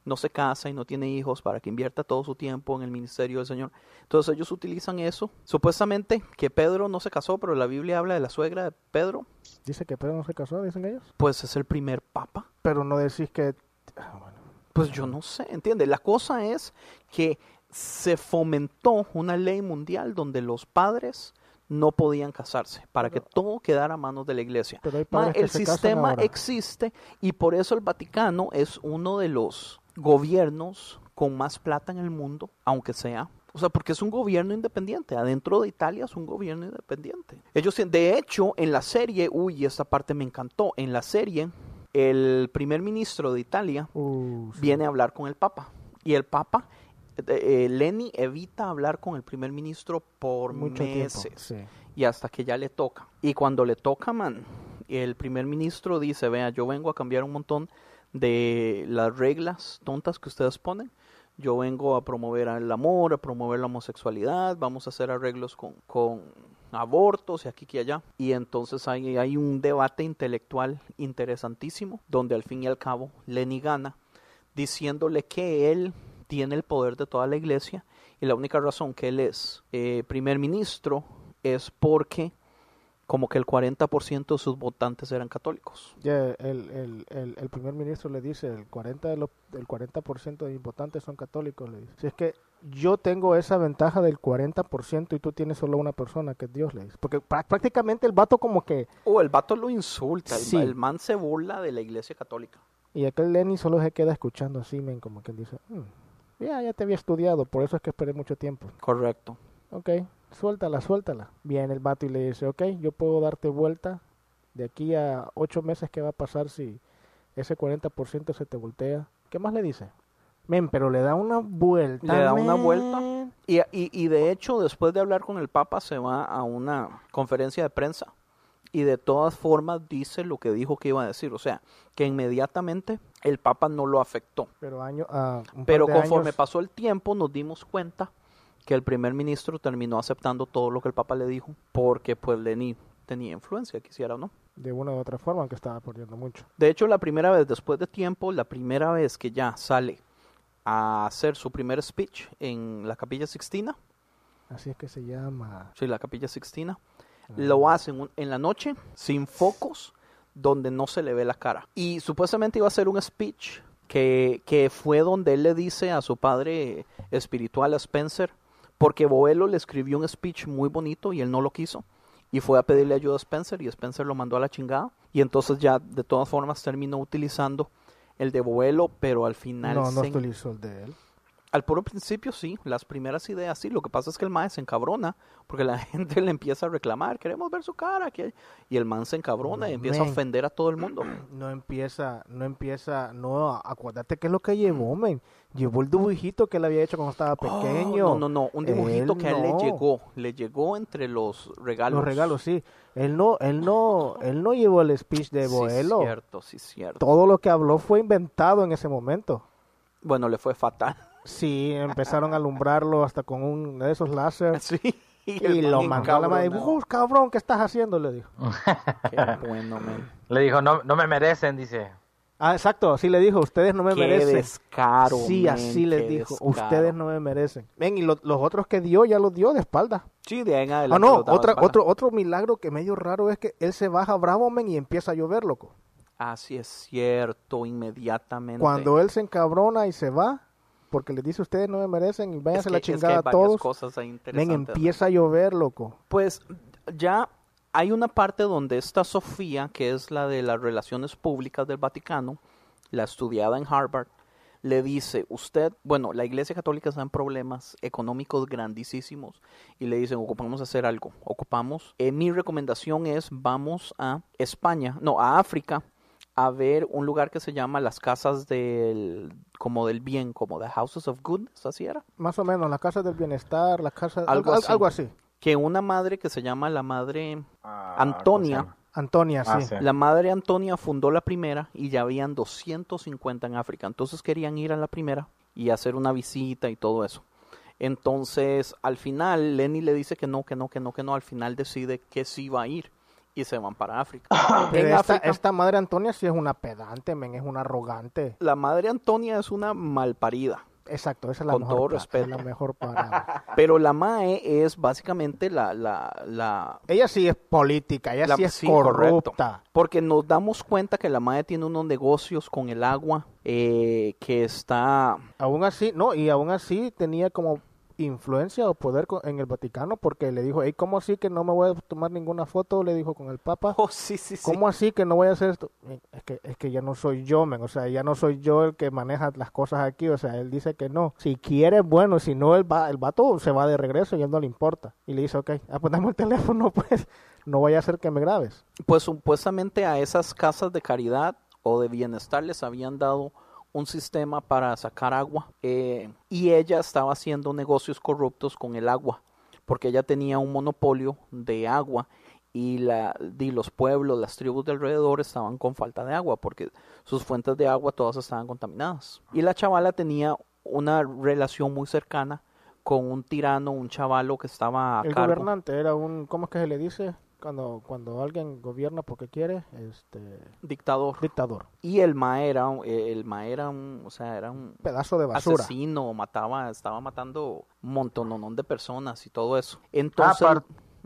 S5: no se casa y no tiene hijos para que invierta todo su tiempo en el ministerio del Señor. Entonces ellos utilizan eso. Supuestamente que Pedro no se casó, pero la Biblia habla de la suegra de Pedro,
S6: Dice que Pedro no se casó, dicen ellos.
S5: pues es el primer papa.
S6: Pero no decís que... ah, bueno.
S5: Pues yo no sé, ¿entiende? La cosa es que se fomentó una ley mundial donde los padres no podían casarse para que todo quedara a manos de la iglesia.
S6: Pero hay
S5: Ma, el sistema existe y por eso el Vaticano es uno de los gobiernos con más plata en el mundo, aunque sea. O sea, porque es un gobierno independiente. Adentro de Italia es un gobierno independiente. Ellos, de hecho, en la serie, uy, esta parte me encantó. En la serie, el primer ministro de Italia
S6: Uh, sí.
S5: viene a hablar con el Papa. Y el Papa, eh, eh, Lenny evita hablar con el primer ministro por
S6: Mucho
S5: meses.
S6: sí.
S5: Y hasta que ya le toca. Y cuando le toca, man, el primer ministro dice, vea, yo vengo a cambiar un montón de las reglas tontas que ustedes ponen. Yo vengo a promover el amor, a promover la homosexualidad, vamos a hacer arreglos con, con abortos y aquí y allá. Y entonces hay, hay un debate intelectual interesantísimo, donde al fin y al cabo Lenny gana, diciéndole que él tiene el poder de toda la iglesia y la única razón que él es eh, primer ministro es porque como que el 40% de sus votantes eran católicos.
S6: Ya el, el, el, el primer ministro le dice, el 40%, de los, el 40 de mis votantes son católicos, le dice. Si es que yo tengo esa ventaja del 40% y tú tienes solo una persona, que es Dios, le dice. Porque prá- prácticamente el vato como que...
S5: O el vato lo insulta,
S6: Sí.
S5: el man se burla de la iglesia católica.
S6: Y aquel Lenny solo se queda escuchando así, men, como que dice, "Mm, ya, ya te había estudiado, por eso es que esperé mucho tiempo.
S5: Correcto.
S6: Ok, suéltala, suéltala. Viene el vato y le dice, ok, yo puedo darte vuelta de aquí a ocho meses, ¿qué va a pasar si ese 40% se te voltea? ¿Qué más le dice? Men, pero le da una vuelta.
S5: Le da una vuelta. Y, y, y de hecho, después de hablar con el Papa, se va a una conferencia de prensa y de todas formas dice lo que dijo que iba a decir. O sea, que inmediatamente el Papa no lo afectó.
S6: Pero, año, ah,
S5: Pero conforme
S6: años-
S5: pasó el tiempo, nos dimos cuenta que el primer ministro terminó aceptando todo lo que el Papa le dijo, porque pues Lenin tenía influencia, quisiera o no.
S6: de una u otra forma, aunque estaba perdiendo mucho.
S5: De hecho, la primera vez, después de tiempo, la primera vez que ya sale a hacer su primer speech en la Capilla Sixtina,
S6: Así es que se llama.
S5: sí, la Capilla Sixtina, lo hacen en la noche, sin focos, donde no se le ve la cara. Y supuestamente iba a hacer un speech que, que fue donde él le dice a su padre espiritual, a Spencer, porque Boelo le escribió un speech muy bonito y él no lo quiso. Y fue a pedirle ayuda a Spencer y Spencer lo mandó a la chingada. Y entonces ya de todas formas terminó utilizando el de Boelo, pero al final...
S6: No, no
S5: se-
S6: utilizó el de él.
S5: Al puro principio sí, las primeras ideas sí. Lo que pasa es que el man se encabrona porque la [LAUGHS] gente le empieza a reclamar, queremos ver su cara. Y el man se encabrona y empieza a ofender a todo el mundo. [CLEARS THROAT]
S6: No empieza, no empieza, no, acuérdate qué es lo que llevó, men. Llevó el dibujito que él había hecho cuando estaba pequeño.
S5: Oh, no, no, no, un dibujito
S6: Él
S5: que a él le llegó, le llegó entre los regalos.
S6: Los regalos, sí. Él no, él no, él no llevó el speech de
S5: Sí,
S6: Boelo.
S5: cierto, sí, cierto.
S6: Todo lo que habló fue inventado en ese momento.
S5: Bueno, le fue fatal.
S6: Sí, empezaron a alumbrarlo hasta con un de esos láser. [LAUGHS]
S5: Sí.
S6: Y,
S5: el
S6: lo
S5: man
S6: mandó a la madre. "Uh, cabrón, ¿qué estás haciendo? Le dijo. [LAUGHS]
S5: Qué bueno, man.
S7: Le dijo, no, no me merecen, dice.
S6: Ah, exacto, así le dijo, ustedes no me
S5: Qué
S6: merecen.
S5: descaro,
S6: Sí, así les
S5: qué
S6: dijo,
S5: descaro.
S6: ustedes no me merecen. Ven, y lo- los otros que dio, ya los dio de espalda.
S5: Sí, de ahí en
S6: Ah,
S5: adelante
S6: no,
S5: los daba
S6: otra, otro, otro milagro que medio raro es que él se baja bravo, men, y empieza a llover, loco.
S5: Así es cierto, inmediatamente.
S6: Cuando él se encabrona y se va, porque le dice, ustedes no me merecen y váyanse
S5: Es
S6: a la
S5: que- es que
S6: chingada
S5: hay
S6: a todos.
S5: cosas ahí interesantes,
S6: empieza a llover, loco.
S5: Pues ya hay una parte donde esta Sofía, que es la de las relaciones públicas del Vaticano, la estudiada en Harvard, le dice, usted, bueno, la Iglesia Católica está en problemas económicos grandísimos y le dicen, ocupamos hacer algo, ocupamos. Eh, mi recomendación es, vamos a España, no, a África, a ver un lugar que se llama las casas del, como del bien, como the Houses of Goodness, así era.
S6: Más o menos, las casas del bienestar, las casas...
S5: Algo
S6: algo,
S5: así.
S6: algo así.
S5: Que una madre que se llama la madre
S7: Ah,
S5: Antonia,
S6: Antonia,
S7: Ah,
S6: sí.
S7: sí.
S5: la madre Antonia fundó la primera y ya habían 250 en África. Entonces querían ir a la primera y hacer una visita y todo eso. Entonces, al final, Lenny le dice que no, que no, que no, que no. Al final decide que sí va a ir y se van para África. [LAUGHS]
S6: Pero
S5: en
S6: esta,
S5: África,
S6: esta madre Antonia sí es una pedante, men, es una arrogante.
S5: la madre Antonia es una malparida.
S6: Exacto, esa es la
S5: Con
S6: mejor
S5: todo respeto.
S6: es la mejor palabra. [LAUGHS]
S5: Pero la Mae es básicamente la, la, la,
S6: ella sí es política, ella
S5: La-
S6: sí es
S5: sí, correcto.
S6: corrupta.
S5: Porque nos damos cuenta que la madre tiene unos negocios con el agua eh, que está...
S6: Aún así, no, y aún así tenía como influencia o poder en el Vaticano porque le dijo, hey, ¿cómo así que no me voy a tomar ninguna foto? Le dijo con el Papa.
S5: Oh, sí, sí, sí.
S6: ¿Cómo así que no voy a hacer esto? Es que, es que ya no soy yo, men. O sea, ya no soy yo el que maneja las cosas aquí. O sea, él dice que no. Si quiere, bueno. Si no, el, va, el vato se va de regreso y él no le importa. Y le dice, ok, ah, pues el [LAUGHS] teléfono, pues. No vaya a ser que me grabes.
S5: Pues supuestamente a esas casas de caridad o de bienestar les habían dado un sistema para sacar agua eh, y ella estaba haciendo negocios corruptos con el agua porque ella tenía un monopolio de agua y, la, y los pueblos, las tribus de alrededor estaban con falta de agua porque sus fuentes de agua todas estaban contaminadas. Y la chavala tenía una relación muy cercana con un tirano, un chavalo que estaba a
S6: el
S5: cargo.
S6: gobernante era un, ¿cómo es que se le dice? Cuando, cuando alguien gobierna porque quiere, este...
S5: Dictador.
S6: Dictador.
S5: Y el ma era, un- el ma era un, o sea, era un
S6: Pedazo de basura.
S5: asesino, mataba, estaba matando un montón de personas y todo eso. Entonces,
S7: Apar-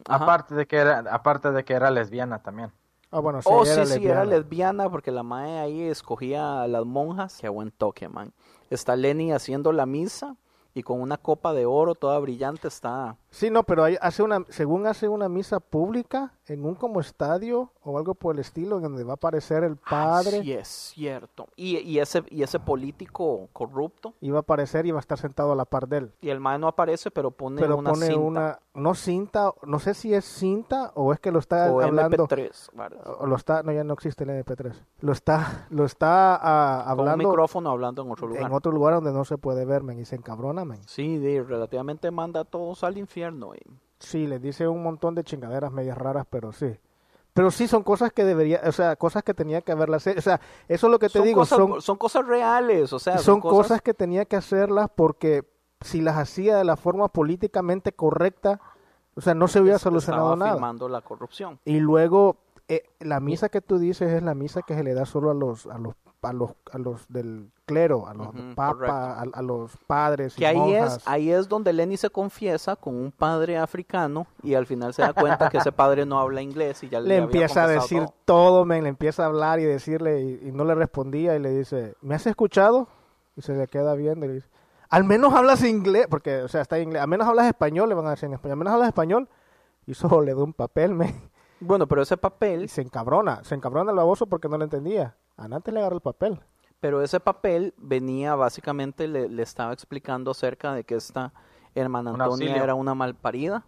S5: Ajá.
S7: aparte de que era, aparte de que era lesbiana también.
S6: Ah, bueno, sí,
S5: oh,
S6: era
S5: sí, sí, era lesbiana porque la mae ahí escogía a las monjas. Qué buen toque, man. Está Lenny haciendo la misa y con una copa de oro toda brillante está
S6: Sí, no, pero hay, hace una, según hace una misa pública en un como estadio o algo por el estilo, donde va a aparecer el padre.
S5: Sí, es cierto. Y, y ese y ese político corrupto.
S6: Iba a aparecer y va a estar sentado a la par de él.
S5: Y el mae no aparece, pero pone
S6: Pero
S5: una
S6: pone
S5: cinta.
S6: una, no cinta, no sé si es cinta o es que lo está
S5: O
S6: hablando.
S5: MP3, ¿verdad?
S6: O lo está, no, ya no existe el MP3. Lo está, lo está ah,
S5: Con un
S6: hablando
S5: micrófono hablando en otro lugar.
S6: en otro lugar donde no se puede ver, men, y se encabrona, men.
S5: Sí, de, relativamente manda a todos al infierno. Y-
S6: Sí, les dice un montón de chingaderas medias raras, pero sí. Pero sí son cosas que debería, o sea, cosas que tenía que haberlas hecho. O sea, eso es lo que te
S5: son
S6: digo,
S5: cosas,
S6: son,
S5: son cosas reales, o sea,
S6: son cosas que tenía que hacerlas porque si las hacía de la forma políticamente correcta, o sea, no se hubiera solucionado
S5: estaba
S6: nada.
S5: la corrupción.
S6: Y luego eh, la misa que tú dices es la misa que se le da solo a los a los a los a los del clero, a los papas, a, a los padres y
S5: Que ahí
S6: monjas.
S5: es, ahí es donde Lenny se confiesa con un padre africano y al final se da cuenta que ese padre no habla inglés y ya le,
S6: le
S5: había
S6: empieza a decir
S5: todo.
S6: todo, men, le empieza a hablar y decirle y, y no le respondía y le dice, ¿me has escuchado? Y se le queda viendo y le dice, al menos hablas inglés, porque, o sea, está en inglés, al menos hablas español, le van a decir en español, al menos hablas español, y solo le da un papel, [LAUGHS] men,
S5: Bueno, pero ese
S6: y
S5: papel,
S6: se encabrona, se encabrona el baboso porque no le entendía. Antes le agarra el papel.
S5: pero ese papel venía básicamente, le, le estaba explicando acerca de que esta hermana
S7: Un
S5: Antonia
S7: auxilio.
S5: era una malparida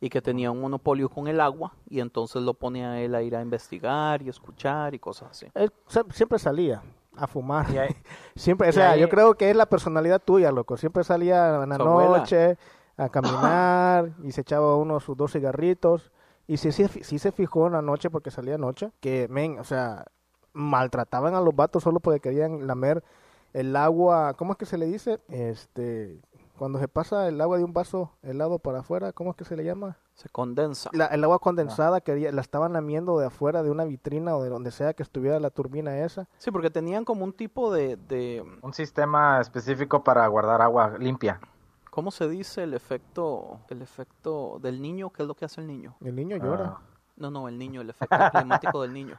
S5: y que tenía un monopolio con el agua y entonces lo ponía a él a ir a investigar y escuchar y cosas así.
S6: Él siempre salía a fumar.
S7: Ahí- [LAUGHS]
S6: Siempre, o sea,
S7: ahí-
S6: yo creo que es la personalidad tuya, loco. Siempre salía en la
S5: abuela.
S6: noche a caminar y se echaba uno sus dos cigarritos. Y sí, sí, sí se fijó en la noche, porque salía noche, que, men, o sea, maltrataban a los vatos solo porque querían lamer el agua, ¿cómo es que se le dice? Este, cuando se pasa el agua de un vaso helado para afuera, ¿cómo es que se le llama?
S5: Se condensa.
S6: La- el agua condensada quería, la estaban lamiendo de afuera de una vitrina o de donde sea que estuviera la turbina esa.
S5: Sí, porque tenían como un tipo de, de
S7: Un sistema específico para guardar agua limpia.
S5: ¿cómo se dice? El efecto, el efecto del niño, ¿qué es lo que hace el niño?
S6: El niño llora.
S7: Ah.
S5: No, no, el niño, el efecto [LAUGHS] climático del niño.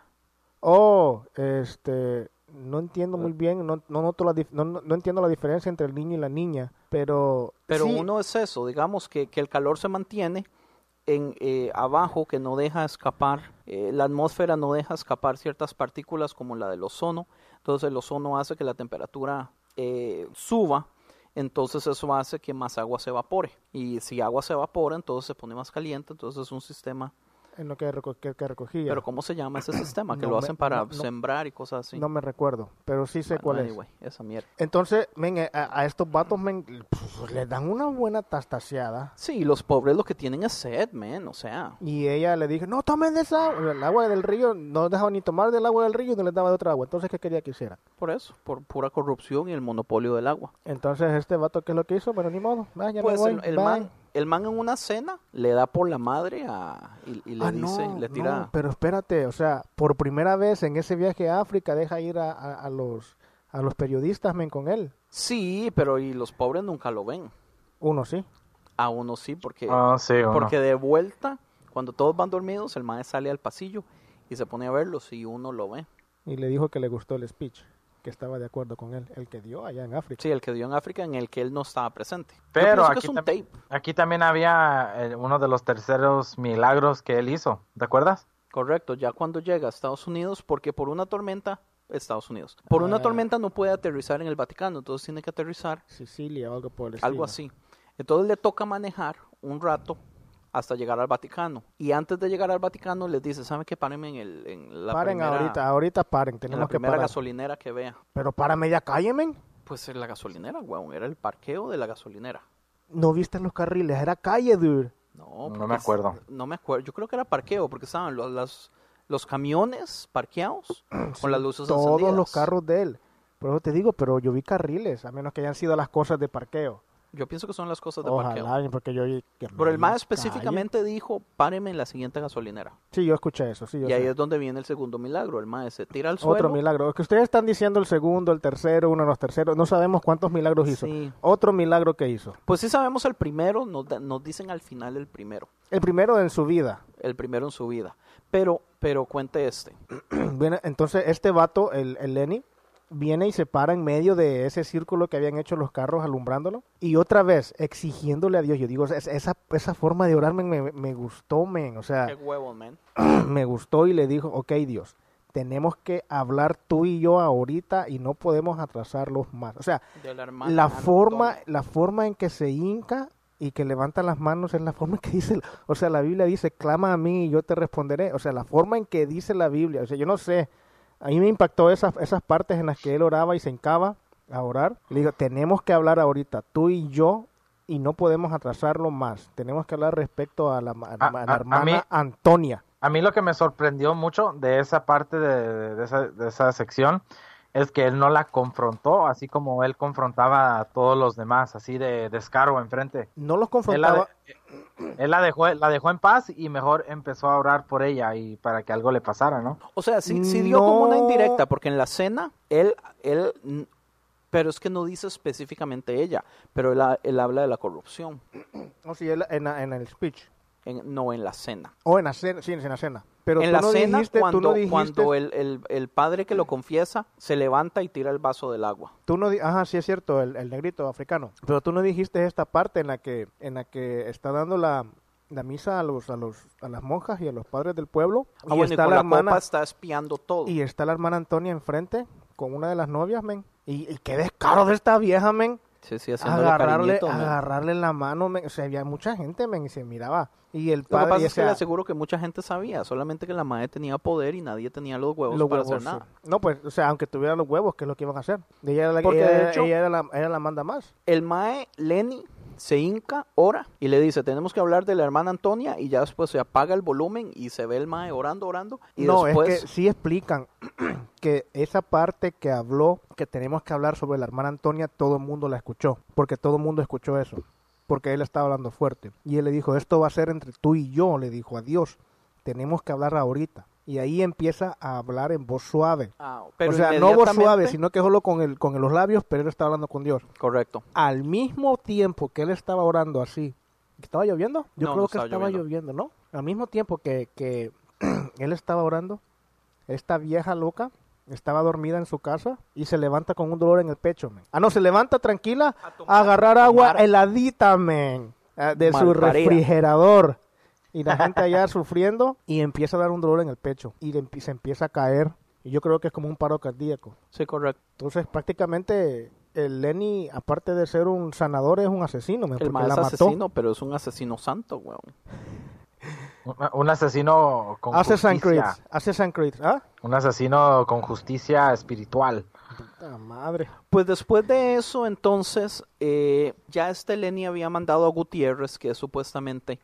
S6: Oh, este, no entiendo muy bien, no, no, noto la no, no- no entiendo la diferencia entre el niño y la niña, pero...
S5: Pero
S6: sí,
S5: uno es eso, digamos que, que el calor se mantiene en eh, abajo, que no deja escapar, eh, la atmósfera no deja escapar ciertas partículas como la del ozono, entonces el ozono hace que la temperatura eh, suba, entonces eso hace que más agua se evapore, y si agua se evapora, entonces se pone más caliente, entonces es un sistema,
S6: En lo que, que, que recogía.
S5: pero ¿cómo se llama ese [CLEARS THROAT] sistema? Que
S6: No
S5: lo
S6: me-
S5: hacen para
S6: no-
S5: sembrar y cosas así.
S6: No me recuerdo, pero sí sé
S5: Bueno,
S6: cuál es.
S5: anyway, esa mierda.
S6: Entonces, men, eh, a, a estos vatos, men, pues, le dan una buena tastaseada.
S5: Sí, los pobres lo que tienen es sed, man, o sea...
S6: Y ella le dijo, no tomen de esa agua. El agua del río, no dejaba ni tomar del agua del río y no les daba de otra agua. Entonces, ¿qué quería que hiciera?
S5: Por eso, por pura corrupción y el monopolio del agua.
S6: Entonces, este vato, ¿qué es lo que hizo? Bueno, ni modo. Ah, ya me
S5: Pues
S6: voy,
S5: el, el man, el man en una cena le da por la madre a, y, y le
S6: Ah,
S5: dice,
S6: no,
S5: le tira...
S6: no, pero espérate, o sea, por primera vez en ese viaje a África deja ir a, a- a los a los periodistas, men, con él.
S5: Sí, pero y los pobres nunca lo ven.
S6: Uno sí.
S5: A uno sí, porque,
S7: Ah, sí, uno.
S5: porque de vuelta, cuando todos van dormidos, el man sale al pasillo y se pone a verlos y uno lo ve.
S6: Y le dijo que le gustó el speech, que estaba de acuerdo con él, el que dio allá en África.
S5: Sí, el que dio en África en el que él no estaba presente.
S7: Pero aquí,
S5: es un
S7: tam-
S5: tape.
S7: aquí también había eh, uno de los terceros milagros que él hizo. ¿Te acuerdas?
S5: Correcto, ya cuando llega a Estados Unidos, porque por una tormenta, Estados Unidos, por una
S6: Ah.
S5: tormenta no puede aterrizar en el Vaticano, entonces tiene que aterrizar
S6: Sicilia o algo por el estilo.
S5: algo así. Entonces le toca manejar un rato hasta llegar al Vaticano. Y antes de llegar al Vaticano les dice, ¿sabe qué? Párenme en, el, en la
S6: paren
S5: primera,
S6: ahorita, ahorita paren,
S5: en
S6: tenemos
S5: la
S6: que
S5: primera
S6: parar.
S5: gasolinera que vea.
S6: Pero párame ya, calle, men.
S5: Pues en la gasolinera, weón, era el parqueo de la gasolinera.
S6: No viste los carriles, era calle, dude.
S5: No,
S7: No me acuerdo.
S5: No me acuerdo. Yo creo que era parqueo, porque estaban los, las- los camiones parqueados [CLEARS THROAT] con las luces
S6: Todos los
S5: encendidas.
S6: carros de él. Por eso te digo, pero yo vi carriles, a menos que hayan sido las cosas de parqueo.
S5: Yo pienso que son las cosas de parqueo.
S6: Ojalá, porque yo
S5: Pero el más específicamente dijo, páreme en la siguiente gasolinera.
S6: Sí, yo escuché eso, sí, yo
S5: Y ahí es donde viene el segundo milagro. El mae se tira al suelo.
S6: Otro milagro. Es que ustedes están diciendo el segundo, el tercero, uno de los terceros. No sabemos cuántos milagros hizo.
S5: Sí.
S6: Otro milagro que hizo.
S5: Pues sí sabemos el primero, nos, nos dicen al final el primero.
S6: El primero en su vida.
S5: El primero en su vida. Pero, pero cuente este. [CLEARS THROAT]
S6: Entonces, este vato, el, el Lenny, viene y se para en medio de ese círculo que habían hecho los carros alumbrándolo y otra vez exigiéndole a Dios. Yo digo, es- esa, esa forma de orar me, me, gustó, men. O sea,
S5: Qué huevo, man. [CLEARS THROAT]
S6: me gustó y le dijo, ok Dios, tenemos que hablar tú y yo ahorita y no podemos atrasarlos más. O sea,
S5: la
S6: forma, la forma en que se hinca y que levanta las manos es la forma en que dice, o sea, la Biblia dice, clama a mí y yo te responderé. O sea, la forma en que dice la Biblia, o sea, yo no sé, a mí me impactó esas, esas partes en las que él oraba y se hincaba a orar. Le digo, tenemos que hablar ahorita, tú y yo, y no podemos atrasarlo más. Tenemos que hablar respecto a la, a la-
S7: A-
S6: a la
S7: a- a
S6: hermana
S7: mí-
S6: Antonia.
S7: A mí lo que me sorprendió mucho de esa parte de, de esa, de esa sección es que él no la confrontó, así como él confrontaba a todos los demás, así de descaro enfrente.
S6: No los
S7: Él la,
S6: confrontaba.
S7: de- él la dejó, la dejó en paz y mejor empezó a orar por ella y para que algo le pasara, ¿no?
S5: O sea, sí, sí dio como una
S6: No.
S5: indirecta, porque en la cena, él, él, pero es que no dice específicamente ella, pero él, él habla de la corrupción,
S6: O sí, él- en, en el speech.
S5: En- no en la cena.
S6: O en la cena, sí, en la cena. Pero
S5: en
S6: tú
S5: la
S6: no
S5: cena,
S6: dijiste,
S5: cuando,
S6: tú no dijiste,
S5: cuando el, el, el padre que lo confiesa se levanta y tira el vaso del agua.
S6: tú no ajá, sí es cierto, el, el negrito africano. Pero tú no dijiste esta parte en la que, en la que está dando la, la misa a los, a los, a las monjas y a los padres del pueblo.
S5: Ah, y con la copa está espiando todo.
S6: y está la hermana Antonia enfrente con una de las novias, men. Y, y qué descaro de esta vieja, men.
S5: Sí, sí,
S6: Agarrarle, agarrarle la mano, men. O sea, había mucha gente, men, y se miraba. Y el
S5: Lo que
S6: padre,
S5: pasa
S6: y
S5: es que le aseguro que mucha gente sabía, solamente que la madre tenía poder y nadie tenía los huevos
S6: los
S5: para
S6: huevos,
S5: hacer nada.
S6: sí. No, pues, o sea, aunque tuviera los huevos, ¿qué es lo que iban a hacer? Ella era la,
S5: Porque,
S6: ella,
S5: de
S6: era-
S5: hecho-
S6: ella era la, ella la manda más.
S5: El mae Lenny se hinca, ora y le dice, tenemos que hablar de la hermana Antonia y ya después se apaga el volumen y se ve el mae orando, orando y
S6: no,
S5: después...
S6: es que sí explican [CLEARS THROAT] que esa parte que habló, que tenemos que hablar sobre la hermana Antonia, todo el mundo la escuchó, porque todo el mundo escuchó eso, porque él estaba hablando fuerte. Y él le dijo, esto va a ser entre tú y yo, le dijo a Dios, tenemos que hablar ahorita. Y ahí empieza a hablar en voz suave.
S5: Ah, pero
S6: o sea, no voz suave, sino que solo con, el, con los labios, pero él estaba hablando con Dios.
S5: Correcto.
S6: Al mismo tiempo que él estaba orando así, ¿estaba lloviendo? Yo
S5: No,
S6: creo
S5: no
S6: que
S5: estaba
S6: estaba lloviendo. ¿no? Al mismo tiempo que, que [CLEARS THROAT] él estaba orando, esta vieja loca estaba dormida en su casa y se levanta con un dolor en el pecho, men. Ah, no, se levanta tranquila a, agarrar agua heladita, men, ah, de su refrigerador. Y la gente allá [LAUGHS] sufriendo y empieza a dar un dolor en el pecho y se empieza a caer. Y yo creo que es como un paro cardíaco.
S5: Sí, correcto.
S6: Entonces, prácticamente, el Lenny, aparte de ser un sanador, es un asesino,
S5: El
S6: porque
S5: mae
S6: la
S5: es
S6: mató.
S5: asesino, pero es un asesino santo, weón.
S7: Un, un asesino con
S6: Assassin's Creed.
S7: justicia.
S6: Assassin's Creed, ¿ah?
S7: Un asesino con justicia espiritual.
S6: Puta madre.
S5: Pues después de eso, entonces, eh, ya este Lenny había mandado a Gutiérrez, que es supuestamente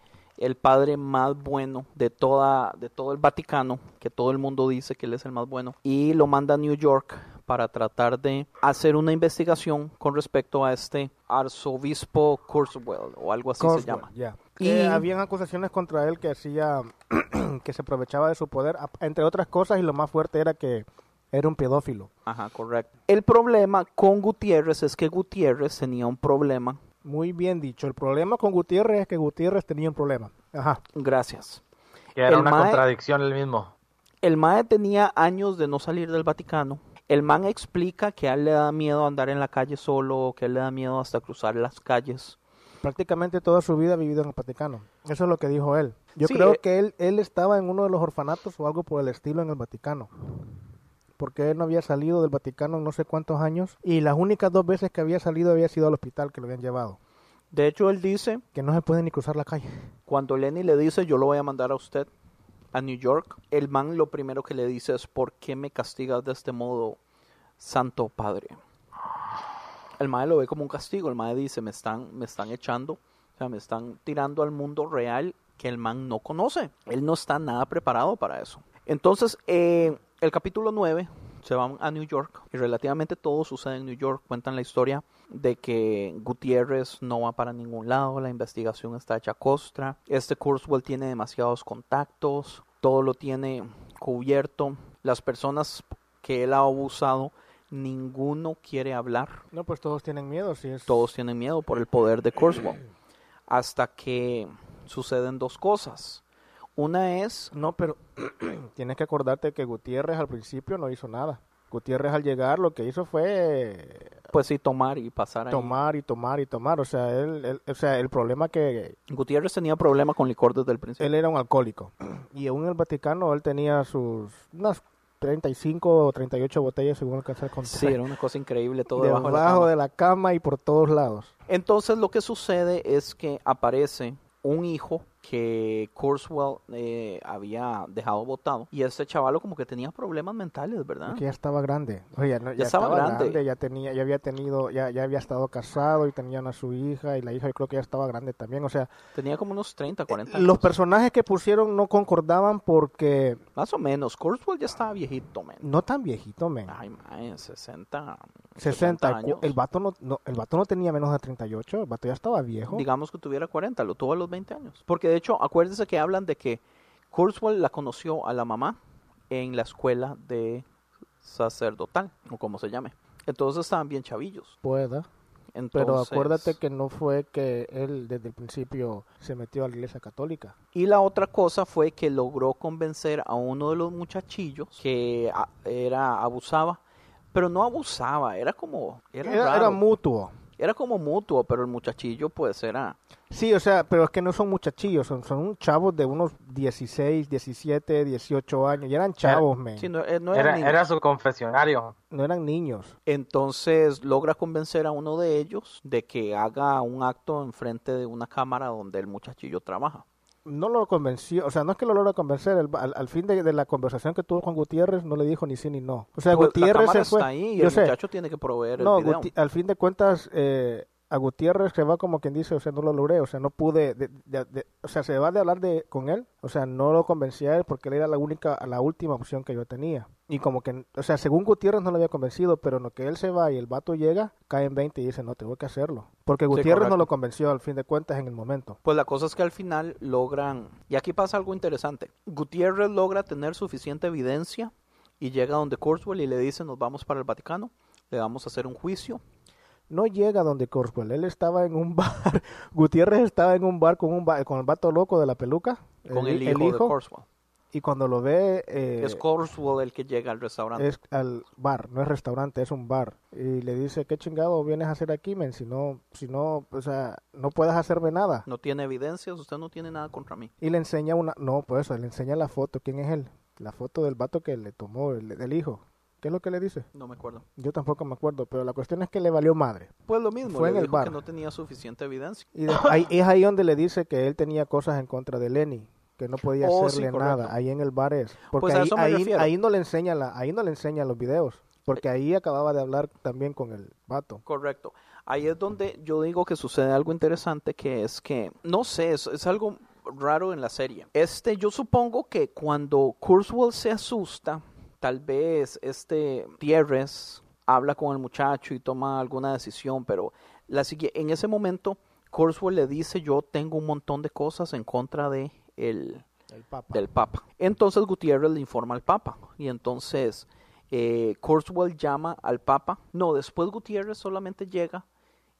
S5: el padre más bueno de toda de todo el Vaticano, que todo el mundo dice que él es el más bueno, y lo manda a New York para tratar de hacer una investigación con respecto a este arzobispo Kurzweil o algo así se llama. Y-
S6: Eh, habían acusaciones contra él que hacía, [CLEARS THROAT] que se aprovechaba de su poder, entre otras cosas, y lo más fuerte era que era un pedófilo.
S5: Ajá, correcto. El problema con Gutiérrez es que Gutiérrez tenía un problema.
S6: Muy bien dicho. El problema con Gutiérrez es que Gutiérrez tenía un problema. Ajá.
S5: Gracias.
S7: Que era
S5: El
S7: una
S5: mae-
S7: contradicción el mismo.
S5: El MAE tenía años de no salir del Vaticano. El man explica que a él le da miedo andar en la calle solo, que a él le da miedo hasta cruzar las calles.
S6: Prácticamente toda su vida ha vivido en el Vaticano. Eso es lo que dijo él. Yo
S5: Sí,
S6: creo
S5: eh.
S6: que él, él estaba en uno de los orfanatos o algo por el estilo en el Vaticano. Porque él no había salido del Vaticano en no sé cuántos años. Y las únicas dos veces que había salido había sido al hospital que lo habían llevado.
S5: De hecho, él dice,
S6: Que no se puede ni cruzar la calle.
S5: cuando Lenny le dice, yo lo voy a mandar a usted a New York, el man lo primero que le dice es, ¿por qué me castigas de este modo, Santo Padre? El mae lo ve como un castigo, el mae dice, me están, me están echando, o sea, me están tirando al mundo real que el man no conoce. Él no está nada preparado para eso. Entonces, eh, el capítulo 9 se van a New York y relativamente todo sucede en New York. Cuentan la historia de que Gutiérrez no va para ningún lado, la investigación está hecha a costra. Este Kurzweil tiene demasiados contactos, todo lo tiene cubierto. Las personas que él ha abusado, ninguno quiere hablar.
S6: No, pues todos tienen miedo. Si es...
S5: Todos tienen miedo por el poder de Kurzweil. [CLEARS THROAT] Hasta que suceden dos cosas. Una es,
S6: No, pero [CLEARS THROAT] tienes que acordarte que Gutiérrez al principio no hizo nada. Gutiérrez al llegar lo que hizo fue
S5: pues sí tomar y pasar ahí.
S6: tomar y tomar y tomar, o sea, él, él- o sea, el problema que
S5: Gutiérrez tenía problema con licor desde el principio.
S6: él era un alcohólico [CLEARS THROAT] y aún en el Vaticano él tenía sus unas 35 o 38 botellas según alcanzar a contar.
S5: Sí, era una cosa increíble todo
S6: debajo,
S5: debajo, de la cama.
S6: de la cama y por todos lados.
S5: Entonces lo que sucede es que aparece un hijo que Kurzweil eh, había dejado botado y este chavalo como que tenía problemas mentales, ¿verdad?
S6: Que ya estaba grande. Ya, no- ya
S5: estaba
S6: estaba,
S5: grande.
S6: grande. ya tenía, ya había tenido, ya, ya había estado casado y tenían a su hija y la hija yo creo que ya estaba grande también. O sea,
S5: Tenía como unos 30, 40 años.
S6: los personajes que pusieron no concordaban porque
S5: Más o menos. Kurzweil ya estaba viejito, man.
S6: no tan viejito, men.
S5: Ay, man, 60,
S6: 60
S5: 70 años.
S6: El vato no, no, el vato no tenía menos de 38, el vato ya estaba viejo.
S5: Digamos que tuviera 40, lo tuvo a los 20 años. Porque de hecho, acuérdense que hablan de que Kurzweil la conoció a la mamá en la escuela de sacerdotal, o como se llame. Entonces estaban bien chavillos.
S6: Pueda.
S5: Entonces,
S6: Pero acuérdate que no fue que él desde el principio se metió a la iglesia católica.
S5: Y la otra cosa fue que logró convencer a uno de los muchachillos que a- era abusaba, pero no abusaba, era como era,
S6: Era,
S5: raro.
S6: era mutuo.
S5: Era como mutuo, pero el muchachillo pues era
S6: Sí, o sea, pero es que no son muchachillos, son, son chavos de unos 16, 17, 18 años. Y eran chavos, men.
S5: sí, no, eh, no
S7: Era,
S5: eran
S7: era su confesionario.
S6: No eran niños.
S5: Entonces logra convencer a uno de ellos de que haga un acto enfrente de una cámara donde el muchachillo trabaja.
S6: No lo convenció, o sea, no es que lo logra convencer, el- al, al fin de, de la conversación que tuvo con Gutiérrez no le dijo ni sí ni no. O sea,
S5: Pues,
S6: Gutiérrez se fue.
S5: está ahí y
S6: yo
S5: el
S6: sé.
S5: muchacho tiene que proveer
S6: No,
S5: el video.
S6: Al fin de cuentas, eh, a Gutiérrez se va como quien dice, o sea, no lo logré, o sea, no pude, de- de- de- o sea, se va de hablar de con él, o sea, no lo convencí a él porque él era la única, la última opción que yo tenía. Y como que, o sea, según Gutiérrez no lo había convencido, pero en lo que él se va y el vato llega, cae en 20 y dice, no, tengo que hacerlo. Porque Gutiérrez no lo convenció al fin de cuentas en el momento.
S5: Pues la cosa es que al final logran, y aquí pasa algo interesante, Gutiérrez logra tener suficiente evidencia y llega donde Kurzweil y le dice nos vamos para el Vaticano, le vamos a hacer un juicio.
S6: No llega donde Kurzweil, él estaba en un [LAUGHS] bar, Gutiérrez estaba en un bar con un va- con el vato loco de la peluca,
S5: Con el hijo de Kurzweil.
S6: Y cuando lo ve... eh,
S5: es Kurzweil el que llega al restaurante.
S6: es al bar, no es restaurante, es un bar. Y le dice, ¿qué chingado vienes a hacer aquí, men? Si no, si no, o sea, no puedes hacerme nada.
S5: No tiene evidencias, usted no tiene nada contra mí.
S6: Y le enseña una, no, pues eso, le enseña la foto. ¿Quién es él? La foto del vato que le tomó, el, del hijo. ¿Qué es lo que le dice?
S5: No me acuerdo.
S6: Yo tampoco me acuerdo, pero la cuestión es que le valió madre.
S5: Pues lo mismo,
S6: Fue
S5: le
S6: en el
S5: dijo
S6: bar.
S5: que no tenía suficiente evidencia.
S6: Y de- ahí, es ahí donde le dice que él tenía cosas en contra de Lenny, que no podía
S5: Oh,
S6: hacerle nada. Ahí en el bar es. Porque
S5: Pues
S6: ahí, ahí, ahí no le enseña la, ahí no le enseña los videos. Porque ahí acababa de hablar también con el vato.
S5: Correcto. Ahí es donde yo digo que sucede algo interesante, que es que, no sé, es, es algo raro en la serie. Este, yo supongo que cuando Kurzweil se asusta, tal vez este Tierres habla con el muchacho y toma alguna decisión, pero la, en ese momento Kurzweil le dice, yo tengo un montón de cosas en contra de el,
S6: El papa.
S5: del Papa. Entonces Gutiérrez le informa al Papa y entonces eh, Kurzweil llama al Papa. No, después Gutiérrez solamente llega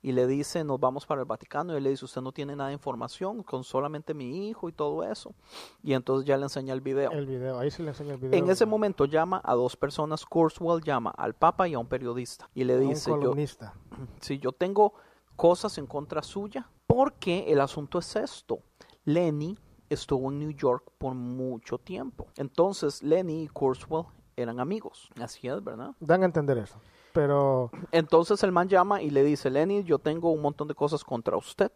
S5: y le dice nos vamos para el Vaticano y él le dice usted no tiene nada de información con solamente mi hijo y todo eso y entonces ya le enseña el video.
S6: El video, ahí se le enseña el video.
S5: En ese momento llama a dos personas, Kurzweil llama al Papa y a un periodista y le
S6: A un
S5: dice yo, [CLEARS THROAT] si yo tengo cosas en contra suya, porque el asunto es esto. Lenny estuvo en New York por mucho tiempo. Entonces Lenny y Kurzweil eran amigos. Así es, ¿verdad?
S6: Dan a entender eso. Pero
S5: Entonces el man llama y le dice, Lenny, yo tengo un montón de cosas contra usted.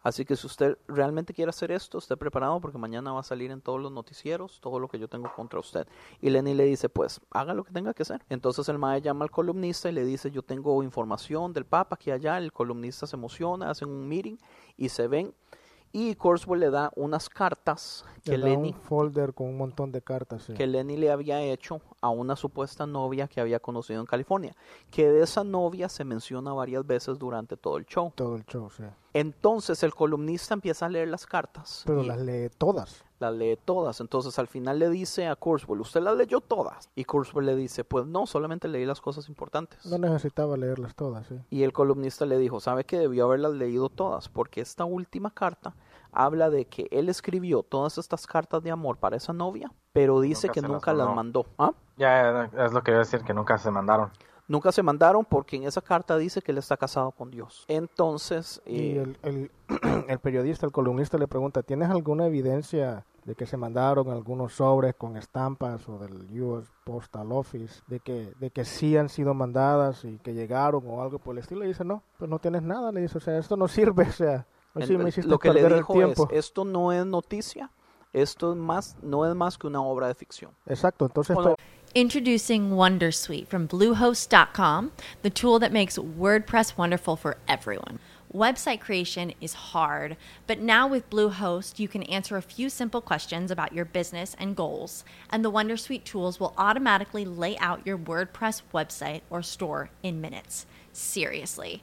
S5: Así que si usted realmente quiere hacer esto, esté preparado porque mañana va a salir en todos los noticieros todo lo que yo tengo contra usted. Y Lenny le dice, pues haga lo que tenga que hacer. Entonces el mae llama al columnista y le dice, yo tengo información del Papa aquí allá. El columnista se emociona, hacen un meeting y se ven. Y Kurzweil le da unas cartas que
S6: da
S5: Lenny
S6: un folder con un montón de cartas. sí.
S5: que Lenny le había hecho a una supuesta novia que había conocido en California, que de esa novia se menciona varias veces durante todo el show.
S6: Todo el show, sí.
S5: Entonces el columnista empieza a leer las cartas.
S6: Pero
S5: y
S6: las lee todas.
S5: Las lee todas. Entonces al final le dice a Kurzweil, ¿usted las leyó todas? Y Kurzweil le dice, pues no, solamente leí las cosas importantes.
S6: No necesitaba leerlas todas, sí.
S5: Y el columnista le dijo, ¿sabe que debió haberlas leído todas? Porque esta última carta habla de que él escribió todas estas cartas de amor para esa novia, pero dice
S7: Nunca
S5: que
S7: las
S5: nunca las
S7: mandó.
S5: mandó. ¿Ah?
S7: Ya es lo que iba a decir, que nunca se mandaron.
S5: Nunca se mandaron porque en esa carta dice que él está casado con Dios. Entonces,
S6: Y
S5: eh,
S6: el, el, [CLEARS THROAT] el periodista, el columnista le pregunta, ¿tienes alguna evidencia de que se mandaron algunos sobres con estampas o del US Postal Office, de que, de que sí han sido mandadas y que llegaron o algo por el estilo? Y dice, no, pues no tienes nada, le dice, o sea, esto no sirve, o sea, así
S5: el-
S6: me hiciste
S5: lo que le
S6: el
S5: dijo
S6: tiempo.
S5: es, esto no es noticia, esto es más, no es más que una obra de ficción.
S6: Exacto, entonces...
S5: Bueno,
S1: Introducing Wondersuite from Bluehost.com, the tool that makes WordPress wonderful for everyone. Website creation is hard, but now with Bluehost, you can answer a few simple questions about your business and goals, and the Wondersuite tools will automatically lay out your WordPress website or store in minutes. Seriously.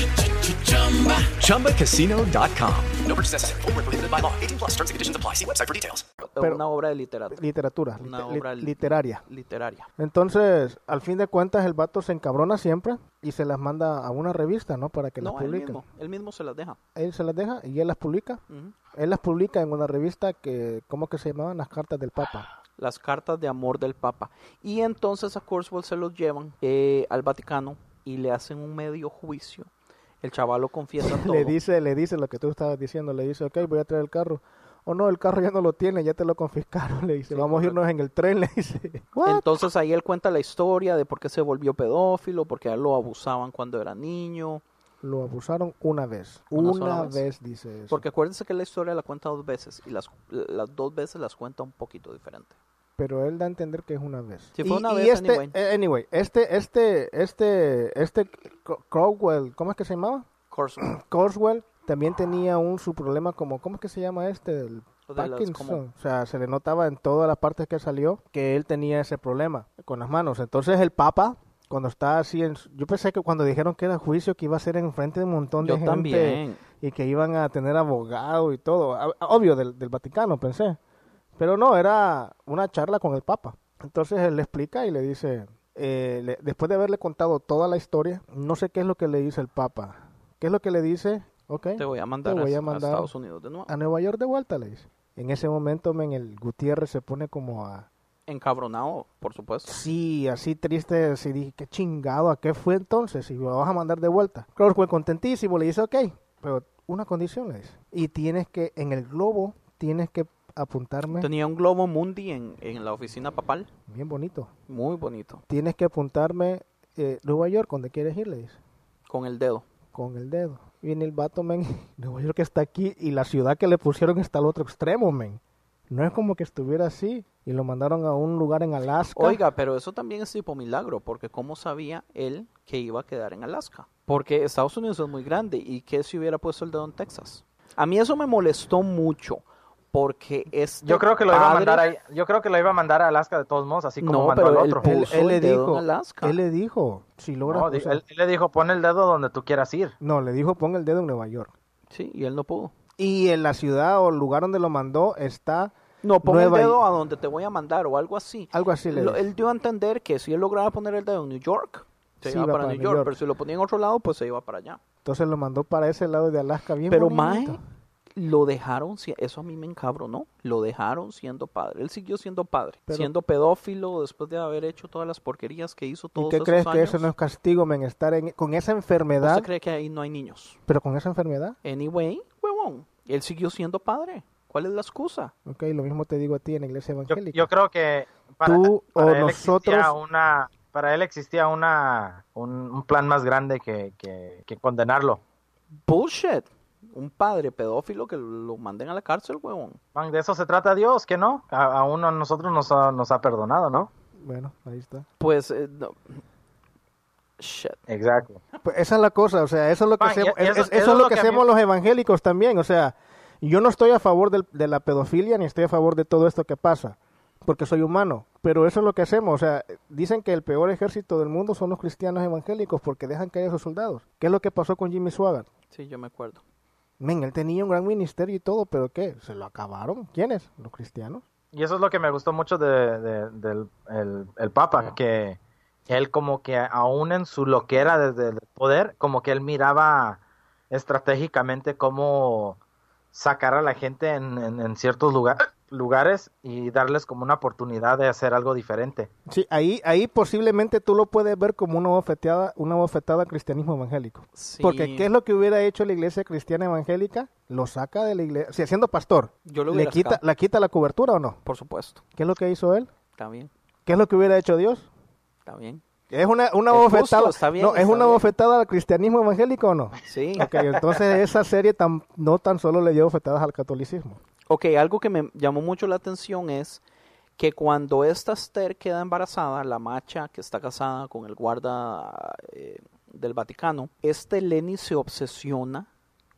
S10: ChumbaCasino.com.
S9: No purchase necessary. Where prohibited by law. 18 plus terms and conditions apply. See website for details.
S6: Pero-
S5: una obra de literatura.
S6: literatura,
S5: Una obra li-
S6: literaria.
S5: literaria.
S6: Entonces, al fin de cuentas, el vato se encabrona siempre y se las manda a una revista, ¿no? Para que
S5: No,
S6: las
S5: él
S6: publiquen.
S5: mismo, él mismo se las deja.
S6: Él se las deja y él las publica.
S5: Ujú.
S6: Él las publica en una revista que, ¿cómo que se llamaban? Las cartas del Papa.
S5: Las cartas de amor del Papa. Y entonces a Kurzweil se los llevan eh, al Vaticano y le hacen un medio juicio. El chaval lo confiesa [LAUGHS] todo.
S6: Le dice, le dice lo que tú estabas diciendo, le dice, ok, voy a traer el carro. O no, el carro ya no lo tiene, ya te lo confiscaron. [LAUGHS] Le dice, vamos a irnos en el tren, [LAUGHS] le dice. "What?".
S5: Entonces ahí él cuenta la historia de por qué se volvió pedófilo, porque a él lo abusaban cuando era niño.
S6: Lo abusaron una vez.
S5: Una
S6: Una,
S5: sola
S6: vez.
S5: vez.
S6: dice eso.
S5: Porque acuérdense que la historia la cuenta dos veces y las, las dos veces las cuenta un poquito diferente.
S6: Pero él da a entender que es una vez.
S5: Si fue
S6: Y-
S5: una
S6: y
S5: vez,
S6: este,
S5: anyway.
S6: eh, anyway, este, este, este, este Cro- Crowell, ¿cómo es que se llamaba?
S5: Kurzweil. [CLEARS THROAT]
S6: Corswell también tenía un su problema como, ¿cómo es que se llama este? El Parkinson. O sea, se le notaba en todas las partes que salió que él tenía ese problema con las manos. Entonces el Papa, cuando está así, en, yo pensé que cuando dijeron que era juicio que iba a ser en frente de un montón de
S5: Yo
S6: gente
S5: también.
S6: y que iban a tener abogado y todo, A- obvio del, del Vaticano pensé, pero no, era una charla con el Papa. Entonces él le explica y le dice, eh, le- después de haberle contado toda la historia, no sé qué es lo que le dice el Papa. ¿Qué es lo que le dice? Ok,
S5: Te voy a mandar,
S6: te voy
S5: a,
S6: a
S5: a
S6: mandar
S5: Estados Unidos de nuevo.
S6: a Nueva York de vuelta, le dice. En ese momento, men, el Gutiérrez se pone como a...
S5: Encabronado, por supuesto.
S6: Sí, así triste, así dije, qué chingado, ¿a qué fue entonces? Y lo vas a mandar de vuelta. Claro, fue contentísimo, le dice, ok, pero una condición le dice. Y tienes que, en el globo, tienes que apuntarme,
S5: Tenía un globo mundi en, en la oficina papal.
S6: bien bonito,
S5: Muy bonito.
S6: tienes que apuntarme eh, Nueva York, donde quieres ir, le dice,
S5: Con el dedo.
S6: con el dedo. Viene el vato, men, [LAUGHS] Nueva York está aquí y la ciudad que le pusieron está al otro extremo, men. No es como que estuviera así y lo mandaron a un lugar en Alaska.
S5: Oiga, pero eso también es tipo milagro, porque ¿cómo sabía él que iba a quedar en Alaska? Porque Estados Unidos es muy grande y ¿qué si hubiera puesto el dedo en Texas? A mí eso me molestó mucho, porque este
S7: Yo creo que lo iba a mandar ahí, yo creo que lo iba a mandar a Alaska de todos modos, así como
S5: No,
S7: mandó
S5: pero
S7: al otro.
S6: él,
S5: puso
S6: él le dijo,
S5: Alaska.
S6: él le dijo, si logras,
S7: No,
S6: o
S7: di-
S6: sea,
S7: él, él le dijo, pon el dedo donde tú quieras ir.
S6: no, le dijo pon el dedo en Nueva York.
S5: Sí, y él no pudo.
S6: Y en la ciudad o el lugar donde lo mandó está
S5: No, pon
S6: Nueva
S5: el dedo a donde te voy a mandar o algo así.
S6: algo así. Le
S5: Lo- él dio a entender que si él lograba poner el dedo en New York, se
S6: Sí,
S5: iba
S6: iba
S5: para,
S6: para
S5: New
S6: New
S5: York,
S6: York.
S5: pero si lo ponía en otro lado, pues se iba para allá.
S6: Entonces lo mandó para ese lado de Alaska bien
S5: Pero
S6: bonito.
S5: Mae, lo dejaron, si- eso a mí me encabronó, lo dejaron siendo padre. Él siguió siendo padre,
S6: Pero-
S5: siendo pedófilo después de haber hecho todas las porquerías que hizo
S6: ¿Y
S5: todos
S6: qué
S5: esos
S6: crees que eso no es castigo, men? Estar en, con esa enfermedad,
S5: ¿Usted cree que ahí no hay niños?
S6: pero con esa enfermedad.
S5: Anyway, huevón, él siguió siendo padre. ¿Cuál es la excusa?
S6: Ok, lo mismo te digo a ti en la iglesia
S7: Yo,
S6: evangélica.
S7: yo creo que para,
S6: Tú o
S7: él
S6: nosotros-
S7: existía una para él existía una un, un plan más grande que, que, que condenarlo.
S5: Bullshit. Un padre pedófilo que lo manden a la cárcel, huevón.
S7: Man, de eso se trata Dios, que no, a, a uno a nosotros nos ha, nos ha perdonado, ¿no?
S6: Bueno, ahí está.
S5: Pues, eh, no. Shit.
S7: Exacto.
S6: Pues esa es la cosa, o sea, eso es lo que
S7: Man,
S6: hacemos,
S7: eso-
S6: es- eso
S7: eso
S6: es
S7: es
S6: lo que
S7: que a mí-
S6: hacemos los evangélicos también, o sea, yo no estoy a favor del- de la pedofilia ni estoy a favor de todo esto que pasa, porque soy humano, pero eso es lo que hacemos, o sea, dicen que el peor ejército del mundo son los cristianos evangélicos porque dejan caer a sus soldados. ¿Qué es lo que pasó con Jimmy Swaggart?
S5: Sí, yo me acuerdo.
S6: Men, él tenía un gran ministerio y todo, pero ¿qué? ¿Se lo acabaron? ¿Quiénes? ¿Los cristianos?
S7: Y eso es lo que me gustó mucho de, de- del el, el Papa, que él como que aún en su loquera desde el poder, como que él miraba estratégicamente cómo sacar a la gente en, en- en ciertos lugar- lugares y darles como una oportunidad de hacer algo diferente.
S6: Sí, ahí, ahí posiblemente tú lo puedes ver como una bofetada, una bofetada al cristianismo evangélico.
S5: Sí.
S6: Porque ¿qué es lo que hubiera hecho la iglesia cristiana evangélica? Lo saca de la iglesia, si siendo pastor,
S5: Yo lo
S6: ¿le
S5: hubiera
S6: quita,
S5: sacado.
S6: ¿la quita la cobertura o no?
S5: Por supuesto.
S6: ¿Qué es lo que hizo él?
S5: Está bien.
S6: ¿Qué es lo que hubiera hecho Dios?
S5: Está bien.
S6: ¿Es una, una
S5: Es
S6: bofetada?
S5: bien,
S6: no, ¿Es una
S5: bien.
S6: bofetada al cristianismo evangélico o no?
S5: Sí.
S6: Ok, entonces esa serie tan, no tan solo le dio bofetadas al catolicismo.
S5: Ok, algo que me llamó mucho la atención es que cuando esta Esther queda embarazada, la macha que está casada con el guarda eh, del Vaticano, este Lenny se obsesiona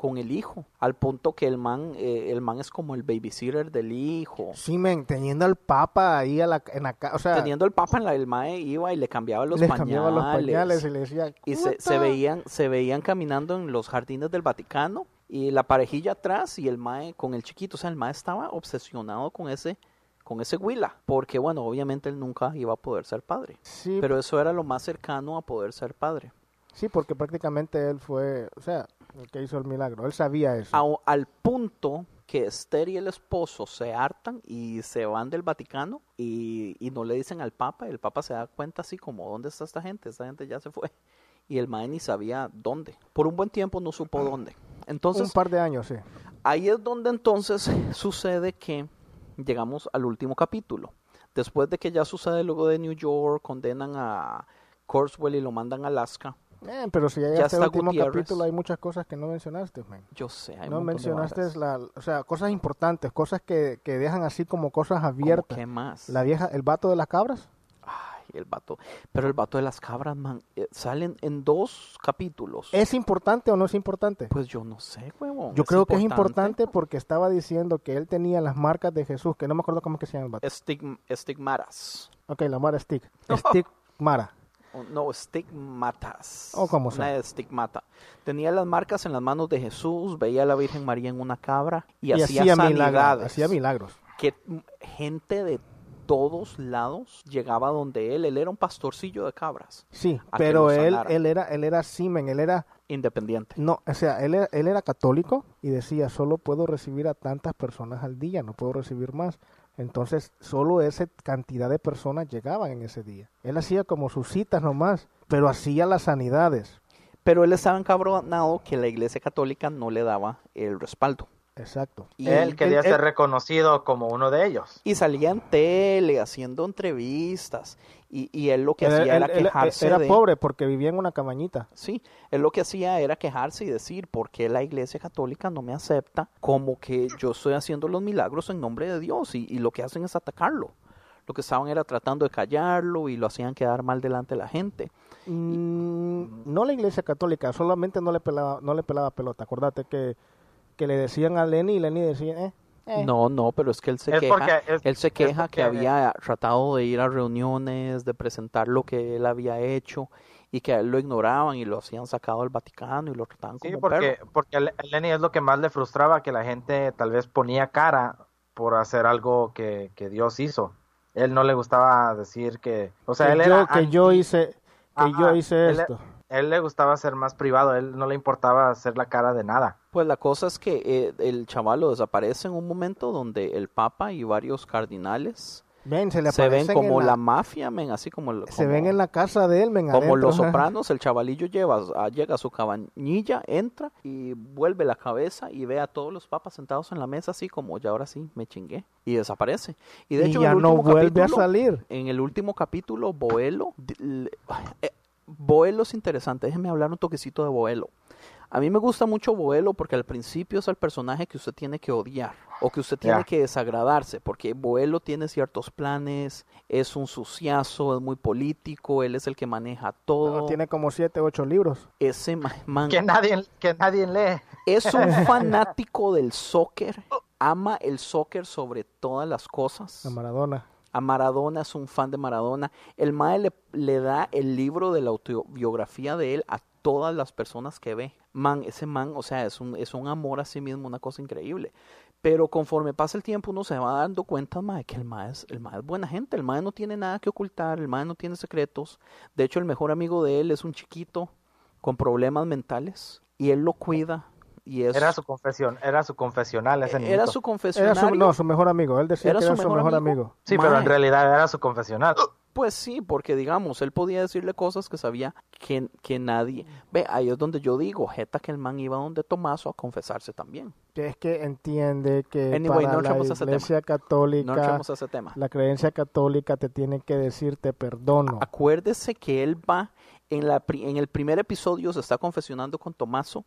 S5: con el hijo, al punto que el man, eh, el man es como el babysitter del hijo.
S6: Sí, men, teniendo al papa ahí a la, en la o sea,
S5: Teniendo el papa en la el mae iba y le cambiaba los
S6: les
S5: pañales.
S6: cambiaba los pañales y le decía,
S5: y se, se veían se veían caminando en los jardines del Vaticano y la parejilla atrás y el mae con el chiquito, o sea, el mae estaba obsesionado con ese con ese huila, porque bueno, obviamente él nunca iba a poder ser padre.
S6: Sí.
S5: Pero eso era lo más cercano a poder ser padre.
S6: Sí, porque prácticamente él fue, o sea, el que hizo el milagro. Él sabía eso.
S5: Ao- al punto que Esther y el esposo se hartan y se van del Vaticano y, y no le dicen al Papa, y el Papa se da cuenta así como, ¿dónde está esta gente? Esta gente ya se fue. [LAUGHS] Y el mae ni sabía dónde. Por un buen tiempo no supo dónde. Entonces,
S6: Un par de años, sí.
S5: ahí es donde entonces [LAUGHS] sucede que llegamos al último capítulo. Después de que ya sucede luego de New York, condenan a Corswell y lo mandan a Alaska.
S6: Eh, pero si llegaste al
S5: está
S6: último
S5: Gutiérrez.
S6: capítulo hay muchas cosas que no mencionaste, man.
S5: Yo sé, hay
S6: No mencionaste la, o sea, cosas importantes, cosas que, que dejan así como cosas abiertas.
S5: qué más?
S6: La vieja, el vato de las cabras.
S5: Ay, el vato. Pero el vato de las cabras, man, eh, salen en dos capítulos.
S6: ¿Es importante o no es importante?
S5: Pues yo no sé, huevón.
S6: Yo creo que es importante porque estaba diciendo que él tenía las marcas de Jesús, que no me acuerdo cómo es que se llama el vato.
S5: Estigm- estigmaras.
S6: Ok, la Mara Stick. [LAUGHS] Stick Mara.
S5: Oh, No, estigmatas.
S6: O como
S5: Una
S6: sea.
S5: estigmata. Tenía las marcas en las manos de Jesús, veía a la Virgen María en una cabra y,
S6: Y
S5: hacía,
S6: hacía milagros, hacía milagros.
S5: Que gente de todos lados llegaba donde él. Él era un pastorcillo de cabras.
S6: Sí, pero él, él era, él era Simen, él era,
S5: Independiente.
S6: no, o sea, él era, él era católico y decía, solo puedo recibir a tantas personas al día, no puedo recibir más. Entonces, solo esa cantidad de personas llegaban en ese día. Él hacía como sus citas nomás, pero hacía las sanidades.
S5: Pero él estaba encabronado que la iglesia católica no le daba el respaldo.
S6: Exacto.
S5: Y
S7: él quería
S6: él-
S7: ser
S6: él-
S7: reconocido como uno de ellos.
S5: Y salía en tele haciendo entrevistas. Y, y él lo que
S6: Él-
S5: hacía
S6: él-
S5: era
S6: él-
S5: quejarse
S6: era
S5: de...
S6: pobre porque vivía en una cabañita.
S5: Sí, él lo que hacía era quejarse y decir, ¿por qué la iglesia católica no me acepta como que yo estoy haciendo los milagros en nombre de Dios? Y, y lo que hacen es atacarlo. Lo que estaban era tratando de callarlo y lo hacían quedar mal delante de la gente.
S6: Mm, no la iglesia católica, solamente no le pelaba, no le pelaba pelota. Acordate que, que le decían a Lenny y Lenny decía, eh, eh.
S5: No, no, pero es que él se
S7: Es
S5: queja,
S7: porque- es-
S5: él se queja que había tratado de ir a reuniones, de presentar lo que él había hecho y que a él lo ignoraban y lo hacían sacado del Vaticano y lo trataban
S7: Sí,
S5: como
S7: porque,
S5: perro.
S7: porque a Le- a Lenny es lo que más le frustraba, que la gente tal vez ponía cara por hacer algo que, que Dios hizo. Él no le gustaba decir que... O sea,
S6: que
S7: él
S6: yo,
S7: era
S6: que yo hice, que
S7: Ajá,
S6: yo hice
S7: él-
S6: esto.
S7: Él le gustaba ser más privado, él no le importaba hacer la cara de nada.
S5: Pues la cosa es que eh, el chavalo desaparece en un momento donde el papa y varios cardinales
S6: Ven, se le
S5: se ven como
S6: en
S5: la mafia, men, así como,
S6: Se ven en la casa de él, men,
S5: como
S6: adentro,
S5: los [LAUGHS] sopranos, el chavalillo lleva, a- llega a su cabañilla, entra y vuelve la cabeza y ve a todos los papas sentados en la mesa así como ya ahora sí me chingué y desaparece. Y de
S6: Y
S5: hecho
S6: ya
S5: en el
S6: no vuelve a salir.
S5: En el último capítulo Boelo eh, Boelo es interesante, déjenme hablar un toquecito de Boelo. A mí me gusta mucho Boelo porque al principio es el personaje que usted tiene que odiar o que usted tiene que desagradarse, porque Boelo tiene ciertos planes, es un suciazo, es muy político, él es el que maneja todo.
S6: No, tiene como siete, ocho libros.
S5: Ese ma- man
S7: Que nadie, que nadie lee.
S5: es un [LAUGHS] fanático del soccer, ama el soccer sobre todas las cosas.
S6: A Maradona.
S5: A Maradona es un fan de Maradona. El Mae le, le da el libro de la autobiografía de él a todas las personas que ve. Man, ese man, o sea, es un, es un amor a sí mismo, una cosa increíble. Pero conforme pasa el tiempo uno se va dando cuenta, mae, que el mae, es, el mae es buena gente. El mae no tiene nada que ocultar, el mae no tiene secretos. De hecho, el mejor amigo de él es un chiquito con problemas mentales y él lo cuida. Y es,
S7: Era su confesión, era su confesional ese
S5: era su
S6: su, no, su mejor amigo. Él decía
S5: ¿Era
S6: que
S5: su
S6: era su
S5: mejor
S6: mejor
S5: amigo?
S6: amigo.
S7: Sí, pero en realidad era su confesional.
S5: Pues sí, porque digamos, él podía decirle cosas que sabía que, que nadie... Ve, ahí es donde yo digo, jeta que el man iba donde Tomaso a confesarse también.
S6: Que es que entiende que
S5: Anyway,
S6: para
S5: no
S6: la
S5: entremos a ese
S6: iglesia
S5: tema.
S6: católica,
S5: No ese tema.
S6: la creencia católica te tiene que decir te perdono.
S5: Acuérdese que él va, en, la, pri- en el primer episodio se está confesionando con Tomaso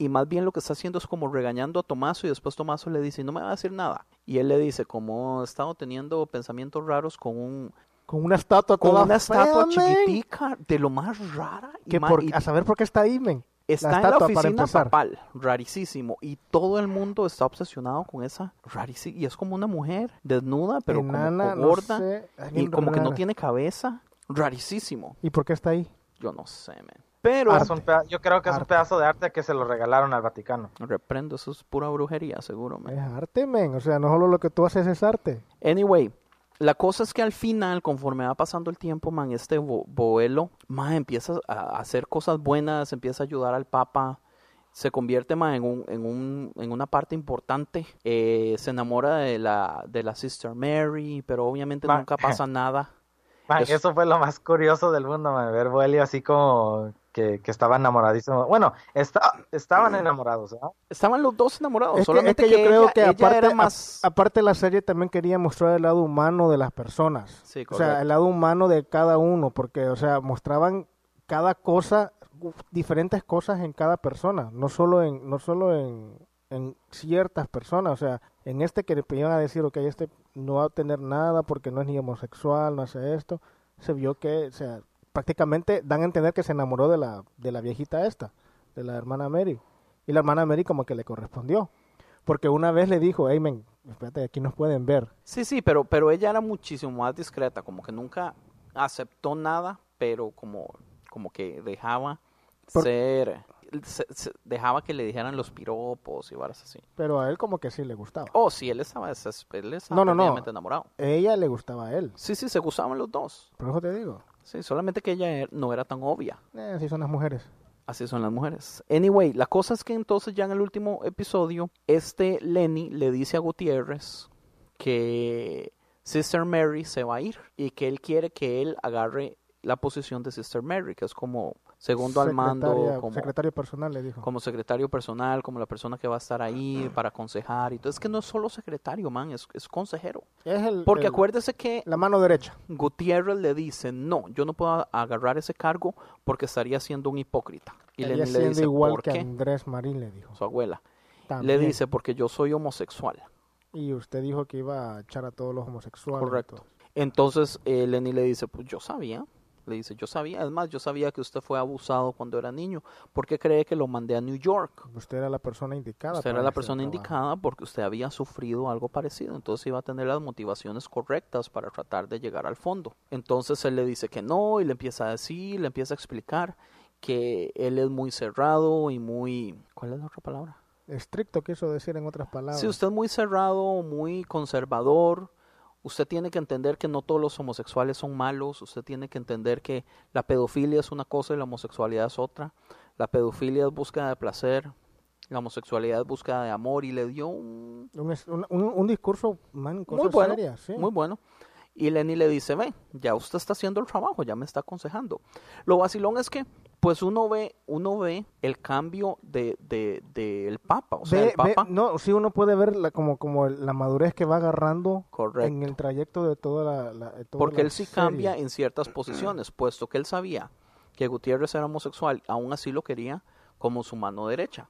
S5: y más bien lo que está haciendo es como regañando a Tomaso y después Tomaso le dice, no me va a decir nada. Y él le dice, como he estado teniendo pensamientos raros con un...
S6: Con una estatua
S5: Con
S6: toda
S5: una estatua
S6: men.
S5: chiquitica, de lo más rara. y
S6: Que por-
S5: y
S6: a saber por qué está ahí, men.
S5: Está
S6: la
S5: en la oficina papal, rarísimo, y todo el mundo está obsesionado con esa rarísima, y es como una mujer desnuda, pero
S6: Enana,
S5: como gorda,
S6: sé, ay,
S5: y como que no tiene cabeza, rarísimo.
S6: ¿Y por qué está ahí?
S5: Yo no sé, man. Pero
S7: Es un peda- yo creo que es un pedazo de arte que se lo regalaron al Vaticano.
S5: reprendo, eso es pura brujería, seguro, man.
S6: Es arte, men. O sea, no solo lo que tú haces es arte.
S5: Anyway, la cosa es que al final, conforme va pasando el tiempo, man, este bo- Boelo, man, empieza a hacer cosas buenas, empieza a ayudar al Papa, se convierte man, en, un, en, un, en una parte importante, eh, se enamora de la, de la Sister Mary, pero obviamente
S7: Ma-
S5: nunca pasa [LAUGHS] nada.
S7: Man,
S5: Es-
S7: Eso fue lo más curioso del mundo, man, ver Boelio así como que, que estaba enamoradísimo. Bueno, está, estaban enamorados, ¿verdad?
S5: Estaban los dos enamorados,
S6: Es que, es
S5: solamente
S6: que yo creo
S5: ella-
S6: que
S5: ella
S6: aparte,
S5: era más...
S6: a- aparte la serie también quería mostrar el lado humano de las personas.
S5: Sí,
S6: o sea, el lado humano de cada uno, porque, o sea, mostraban cada cosa, diferentes cosas en cada persona, no solo en, no solo en, en ciertas personas, o sea, en este que le iban a decir, ok, este no va a tener nada porque no es ni homosexual, no hace esto, se vio que, o sea, prácticamente dan a entender que se enamoró de la, de la viejita esta, de la hermana Mary, y la hermana Mary como que le correspondió. Porque una vez le dijo, hey, men, espérate, aquí nos pueden ver.
S5: Sí, sí, pero, pero ella era muchísimo más discreta, como que nunca aceptó nada, pero como, como que dejaba
S6: Por-
S5: ser, se- se- dejaba que le dijeran los piropos y varas así.
S6: Pero a él como que sí le gustaba.
S5: Oh, sí, él estaba, él estaba
S6: No, no, no.
S5: enamorado.
S6: Ella le gustaba a él.
S5: Sí, sí, se gustaban los dos.
S6: Por eso te digo.
S5: Sí, solamente que ella er- no era tan obvia.
S6: Eh, así son las mujeres.
S5: Así son las mujeres. Anyway, la cosa es que entonces ya en el último episodio, este Lenny le dice a Gutiérrez que Sister Mary se va a ir y que él quiere que él agarre la posición de Sister Mary, que es como segundo al mando, como,
S6: Secretario personal le dijo.
S5: como secretario personal, como la persona que va a estar ahí para aconsejar. Y todo. Es que no es solo secretario, man, es, es consejero.
S6: Es el,
S5: Porque
S6: el-
S5: acuérdese que
S6: la mano derecha.
S5: Gutiérrez le dice, no, yo no puedo agarrar ese cargo porque estaría siendo un hipócrita. Y
S6: Ella
S5: le dice,
S6: igual
S5: ¿por
S6: que
S5: qué?
S6: Andrés Marín le dijo.
S5: Su abuela.
S6: También.
S5: Le dice, porque yo soy homosexual.
S6: Y usted dijo que iba a echar a todos los homosexuales.
S5: Correcto. Entonces eh, Lenny le dice, pues yo sabía. Le dice, yo sabía. Es más, yo sabía que usted fue abusado cuando era niño. ¿Por qué cree que lo mandé a New York?
S6: Usted era la persona indicada.
S5: Usted era la persona indicada porque usted había sufrido algo parecido, entonces iba a tener las motivaciones correctas para tratar de llegar al fondo. Entonces él le dice que no y le empieza a decir, le empieza a explicar que él es muy cerrado y muy... ¿Cuál es la otra palabra?
S6: Estricto quiso decir en otras palabras.
S5: Si usted es muy cerrado, muy conservador, Usted tiene que entender que no todos los homosexuales son malos. Usted tiene que entender que la pedofilia es una cosa y la homosexualidad es otra. La pedofilia es búsqueda de placer. La homosexualidad es búsqueda de amor. Y le dio un,
S6: Un, un- discurso, man,
S5: muy bueno.
S6: sí.
S5: Muy bueno. Y Lenny le dice, ve, ya usted está haciendo el trabajo, ya me está aconsejando. Lo vacilón es que, pues uno ve, uno ve el cambio de, de, del Papa. O sea,
S6: Ve-
S5: el Papa,
S6: ve- no, sí uno puede ver la, como, como la madurez que va agarrando
S5: Correcto.
S6: en el trayecto de toda la, la- de toda
S5: porque
S6: la
S5: él sí
S6: serie.
S5: cambia en ciertas posiciones, [CLEARS THROAT] puesto que él sabía que Gutiérrez era homosexual, aún así lo quería como su mano derecha,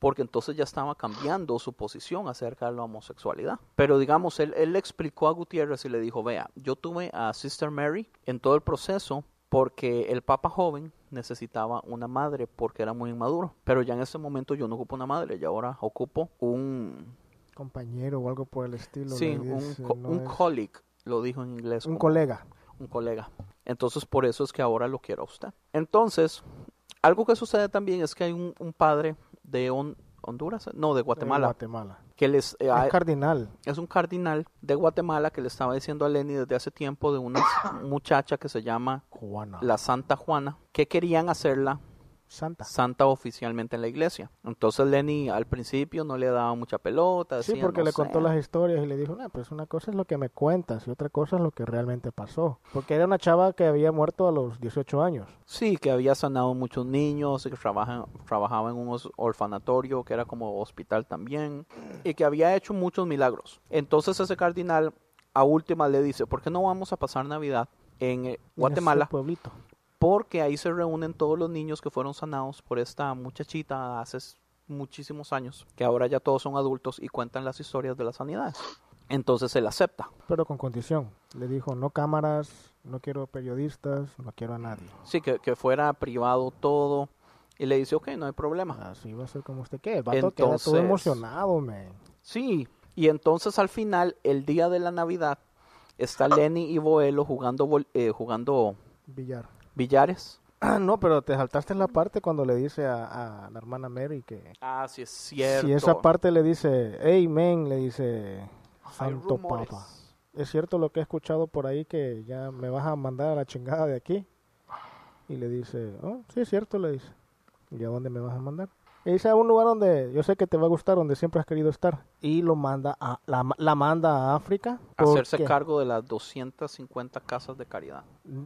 S5: porque entonces ya estaba cambiando su posición acerca de la homosexualidad. Pero digamos, él, él le explicó a Gutiérrez y le dijo, vea, yo tuve a Sister Mary en todo el proceso porque el Papa joven necesitaba una madre porque era muy inmaduro, pero ya en ese momento yo no ocupo una madre, y ahora ocupo un...
S6: compañero o algo por el estilo.
S5: Sí, un, co-
S6: no
S5: un
S6: es-
S5: colleague, lo dijo en inglés.
S6: Un
S5: como-
S6: colega.
S5: Un colega. Entonces, por eso es que ahora lo quiero a usted. Entonces, algo que sucede también es que hay un, un padre de Hon- Honduras, no, de Guatemala,
S6: Guatemala.
S5: Que les... eh,
S6: Es cardinal.
S5: es un cardinal de Guatemala que le estaba diciendo a Lenny desde hace tiempo de una muchacha que se llama
S6: Juana.
S5: la Santa Juana, que querían hacerla
S6: Santa.
S5: santa oficialmente en la iglesia. Entonces Lenny al principio no le daba mucha pelota.
S6: Sí, porque
S5: "No
S6: le contó
S5: sé".
S6: las historias y le dijo, no, pues una cosa es lo que me cuentas y otra cosa es lo que realmente pasó. Porque era una chava que había muerto a los 18 años.
S5: Sí, que había sanado muchos niños, y que trabaja, trabajaba en un orfanatorio, que era como hospital también, y que había hecho muchos milagros. Entonces ese cardinal a última le dice, ¿por qué no vamos a pasar Navidad en eh, Guatemala?
S6: En pueblito.
S5: Porque ahí se reúnen todos los niños que fueron sanados por esta muchachita hace muchísimos años, que ahora ya todos son adultos y cuentan las historias de las sanidades. Entonces él acepta.
S6: Pero con condición. Le dijo, no cámaras, no quiero periodistas, no quiero a nadie.
S5: Sí, que, que fuera privado todo. Y le dice, ok, no hay problema.
S6: Así va a ser como usted vato queda todo
S5: Entonces-
S6: emocionado, man.
S5: Sí, y entonces al final, el día de la Navidad, está Lenny y Boelo jugando, eh, jugando
S6: Villar.
S5: Billares.
S6: Ah, no, pero te saltaste la parte cuando le dice a, a la hermana Mary que...
S5: Ah, sí, es cierto.
S6: Si esa parte le dice, hey, men, le dice, santo papa. Es cierto lo que he escuchado por ahí que ya me vas a mandar a la chingada de aquí. Y le dice, oh, sí, es cierto, le dice. ¿Y a dónde me vas a mandar? Y dice a un lugar donde yo sé que te va a gustar, donde siempre has querido estar. Y lo manda a, la, la manda a África.
S5: Hacerse
S6: porque-
S5: cargo de las 250 casas de caridad.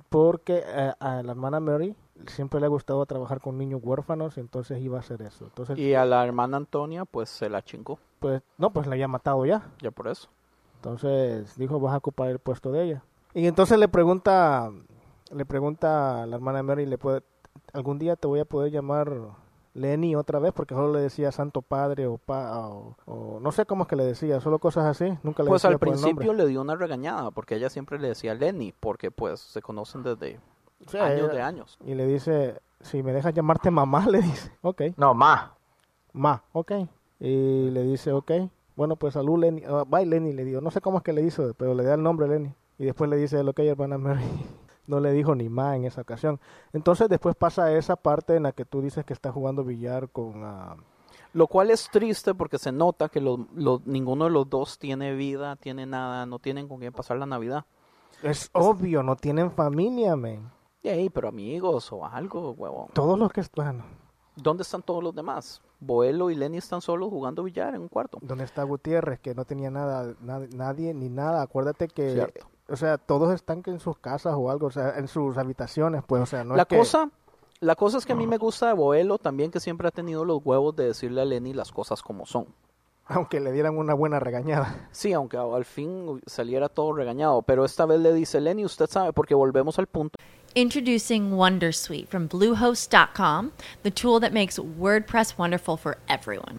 S6: Porque eh, a la hermana Mary siempre le ha gustado trabajar con niños huérfanos, entonces iba a hacer eso. Entonces,
S5: Y a la hermana Antonia, pues se la chingó.
S6: pues, no, pues la había matado ya.
S5: Ya por eso.
S6: Entonces dijo, vas a ocupar el puesto de ella. Y entonces le pregunta, le pregunta a la hermana Mary, le puede, algún día te voy a poder llamar Lenny otra vez, porque solo le decía Santo Padre o, pa, o, o no sé cómo es que le decía, solo cosas así, nunca le
S5: Pues
S6: decía
S5: al principio le dio una regañada, porque ella siempre le decía Lenny, porque pues se conocen desde
S6: Sí,
S5: años
S6: ella-
S5: de años.
S6: Y le dice, si me dejas llamarte mamá, [LAUGHS] le dice, ok.
S7: No, ma.
S6: Ma, ok. Y le dice, ok. Bueno, pues salud, Lenny. Ah, bye, Lenny, le digo. No sé cómo es que le hizo, pero le da el nombre Lenny. Y después le dice, ok, hermana Mary. [LAUGHS] No le dijo ni ma en esa ocasión. Entonces después pasa esa parte en la que tú dices que está jugando billar con... ah,
S5: Lo cual es triste porque se nota que los- los- ninguno de los dos tiene vida, tiene nada, no tienen con quién pasar la Navidad.
S6: es obvio, no tienen familia, men.
S5: Ey, pero amigos o algo, huevón.
S6: Todos los que están...
S5: ¿Dónde están todos los demás? Boelo y Lenny están solos jugando billar en un cuarto.
S6: ¿Dónde está Gutiérrez? Que no tenía nada, nad- nadie ni nada. Acuérdate que...
S5: Cierto.
S6: O sea, todos están que en sus casas o algo, o sea, en sus habitaciones, pues, o sea, no
S5: la
S6: es que...
S5: cosa, la cosa es que a mí me gusta de Boelo también que siempre ha tenido los huevos de decirle a Lenny las cosas como son. [LAUGHS]
S6: Aunque le dieran una buena regañada.
S5: Sí, aunque al fin saliera todo regañado, pero esta vez le dice Lenny, usted sabe, porque volvemos al punto.
S1: Introducing Wondersuite from Bluehost.com, the tool that makes WordPress wonderful for everyone.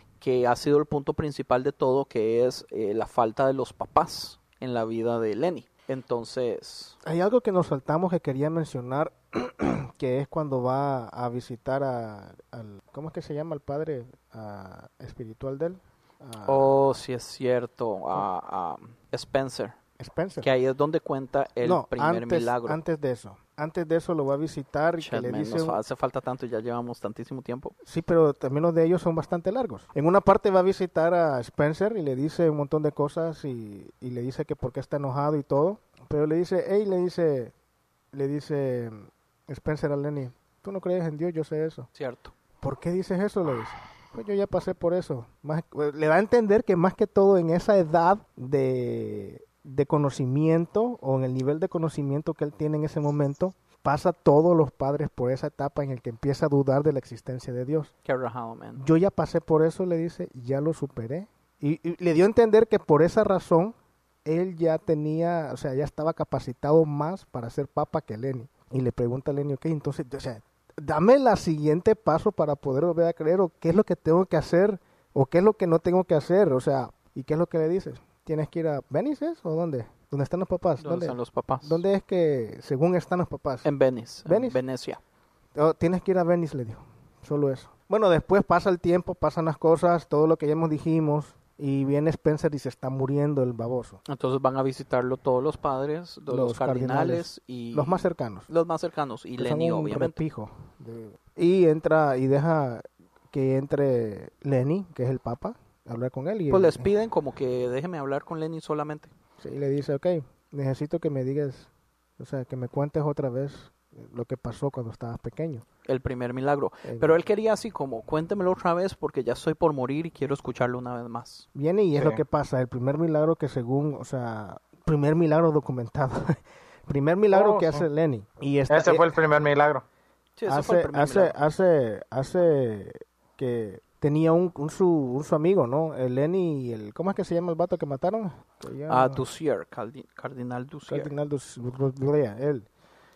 S5: que ha sido el punto principal de todo, que es eh, la falta de los papás en la vida de Lenny. Entonces...
S6: Hay algo que nos saltamos que quería mencionar, [CLEARS THROAT] que es cuando va a visitar a, al... ¿Cómo es que se llama el padre espiritual de él?
S5: oh, sí es cierto, a, Spencer.
S6: Spencer.
S5: Que ahí es donde cuenta el primer milagro.
S6: Antes de eso antes de eso lo va a visitar y que le dice...
S5: Nos hace falta tanto, ya llevamos tantísimo tiempo.
S6: Sí, pero también los de ellos son bastante largos. En una parte va a visitar a Spencer y le dice un montón de cosas y, le dice que por qué está enojado y todo. Pero le dice, hey, le dice, le dice Spencer a Lenny, tú no crees en Dios, yo sé eso.
S5: Cierto.
S6: ¿Por qué dices eso? Le dice. Pues yo ya pasé por eso. Más, le da a entender que más que todo en esa edad de de conocimiento o en el nivel de conocimiento que él tiene en ese momento, pasa todos los padres por esa etapa en el que empieza a dudar de la existencia de Dios. Yo ya pasé por eso, le dice, ya lo superé. Y, le dio a entender que por esa razón él ya tenía, o sea, ya estaba capacitado más para ser papa que Lenny. Y le pregunta a Lenny, ok, entonces, o sea, dame la siguiente paso para poder volver a creer, o qué es lo que tengo que hacer, o qué es lo que no tengo que hacer, o sea, ¿y qué es lo que le dices? Tienes que ir a Venice o dónde? ¿Dónde están los papás?
S5: ¿Dónde, están los papás?
S6: ¿Dónde es que según están los papás?
S5: En Venice. ¿Venice? En Venecia.
S6: Oh, tienes que ir a Venice, le dijo. Solo eso. Bueno, después pasa el tiempo, pasan las cosas, todo lo que ya hemos dijimos, y viene Spencer y se está muriendo el baboso.
S5: Entonces van a visitarlo todos los padres, los, cardinales, y
S6: los más cercanos.
S5: Los más cercanos y Lenny obviamente.
S6: Y entra y deja que entre Lenny, que es el papa, hablar con él. Y
S5: pues les piden como que déjeme hablar con Lenny solamente.
S6: Sí, le dice, ok, necesito que me digas, o sea, que me cuentes otra vez lo que pasó cuando estabas pequeño.
S5: El primer milagro. Pero él quería así como, cuéntemelo otra vez porque ya estoy por morir y quiero escucharlo una vez más.
S6: Viene y es lo que pasa, el primer milagro que según, o sea, primer milagro documentado. [LAUGHS] primer milagro oh, que hace Lenny.
S7: Y ese fue el primer milagro.
S6: Sí, ese hace, fue el primer hace, milagro. hace, hace que tenía un, un, su, un, su amigo, ¿no? El Lenny y el... ¿Cómo es que se llama el vato que mataron?
S5: Ah, Dussier, Cardinal Dussier.
S6: Cardinal Dussier, él.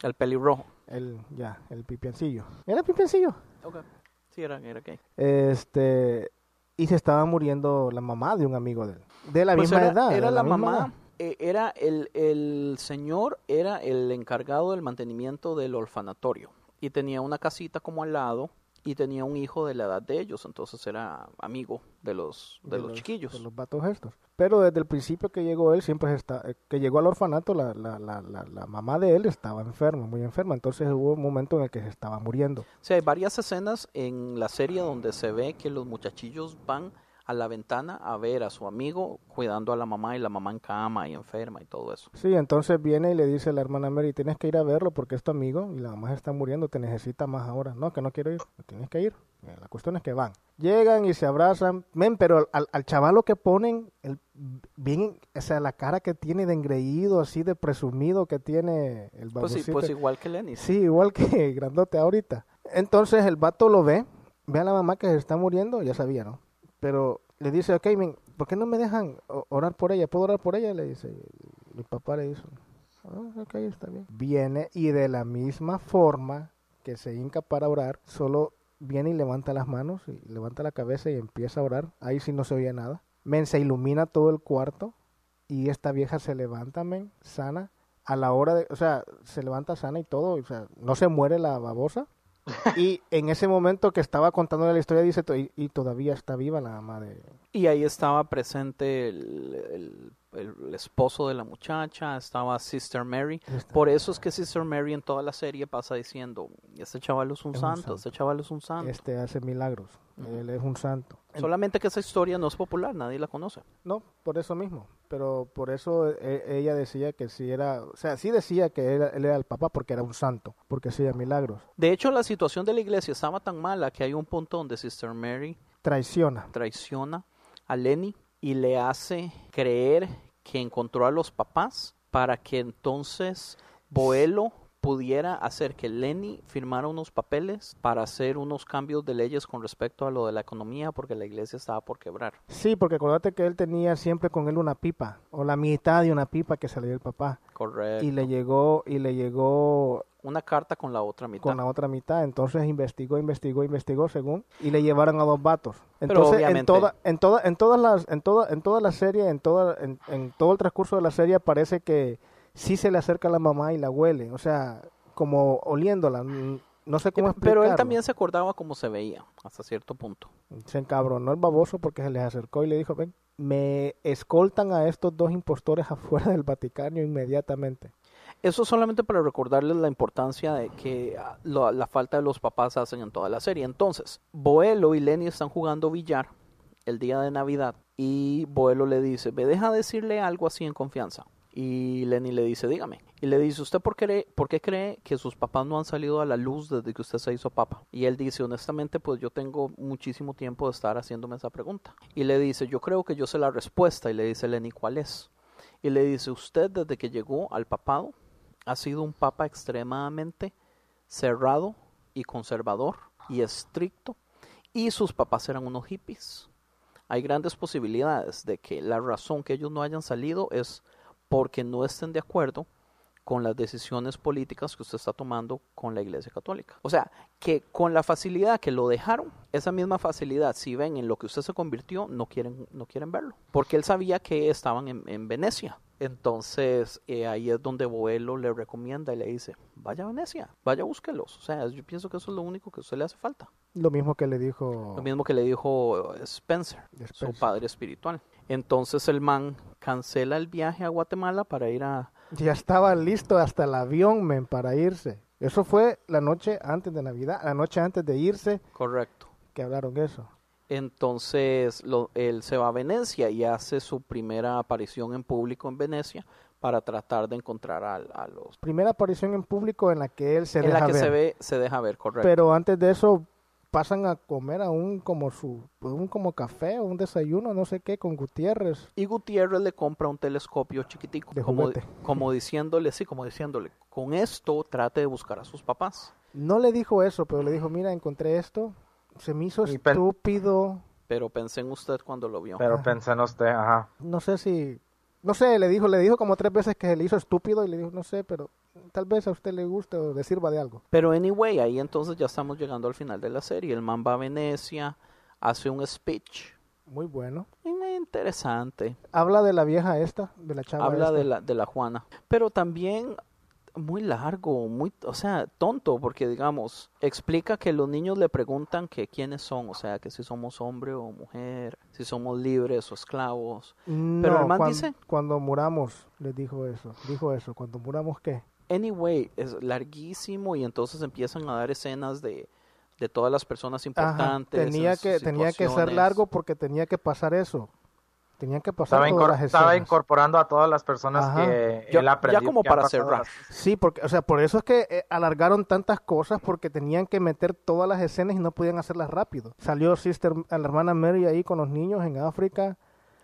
S5: El pelirrojo.
S6: El, ya, el pipiancillo. ¿Era el pipiancillo?
S5: Ok, sí, era, era gay.
S6: Este... Y se estaba muriendo la mamá de un amigo de él. De la pues misma edad.
S5: Era
S6: la,
S5: mamá... Eh, era el, el señor era el encargado del mantenimiento del orfanatorio y tenía una casita como al lado y tenía un hijo de la edad de ellos, entonces era amigo de los de, los, chiquillos.
S6: De los vatos estos. Pero desde el principio que llegó él, siempre está, eh, que llegó al orfanato, la, la, la, la, mamá de él estaba enferma, muy enferma, entonces hubo un momento en el que se estaba muriendo.
S5: Sí, hay varias escenas en la serie donde se ve que los muchachillos van a la ventana a ver a su amigo cuidando a la mamá y la mamá en cama y enferma y todo eso.
S6: Sí, entonces viene y le dice a la hermana Mary, tienes que ir a verlo porque es tu amigo y la mamá está muriendo, te necesita más ahora. No, que no quiero ir, tienes que ir. Eh, la cuestión es que van. Llegan y se abrazan. Men, pero al, al chavalo que ponen, el, bien, o sea, la cara que tiene de engreído, así de presumido que tiene el
S5: Pues sí, pues igual que Lenny.
S6: Sí, igual que [LAUGHS] Grandote ahorita. Entonces el vato lo ve, ve a la mamá que se está muriendo, ya sabía, ¿no? Pero le dice, ok, ¿por qué no me dejan orar por ella? ¿Puedo orar por ella? Le dice, mi papá le dice, ah, está bien. Viene y de la misma forma que se hinca para orar, solo viene y levanta las manos, y levanta la cabeza y empieza a orar. Ahí sí no se oía nada. Men, se ilumina todo el cuarto y esta vieja se levanta, men, sana. A la hora de, o sea, se levanta sana y todo, o sea, no se muere la babosa. Y en ese momento que estaba contándole la historia, dice, "To- y, y todavía está viva la madre.
S5: Y ahí estaba presente el, el- el esposo de la muchacha, estaba Sister Mary. Por eso es que Sister Mary en toda la serie pasa diciendo, este chaval es un
S6: Es un
S5: santo,
S6: santo.
S5: este chaval es un santo.
S6: Este hace milagros. Él es un santo.
S5: Solamente que esa historia no es popular, nadie la conoce.
S6: No, por eso mismo. Pero por eso eh, ella decía que sí era, o sea, sí decía que era- él era el papá porque era un santo, porque hacía milagros.
S5: De hecho, la situación de la iglesia estaba tan mala que hay un punto donde Sister Mary
S6: Traiciona.
S5: traiciona a Lenny y le hace creer que encontró a los papás para que entonces Boelo pudiera hacer que Lenny firmara unos papeles para hacer unos cambios de leyes con respecto a lo de la economía porque la iglesia estaba por quebrar.
S6: Sí, porque acuérdate que él tenía siempre con él una pipa, o la mitad de una pipa que salió el papá.
S5: Correcto.
S6: Y le llegó, y le llegó
S5: Una carta con la otra mitad.
S6: con la otra mitad. Entonces investigó, investigó, investigó según, y le llevaron a dos vatos.
S5: Pero
S6: Entonces, en toda, en toda, en todas las, en toda, en toda la serie, en toda, en, en todo el transcurso de la serie parece que sí se le acerca a la mamá y la huele, o sea, como oliéndola. No sé cómo explicarlo.
S5: Pero él también se acordaba cómo se veía hasta cierto punto.
S6: Se encabronó el baboso porque se les acercó y le dijo, ven, me escoltan a estos dos impostores afuera del Vaticano inmediatamente.
S5: Eso solamente para recordarles la importancia de que ah, lo- la falta de los papás hacen en toda la serie. Entonces, Boelo y Lenny están jugando billar el día de Navidad y Boelo le dice, me deja decirle algo así en confianza. Y Lenny le dice, dígame. Y le dice, ¿usted por qué, por qué cree que sus papás no han salido a la luz desde que usted se hizo papa? Y él dice, honestamente, pues yo tengo muchísimo tiempo de estar haciéndome esa pregunta. Y le dice, yo creo que yo sé la respuesta. Y le dice Lenny, ¿cuál es? Y le dice, usted desde que llegó al papado ha sido un papa extremadamente cerrado y conservador y estricto y sus papás eran unos hippies. Hay grandes posibilidades de que la razón que ellos no hayan salido es porque no estén de acuerdo con las decisiones políticas que usted está tomando con la Iglesia Católica. O sea, que con la facilidad que lo dejaron, esa misma facilidad, si ven en lo que usted se convirtió, no quieren, no quieren verlo. Porque él sabía que estaban en, en Venecia. Entonces, eh, ahí es donde Boelo le recomienda y le dice, vaya a Venecia, vaya búsquelos. O sea, yo pienso que eso es lo único que a usted le hace falta.
S6: Lo mismo que le dijo...
S5: Lo mismo que le dijo Spencer, su padre espiritual. Entonces el man cancela el viaje a Guatemala para ir a...
S6: Ya estaba listo hasta el avión, men, para irse. Eso fue la noche antes de Navidad, la noche antes de irse
S5: Correcto.
S6: que hablaron eso.
S5: Entonces lo- él se va a Venecia y hace su primera aparición en público en Venecia para tratar de encontrar a, a los...
S6: Primera aparición en público en la que él se
S5: en
S6: deja
S5: la que
S6: ver.
S5: se ve, se deja ver, correcto.
S6: Pero antes de eso pasan a comer a un como su un como café o un desayuno, no sé qué, con Gutiérrez.
S5: Y Gutiérrez le compra un telescopio chiquitico,
S6: De
S5: como, como diciéndole, sí, como diciéndole, con esto trate de buscar a sus papás.
S6: No le dijo eso, pero le dijo, mira, encontré esto, se me hizo
S7: Y
S6: estúpido,
S5: Pero pensé en usted cuando lo vio.
S7: Pero pensé en usted, ajá.
S6: no sé si, no sé, le dijo, le dijo como tres veces que se le hizo estúpido y le dijo, no sé, pero tal vez a usted le guste o le sirva de algo.
S5: Pero anyway, ahí entonces ya estamos llegando al final de la serie. El man va a Venecia, hace un speech.
S6: Muy bueno.
S5: y muy interesante.
S6: Habla de la vieja esta, de la chava
S5: Habla
S6: esta.
S5: de la, de la Juana. Pero también muy largo, muy, o sea, tonto, porque digamos, explica que los niños le preguntan que quiénes son, o sea, que si somos hombre o mujer, si somos libres o esclavos. Pero el man
S6: cuan-
S5: dice,
S6: cuando muramos, les dijo eso, dijo eso, cuando muramos qué?
S5: anyway, es larguísimo y entonces empiezan a dar escenas de, de todas las personas
S6: Ajá,
S5: importantes.
S6: tenía
S5: en
S6: que tenía que ser largo porque tenía que pasar eso. Tenían que pasar
S7: Estaba,
S6: todas las
S7: estaba incorporando a todas las personas
S6: Ajá.
S7: que
S5: Ya-
S7: él
S5: ya
S7: aprendió.
S5: como
S7: que han
S5: para cerrar.
S7: las-
S6: Sí, porque, o sea, por eso es que eh, alargaron tantas cosas porque tenían que meter todas las escenas y no podían hacerlas rápido. Salió Sister, a la hermana Mary ahí con los niños en África.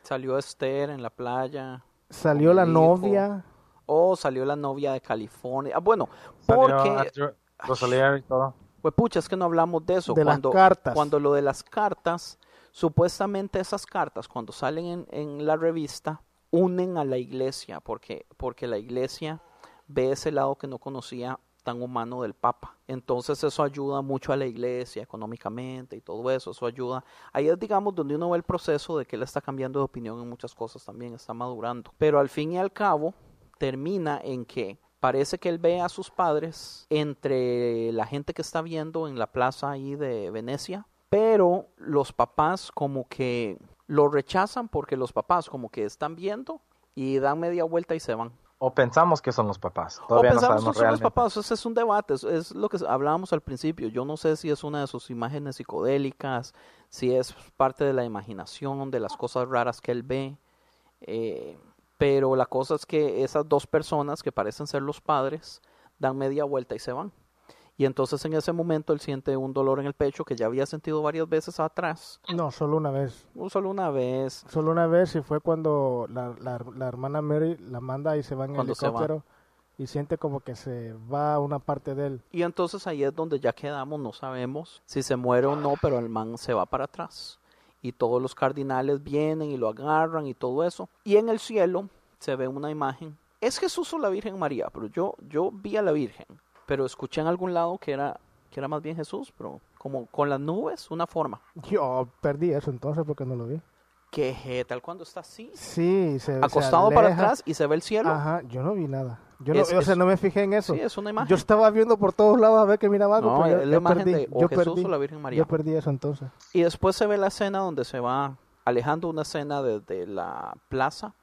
S5: Salió Esther en la playa.
S6: Salió la
S5: hijo.
S6: novia.
S5: Oh, salió la novia de California. Ah, bueno,
S7: Salió
S5: porque...
S7: Rosalier y todo.
S5: Pues pucha, es que no hablamos de eso.
S6: De las cartas.
S5: Cuando lo de las cartas, supuestamente esas cartas, cuando salen en, la revista, unen a la iglesia, porque, porque la iglesia ve ese lado que no conocía tan humano del Papa. Entonces eso ayuda mucho a la iglesia económicamente y todo eso, eso ayuda. Ahí es, digamos, donde uno ve el proceso de que él está cambiando de opinión en muchas cosas también, está madurando. Pero al fin y al cabo termina en que parece que él ve a sus padres entre la gente que está viendo en la plaza ahí de Venecia, pero los papás como que lo rechazan porque los papás como que están viendo y dan media vuelta y se van.
S7: O pensamos que son los papás.
S5: O
S7: no
S5: pensamos
S7: sabemos
S5: que son los papás, ese es un debate, es, es lo que hablábamos al principio. Yo no sé si es una de sus imágenes psicodélicas, si es parte de la imaginación, de las cosas raras que él ve. eh, pero la cosa es que esas dos personas que parecen ser los padres dan media vuelta y se van. Y entonces en ese momento él siente un dolor en el pecho que ya había sentido varias veces atrás.
S6: No, solo una vez.
S5: Solo una vez.
S6: Solo una vez y fue cuando la, la, la hermana Mary la manda y se va en
S5: va.
S6: helicóptero y siente como que se va una parte de él.
S5: Y entonces ahí es donde ya quedamos, no sabemos si se muere o no, pero el man se va para atrás. Y todos los cardinales vienen y lo agarran y todo eso. Y en el cielo se ve una imagen. Es Jesús o la Virgen María, pero yo, yo vi a la Virgen, pero escuché en algún lado que era, que era más bien Jesús, pero como con las nubes, una forma.
S6: Yo perdí eso entonces porque no lo vi.
S5: Que tal cuando está así,
S6: Sí, se se
S5: acostado para atrás y se ve el cielo.
S6: Ajá, yo no vi nada. Yo no,
S5: Es-
S6: o sea,
S5: es-
S6: no me fijé en eso.
S5: Sí, es una imagen.
S6: Yo estaba viendo por todos lados a ver que miraba algo,
S5: No,
S6: pero yo,
S5: es la
S6: yo
S5: imagen
S6: perdí.
S5: de o
S6: yo
S5: Jesús
S6: perdí.
S5: o la Virgen María.
S6: Yo perdí eso entonces.
S5: Y después se ve la escena donde se va alejando una escena desde la plaza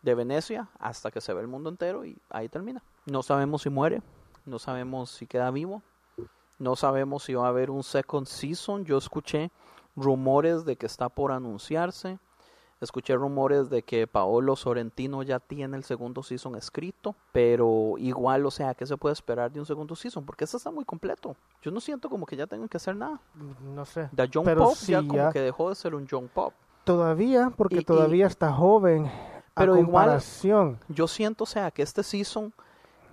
S5: de Venecia hasta que se ve el mundo entero y ahí termina. No sabemos si muere, no sabemos si queda vivo, no sabemos si va a haber un second season. Yo escuché rumores de que está por anunciarse. Escuché rumores de que Paolo Sorrentino ya tiene el segundo season escrito, pero igual, o sea, ¿qué se puede esperar de un segundo season? Porque este está muy completo. Yo no siento como que ya tengan que hacer nada.
S6: No sé.
S5: The John
S6: Pero
S5: Pop ya como que dejó de ser un John Pop.
S6: Todavía, porque
S5: Y- y-
S6: todavía está joven.
S5: Pero
S6: a
S5: igual, yo siento, o sea, que este season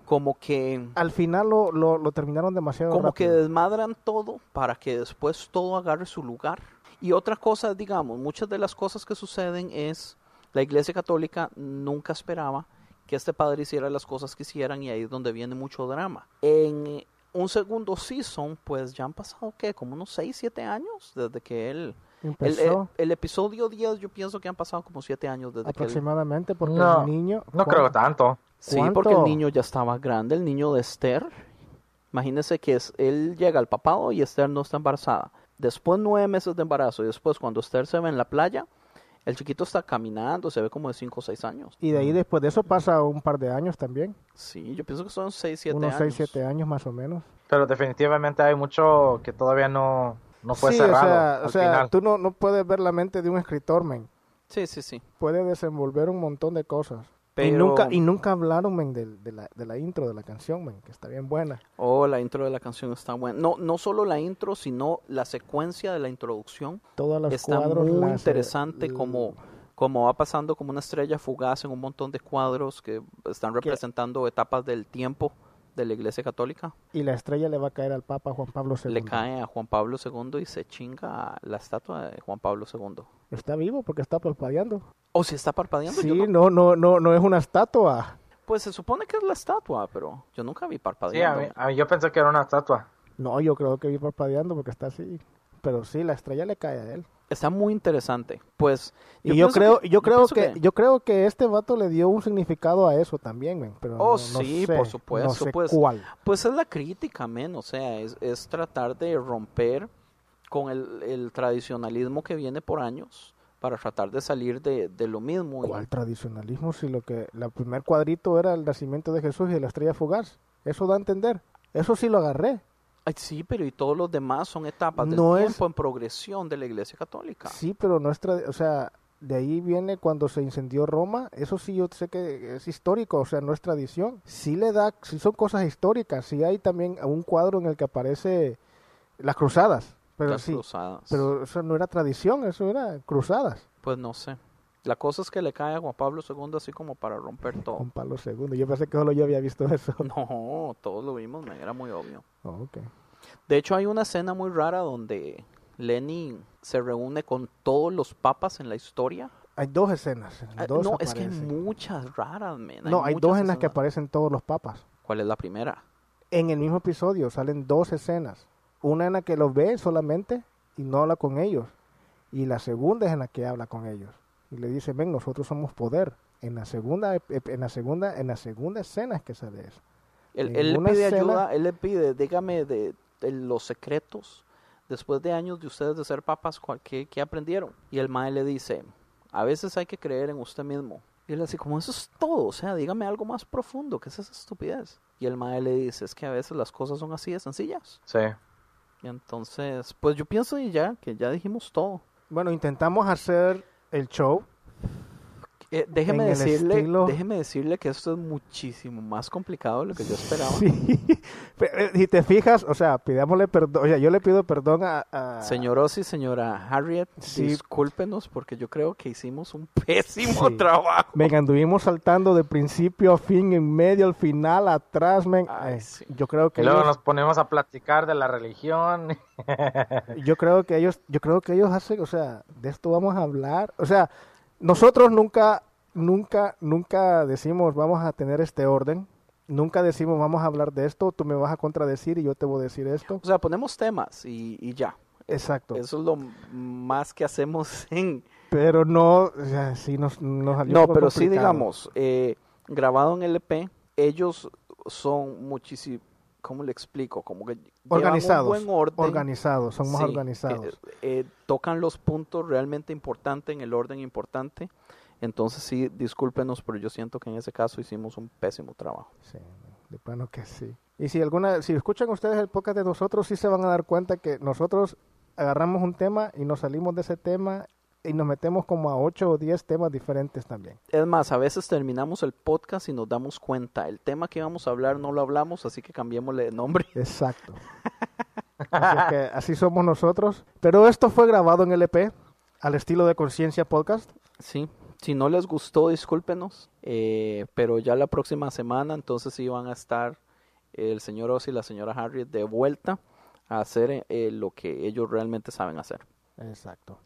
S5: como que
S6: Al final lo, lo, lo terminaron demasiado
S5: como que desmadran todo para que después todo agarre su lugar. Y otra cosa, digamos, muchas de las cosas que suceden es la Iglesia Católica nunca esperaba que este padre hiciera las cosas que hicieran y ahí es donde viene mucho drama. En un segundo season, pues ya han pasado, ¿qué? Como unos 6, 7 años desde que él... El,
S6: Empezó.
S5: el- el episodio 10 yo pienso que han pasado como 7 años desde que él...
S6: aproximadamente porque
S7: No,
S6: el niño
S7: no creo tanto.
S5: Sí,
S6: ¿Cuánto?
S5: porque el niño ya estaba grande, el niño de Esther. Imagínese que es, él llega al papado y Esther no está embarazada. Después nueve meses de embarazo y después cuando Esther se ve en la playa, el chiquito está caminando, se ve como de 5 o 6 años.
S6: y de ahí después de eso pasa un par de años también
S5: Sí, yo pienso que son 6, 7
S6: unos
S5: años.
S6: 6, 7 años más o menos
S7: Pero definitivamente hay mucho que todavía no, no fue
S6: sí,
S7: cerrado
S6: o sea,
S7: al
S6: o sea
S7: final.
S6: tú no, no puedes ver la mente de un escritor men
S5: Sí, sí, sí.
S6: puede desenvolver un montón de cosas y nunca y nunca hablaron men de, la, de la intro de la canción men que está bien buena
S5: Oh, la intro de la canción está buena. No, no solo la intro, sino la secuencia de la introducción.
S6: todos los
S5: está
S6: cuadros
S5: muy
S6: las-
S5: interesante como, como va pasando como una estrella fugaz en un montón de cuadros que están representando etapas del tiempo de la Iglesia Católica.
S6: y la estrella le va a caer al Papa Juan Pablo II
S5: Le cae a Juan Pablo II y se chinga la estatua de Juan Pablo II.
S6: está vivo porque está parpadeando
S5: ¿O si está parpadeando?
S6: sí
S5: Yo no-
S6: no no no no es una estatua
S5: Pues se supone que es la estatua, pero yo nunca vi
S7: Sí, a
S5: parpadeando.
S7: mí, a mí yo pensé que era una estatua.
S6: no yo creo que vi parpadeando porque está así pero sí la estrella le cae a él
S5: Está muy interesante. Pues
S6: Y yo, creo,
S5: que-
S6: yo creo que, yo creo que este vato le dio un significado a eso también, men, pero
S5: Oh,
S6: no- no
S5: sí,
S6: sé,
S5: por supuesto.
S6: no sé
S5: pues,
S6: cuál.
S5: pues es la crítica, men. O sea, es, es tratar de romper con el, el tradicionalismo que viene por años para tratar de salir de, de lo mismo. y-
S6: ¿Cuál tradicionalismo si lo que el primer cuadrito era el nacimiento de Jesús y la estrella fugaz? Eso da a entender. Eso sí lo agarré.
S5: Ay, sí, pero y todos los demás son etapas del
S6: No es-
S5: tiempo en progresión de la Iglesia Católica.
S6: Sí, pero no es trad- o sea, de ahí viene cuando se incendió Roma, eso sí yo sé que es histórico, o sea, no es tradición. Sí le da, sí son cosas históricas, sí hay también un cuadro en el que aparece las cruzadas, pero
S5: Las
S6: sí,
S5: cruzadas.
S6: pero eso no era tradición, eso era cruzadas.
S5: Pues no sé. La cosa es que le cae a Juan Pablo II así como para romper todo.
S6: Juan Pablo II, yo pensé que solo yo había visto eso. [LAUGHS]
S5: No, todos lo vimos, men, era muy obvio.
S6: Oh, ok.
S5: De hecho, hay una escena muy rara donde Lenny se reúne con todos los papas en la historia.
S6: Hay dos escenas.
S5: Ah,
S6: dos
S5: no, es que hay muchas raras, men.
S6: No, hay dos en las que aparecen todos los papas.
S5: ¿Cuál es la primera?
S6: en el mismo episodio salen dos escenas. Una en la que los ve solamente y no habla con ellos. Y la segunda es en la que habla con ellos. Y le dice, ven, nosotros somos poder. En la segunda, en la segunda, en la segunda escena es que sale eso.
S5: Él, pide
S6: escena-
S5: ayuda, él le pide, dígame de, de los secretos, después de años de ustedes de ser papas, ¿cuál- ¿qué, qué aprendieron? Y el mae le dice, a veces hay que creer en usted mismo. Y él así, como eso es todo, o sea, dígame algo más profundo, ¿qué es esa estupidez? Y el mae le dice, es que a veces las cosas son así de sencillas.
S7: Sí.
S5: Y entonces, pues yo pienso y ya, que ya dijimos todo.
S6: Bueno, intentamos hacer el show.
S5: Eh, déjeme decirle,
S6: estilo-
S5: déjeme decirle que esto es muchísimo más complicado de lo que yo esperaba.
S6: Sí. [LAUGHS] Eh, Si te fijas, o sea, pidámosle perdón. O sea, yo le pido perdón a. a-
S5: Señor Ozzy, señora Harriet,
S6: Sí.
S5: discúlpenos porque yo creo que hicimos un [LAUGHS] pésimo
S6: Sí.
S5: trabajo.
S6: Venga, anduvimos saltando de principio a fin, en medio, al final, atrás, men.
S5: Ay, sí.
S6: Yo creo que
S7: Y luego
S6: ellos,
S7: nos ponemos a platicar de la religión. [LAUGHS]
S6: yo creo que ellos, yo creo que ellos hacen, o sea, de esto vamos a hablar. O sea, nosotros nunca, nunca, nunca decimos vamos a tener este orden. Nunca decimos vamos a hablar de esto, tú me vas a contradecir y yo te voy a decir esto.
S5: O sea, ponemos temas y, y ya.
S6: Exacto.
S5: Eso es lo más que hacemos [LAUGHS] en...
S6: Pero no, o sea, sí nos, nos salió
S5: No, pero sí, digamos, eh, grabado en LP, ellos son muchísimo... ¿Cómo le explico? Como que un
S6: Organizados,
S5: buen orden.
S6: organizados, son más
S5: Sí,
S6: organizados.
S5: eh, eh, tocan los puntos realmente importantes en el orden importante. Entonces sí, discúlpenos, pero yo siento que en ese caso hicimos un pésimo trabajo.
S6: Sí, de plano que sí. Y si alguna, si escuchan ustedes el podcast de nosotros, sí se van a dar cuenta que nosotros agarramos un tema y nos salimos de ese tema y nos metemos como a 8 o 10 temas diferentes también.
S5: Es más, a veces terminamos el podcast y nos damos cuenta, el tema que íbamos a hablar no lo hablamos, así que cambiémosle de nombre. [LAUGHS]
S6: Exacto. Así es que así somos nosotros. Pero esto fue grabado en LP, al estilo de Conciencia Podcast.
S5: Sí, si no les gustó, discúlpenos, eh, pero ya la próxima semana entonces sí van a estar el señor Ozzy y la señora Harriet de vuelta a hacer eh, lo que ellos realmente saben hacer.
S6: Exacto.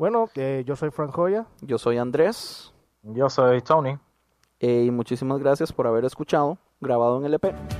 S6: Bueno, eh, yo soy Frank Joya.
S5: Yo soy Andrés.
S7: Yo soy Tony.
S5: eh, y muchísimas gracias por haber escuchado, grabado en LP.
S11: With